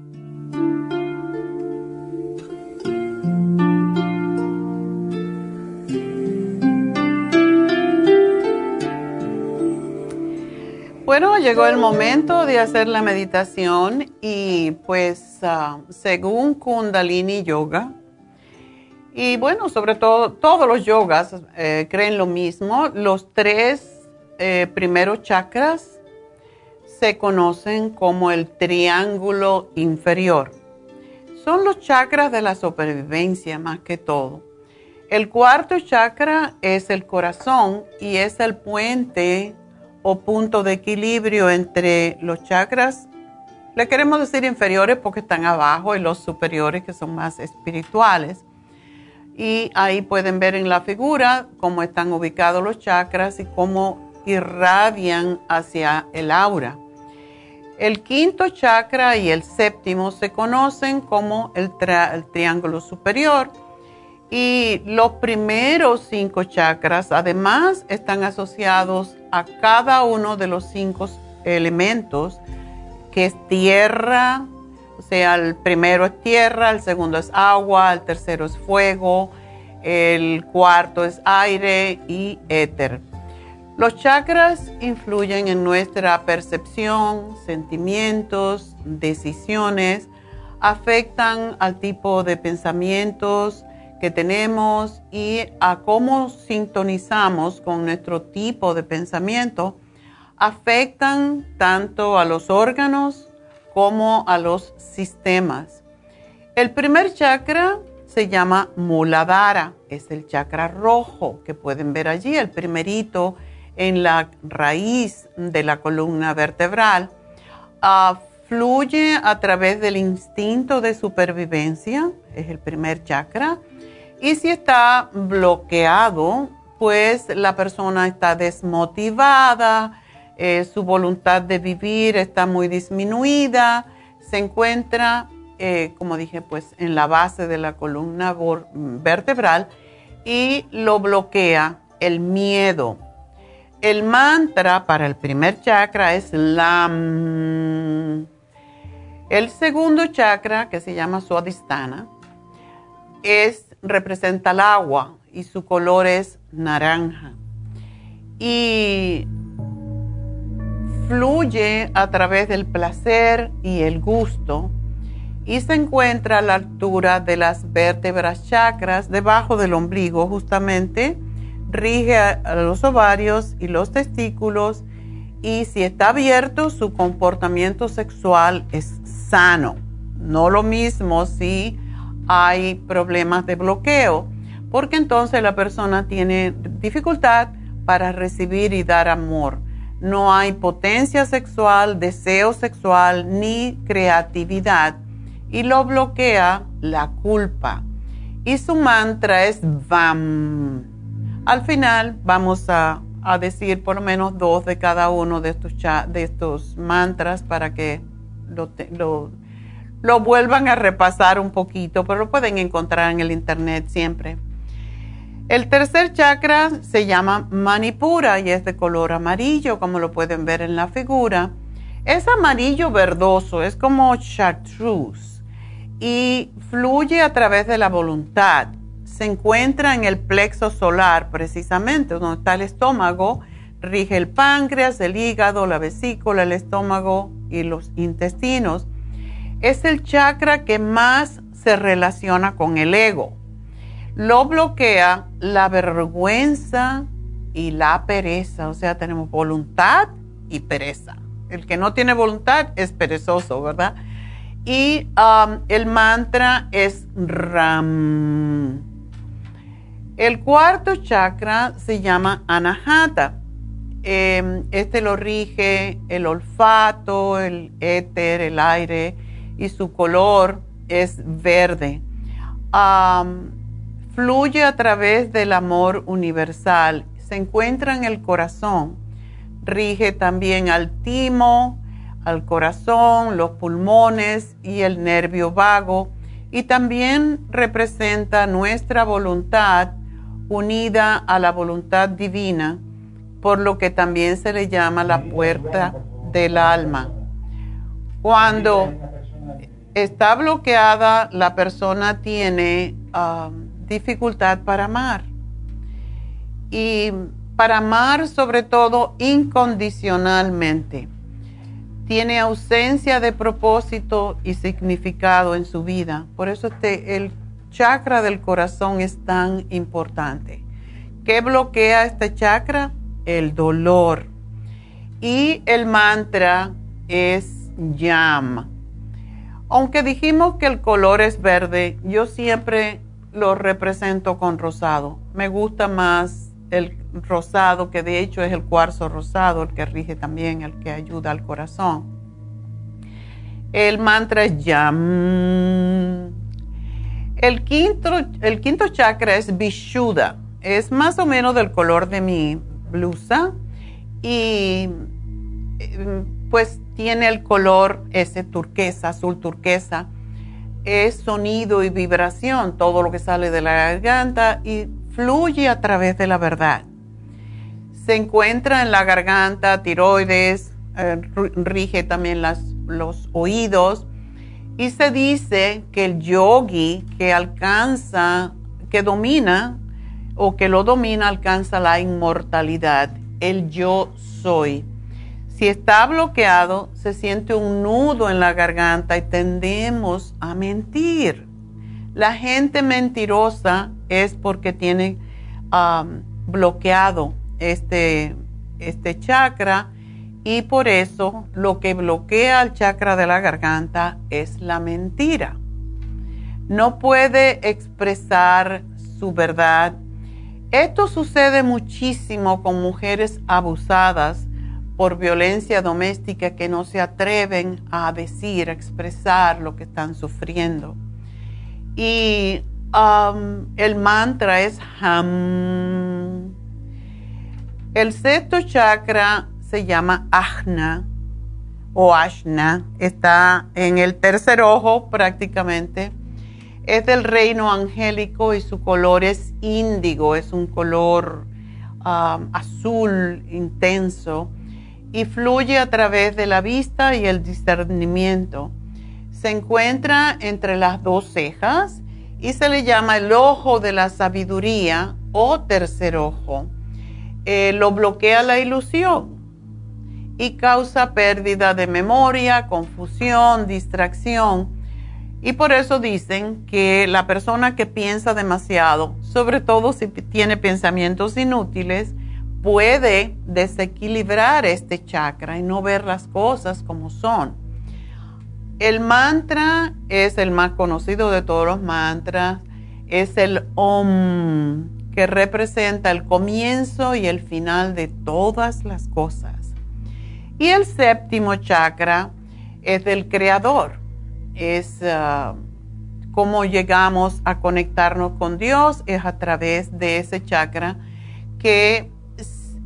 Bueno, llegó el momento de hacer la meditación y pues ah, según Kundalini Yoga, y bueno, sobre todo, todos los yogas eh, creen lo mismo. Los tres eh, primeros chakras se conocen como el triángulo inferior. Son los chakras de la supervivencia más que todo. El cuarto chakra es el corazón y es el puente o punto de equilibrio entre los chakras. Le queremos decir inferiores porque están abajo y los superiores que son más espirituales y ahí pueden ver en la figura cómo están ubicados los chakras y cómo irradian hacia el aura. El quinto chakra y el séptimo se conocen como el, triángulo superior y los primeros cinco chakras además están asociados a cada uno de los cinco elementos que es tierra, o sea, el primero es tierra, el segundo es agua, el tercero es fuego, el cuarto es aire y éter. Los chakras influyen en nuestra percepción, sentimientos, decisiones, afectan al tipo de pensamientos que tenemos y a cómo sintonizamos con nuestro tipo de pensamiento, afectan tanto a los órganos como a los sistemas. El primer chakra se llama Muladhara, es el chakra rojo que pueden ver allí, el primerito en la raíz de la columna vertebral. Ah, fluye a través del instinto de supervivencia, es el primer chakra, y si está bloqueado, pues la persona está desmotivada, eh, su voluntad de vivir está muy disminuida, se encuentra, eh, como dije, pues en la base de la columna vertebral y lo bloquea el miedo. El mantra para el primer chakra es LAM. El segundo chakra, que se llama Suadhisthana, es, representa el agua y su color es naranja. Y fluye a través del placer y el gusto y se encuentra a la altura de las vértebras chakras debajo del ombligo justamente, rige a los ovarios y los testículos y si está abierto su comportamiento sexual es sano. No lo mismo si hay problemas de bloqueo, porque entonces la persona tiene dificultad para recibir y dar amor no hay potencia sexual, deseo sexual ni creatividad y lo bloquea la culpa. Y su mantra es VAM. Al final vamos a, decir por lo menos dos de cada uno de estos, de estos mantras para que lo, lo vuelvan a repasar un poquito, pero lo pueden encontrar en el internet siempre. El tercer chakra se llama Manipura y es de color amarillo, como lo pueden ver en la figura. Es amarillo verdoso, es como chartreuse y fluye a través de la voluntad. Se encuentra en el plexo solar, precisamente, donde está el estómago, rige el páncreas, el hígado, la vesícula, el estómago y los intestinos. Es el chakra que más se relaciona con el ego. Lo bloquea la vergüenza y la pereza, o sea, tenemos voluntad y pereza. El que no tiene voluntad es perezoso, ¿verdad? Y um, el mantra es Ram. El cuarto chakra se llama Anahata. Em, este lo rige el olfato, el éter, el aire y su color es verde. Fluye a través del amor universal. Se encuentra en el corazón rige también al timo, al corazón, los pulmones y el nervio vago y también representa nuestra voluntad unida a la voluntad divina, por lo que también se le llama la puerta del alma. Cuando está bloqueada, la persona tiene um, dificultad para amar. Y para amar sobre todo incondicionalmente. Tiene ausencia de propósito y significado en su vida. Por eso el chakra del corazón es tan importante. ¿Qué bloquea este chakra? El dolor. Y el mantra es Yam. Aunque dijimos que el color es verde, yo siempre lo represento con rosado. Me gusta más el rosado, que de hecho es el cuarzo rosado, el que rige también, el que ayuda al corazón. El mantra es Yam. El quinto, el quinto chakra es Vishuddha. Es más o menos del color de mi blusa y pues tiene el color ese turquesa, azul turquesa. Es sonido y vibración, todo lo que sale de la garganta y fluye a través de la verdad. Se encuentra en la garganta, tiroides, eh, rige también los oídos y se dice que el yogi que alcanza, que domina o que lo domina alcanza la inmortalidad, el yo soy. Si está bloqueado, se siente un nudo en la garganta y tendemos a mentir. La gente mentirosa es porque tiene bloqueado este, este chakra y por eso lo que bloquea el chakra de la garganta es la mentira. No puede expresar su verdad. Esto sucede muchísimo con mujeres abusadas por violencia doméstica que no se atreven a decir, a expresar lo que están sufriendo. Y um, el mantra es Ham. El sexto chakra se llama Ajna o Ashna. Está en el tercer ojo prácticamente. Es del reino angélico y su color es índigo, es un color um, azul intenso y fluye a través de la vista y el discernimiento se encuentra entre las dos cejas y se le llama el ojo de la sabiduría o tercer ojo. Eh, lo bloquea la ilusión y causa pérdida de memoria, confusión, distracción. Y por eso dicen que la persona que piensa demasiado, sobre todo si tiene pensamientos inútiles, puede desequilibrar este chakra y no ver las cosas como son. El mantra es el más conocido de todos los mantras, es el Om, que representa el comienzo y el final de todas las cosas. Y el séptimo chakra es del creador, es uh, cómo llegamos a conectarnos con Dios, es a través de ese chakra que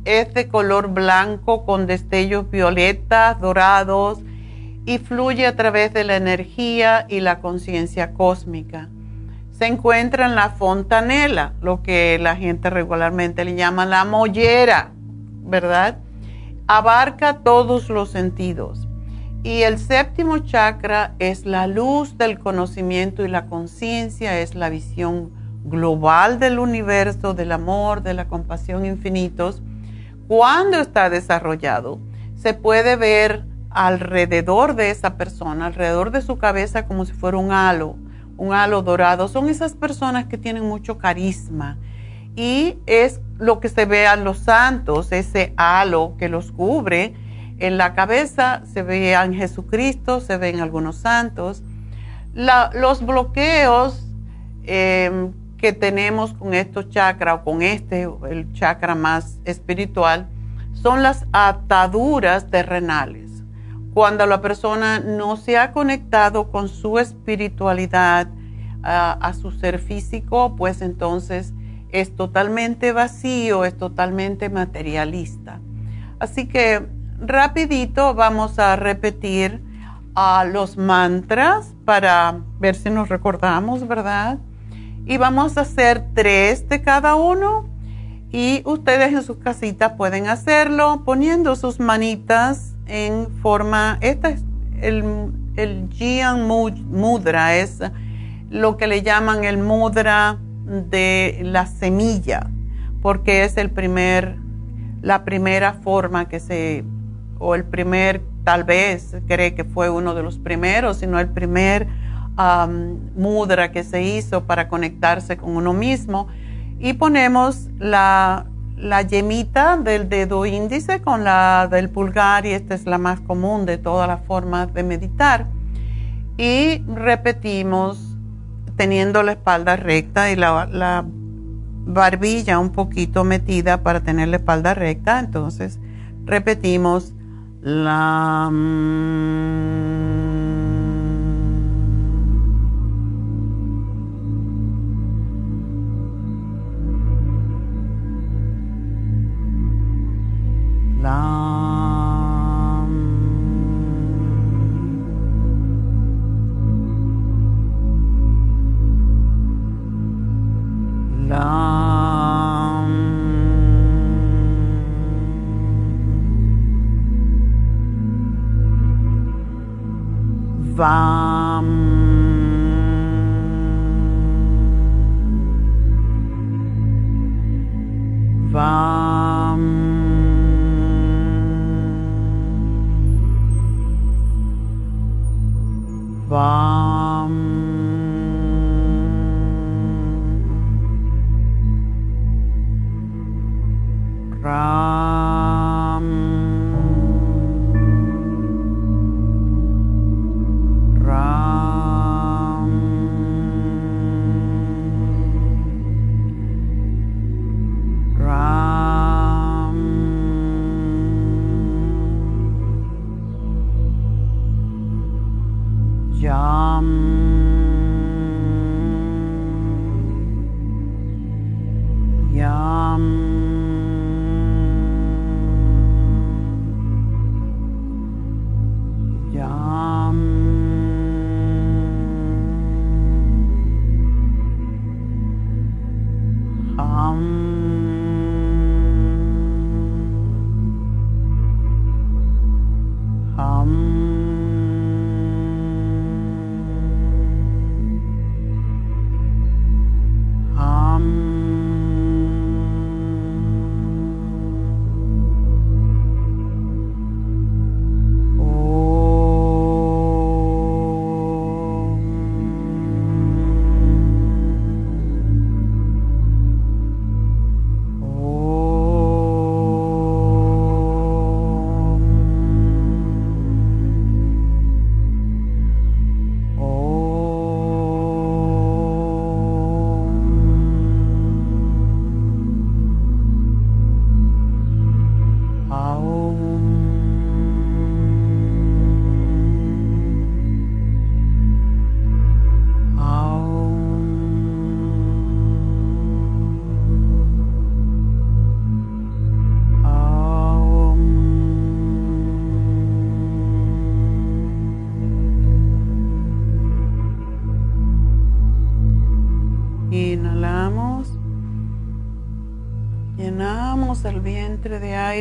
es de color blanco con destellos violetas, dorados, y fluye a través de la energía y la conciencia cósmica. Se encuentra en la fontanela, lo que la gente regularmente le llama la mollera, ¿verdad? Abarca todos los sentidos. Y el séptimo chakra es la luz del conocimiento y la conciencia, es la visión global del universo, del amor, de la compasión infinitos. Cuando está desarrollado, se puede ver alrededor de esa persona, alrededor de su cabeza como si fuera un halo, un halo dorado. Son esas personas que tienen mucho carisma y es lo que se ve a los santos, ese halo que los cubre. En la cabeza se ve en Jesucristo, se ven algunos santos. los bloqueos em, que tenemos con estos chakras o con este, el chakra más espiritual, son las ataduras terrenales. Cuando la persona no se ha conectado con su espiritualidad, a su ser físico, pues entonces es totalmente vacío, es totalmente materialista. Así que rapidito vamos a repetir a los mantras para ver si nos recordamos, ¿verdad? Y vamos a hacer tres de cada uno. Y ustedes en sus casitas pueden hacerlo poniendo sus manitas en forma, este es el, el Jian Mudra, es lo que le llaman el mudra de la semilla, porque es el primer, la primera forma que se, o el primer, tal vez cree que fue uno de los primeros, sino el primer mudra que se hizo para conectarse con uno mismo. Y ponemos la, la yemita del dedo índice con la del pulgar y esta es la más común de todas las formas de meditar. Y repetimos teniendo la espalda recta y la, la barbilla un poquito metida para tener la espalda recta. Entonces repetimos la... Vam. Vam. Vam. Ram.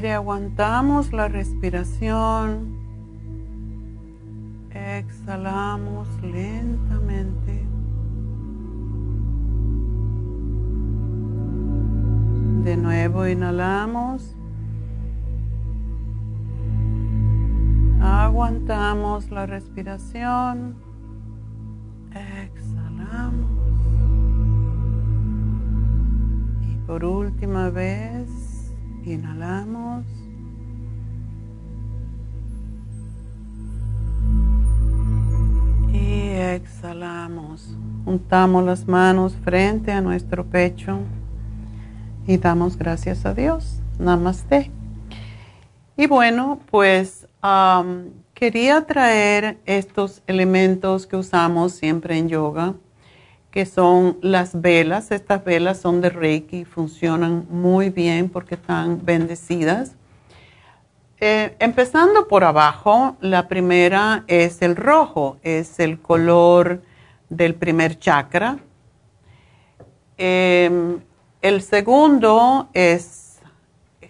Aguantamos la respiración. Exhalamos lentamente. De nuevo inhalamos. Aguantamos la respiración. Exhalamos. Y por última vez, inhalamos. Y exhalamos. Juntamos las manos frente a nuestro pecho y damos gracias a Dios. Namaste. Y bueno, pues quería traer estos elementos que usamos siempre en yoga, que son las velas. Estas velas son de Reiki, funcionan muy bien porque están bendecidas. Eh, empezando por abajo, la primera es el rojo, es el color del primer chakra. Em, el segundo es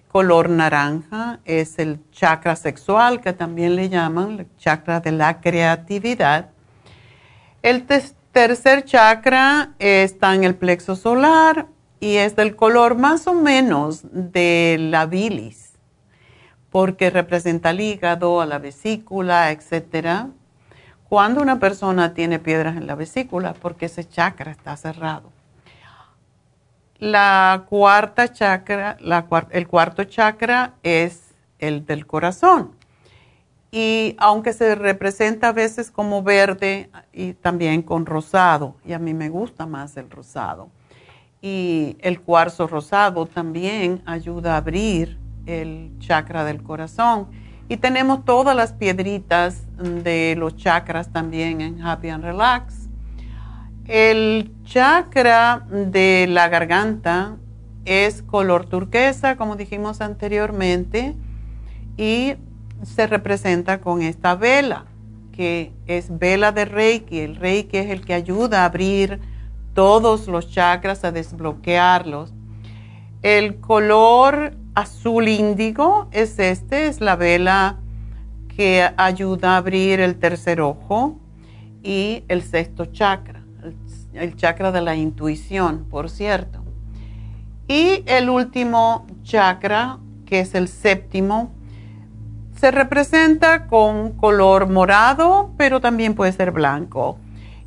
color naranja es el chakra sexual, que también le llaman el chakra de la creatividad. El tercer chakra está en el plexo solar y es del color más o menos de la bilis, porque representa el hígado, a la vesícula, etc. Cuando una persona tiene piedras en la vesícula, porque ese chakra está cerrado. La cuarta chakra, el cuarto chakra es el del corazón. Y aunque se representa a veces como verde y también con rosado, y a mí me gusta más el rosado. Y el cuarzo rosado también ayuda a abrir el chakra del corazón. Y tenemos todas las piedritas de los chakras también en Happy and Relax el chakra de la garganta es color turquesa, como dijimos anteriormente, y se representa con esta vela, que es vela de Reiki. El Reiki es el que ayuda a abrir todos los chakras, a desbloquearlos. El color azul índigo es este, es la vela que ayuda a abrir el tercer ojo y el sexto chakra el chakra de la intuición, por cierto. Y el último chakra, que es el séptimo, se representa con color morado, pero también puede ser blanco.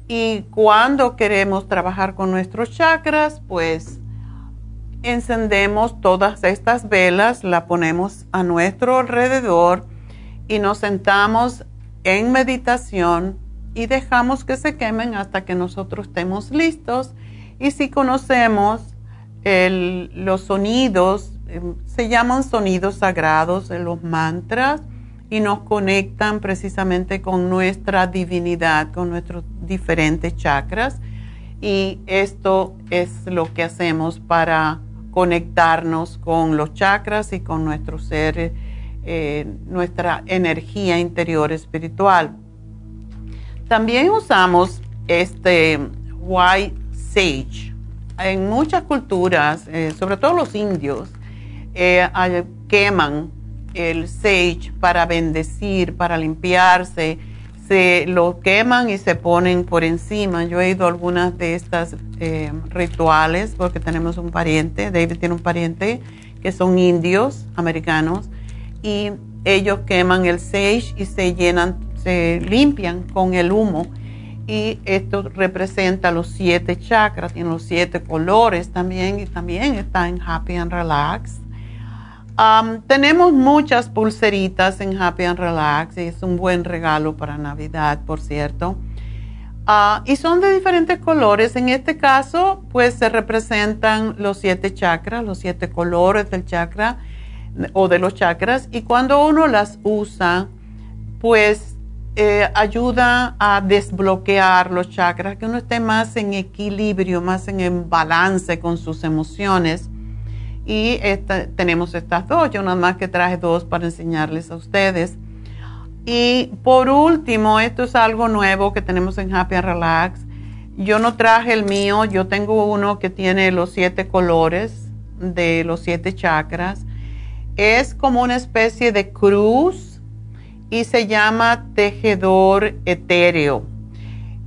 Y cuando queremos trabajar con nuestros chakras, pues encendemos todas estas velas, la ponemos a nuestro alrededor y nos sentamos en meditación y dejamos que se quemen hasta que nosotros estemos listos. Y si conocemos los sonidos, se llaman sonidos sagrados, los mantras, y nos conectan precisamente con nuestra divinidad, con nuestros diferentes chakras. Y esto es lo que hacemos para conectarnos con los chakras y con nuestro ser, eh, nuestra energía interior espiritual. También usamos este white sage. En muchas culturas, eh, sobre todo los indios, eh, queman el sage para bendecir, para limpiarse. Se lo queman y se ponen por encima. Yo he ido a algunas de estas eh, rituales porque tenemos un pariente, David tiene un pariente que son indios americanos y ellos queman el sage y se llenan se limpian con el humo y esto representa los siete chakras, tiene los siete colores también y también está en Happy and Relax. Tenemos muchas pulseritas en Happy and Relax y es un buen regalo para Navidad, por cierto. Ah, y son de diferentes colores. En este caso, pues se representan los siete chakras, los siete colores del chakra o de los chakras. Y cuando uno las usa, pues eh, ayuda a desbloquear los chakras, que uno esté más en equilibrio, más en balance con sus emociones. Y tenemos estas dos, yo nada más que traje dos para enseñarles a ustedes. Y por último, esto es algo nuevo que tenemos en Happy and Relax. Yo no traje el mío, yo tengo uno que tiene los siete colores de los siete chakras Es como una especie de cruz y se llama tejedor etéreo.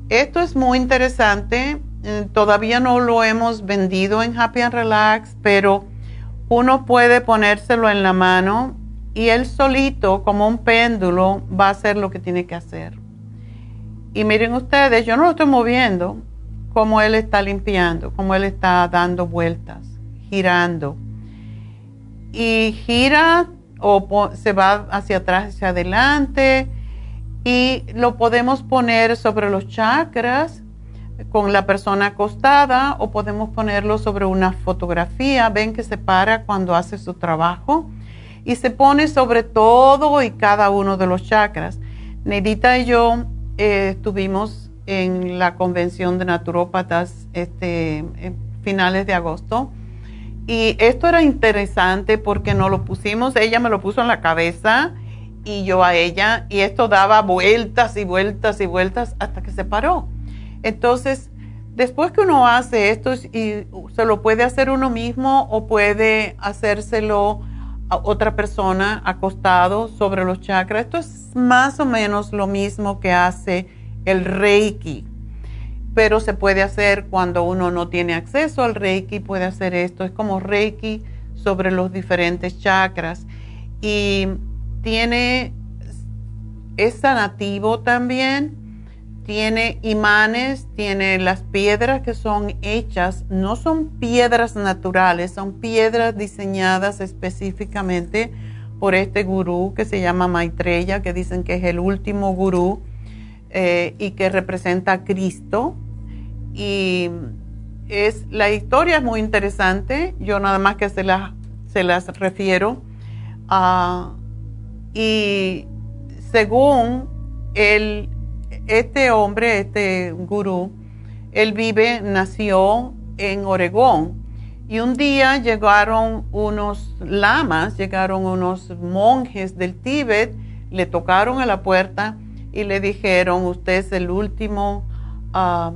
Esto es muy interesante. Eh, todavía no lo hemos vendido en Happy and Relax, pero uno puede ponérselo en la mano y él solito, como un péndulo, va a hacer lo que tiene que hacer. Y miren ustedes, yo no lo estoy moviendo, como él está limpiando, como él está dando vueltas, girando. Y gira o se va hacia atrás, hacia adelante. Y lo podemos poner sobre los chakras con la persona acostada o podemos ponerlo sobre una fotografía. Ven que se para cuando hace su trabajo y se pone sobre todo y cada uno de los chakras. Neidita y yo eh, estuvimos en la convención de naturópatas este, finales de agosto y esto era interesante porque nos lo pusimos, ella me lo puso en la cabeza y yo a ella y esto daba vueltas y vueltas y vueltas hasta que se paró. Entonces, después que uno hace esto y se lo puede hacer uno mismo o puede hacérselo otra persona acostado sobre los chakras. Esto es más o menos lo mismo que hace el Reiki, pero se puede hacer cuando uno no tiene acceso al Reiki, puede hacer esto. Es como Reiki sobre los diferentes chakras y tiene, es sanativo también tiene imanes, tiene las piedras que son hechas, no son piedras naturales, son piedras diseñadas específicamente por este gurú que se llama Maitreya, que dicen que es el último gurú eh, y que representa a Cristo. Y es, la historia es muy interesante, yo nada más que se, se las refiero. Ah, y según el este hombre, este gurú, él vive, nació en Oregón. Y un día llegaron unos lamas, llegaron unos monjes del Tíbet, le tocaron a la puerta y le dijeron, usted es el último, ah,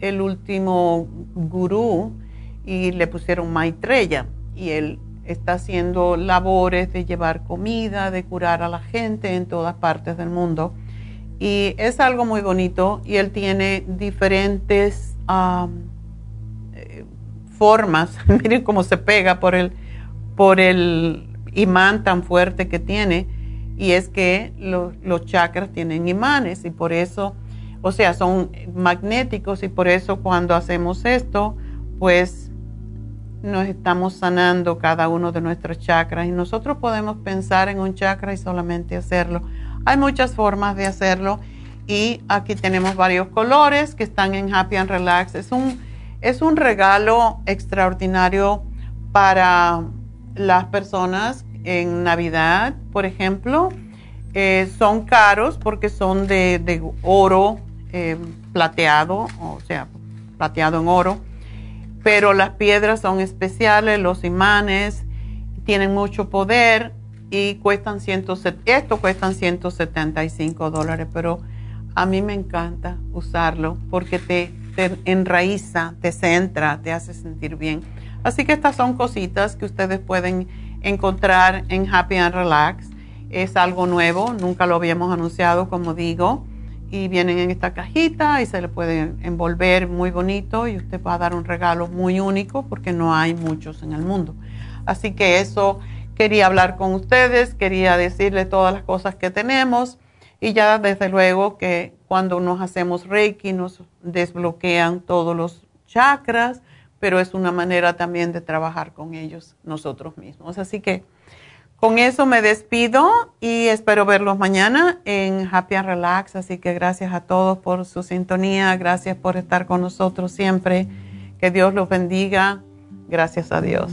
el último gurú, y le pusieron Maitreya. Y él está haciendo labores de llevar comida, de curar a la gente en todas partes del mundo. Y es algo muy bonito y él tiene diferentes eh, formas. [laughs] Miren cómo se pega por el, por el imán tan fuerte que tiene. Y es que los chakras tienen imanes y por eso, o sea, son magnéticos y por eso cuando hacemos esto, pues nos estamos sanando cada uno de nuestros chakras y nosotros podemos pensar en un chakra y solamente hacerlo. Hay muchas formas de hacerlo y aquí tenemos varios colores que están en Happy and Relax. Es un, es un regalo extraordinario para las personas en Navidad, por ejemplo. Eh, son caros porque son de, oro eh, plateado, o sea, plateado en oro, pero las piedras son especiales, los imanes tienen mucho poder y cuestan 170, esto cuestan 175 dólares, pero a mí me encanta usarlo porque te, te enraiza, te centra, te hace sentir bien. Así que estas son cositas que ustedes pueden encontrar en Happy and Relax. Es algo nuevo, nunca lo habíamos anunciado, como digo, y vienen en esta cajita y se le puede envolver muy bonito y usted va a dar un regalo muy único porque no hay muchos en el mundo. Así que eso Quería hablar con ustedes, quería decirles todas las cosas que tenemos y ya desde luego que cuando nos hacemos Reiki nos desbloquean todos los chakras, pero es una manera también de trabajar con ellos nosotros mismos. Así que con eso me despido y espero verlos mañana en Happy and Relax. Así que gracias a todos por su sintonía, gracias por estar con nosotros siempre. Que Dios los bendiga. Gracias a Dios.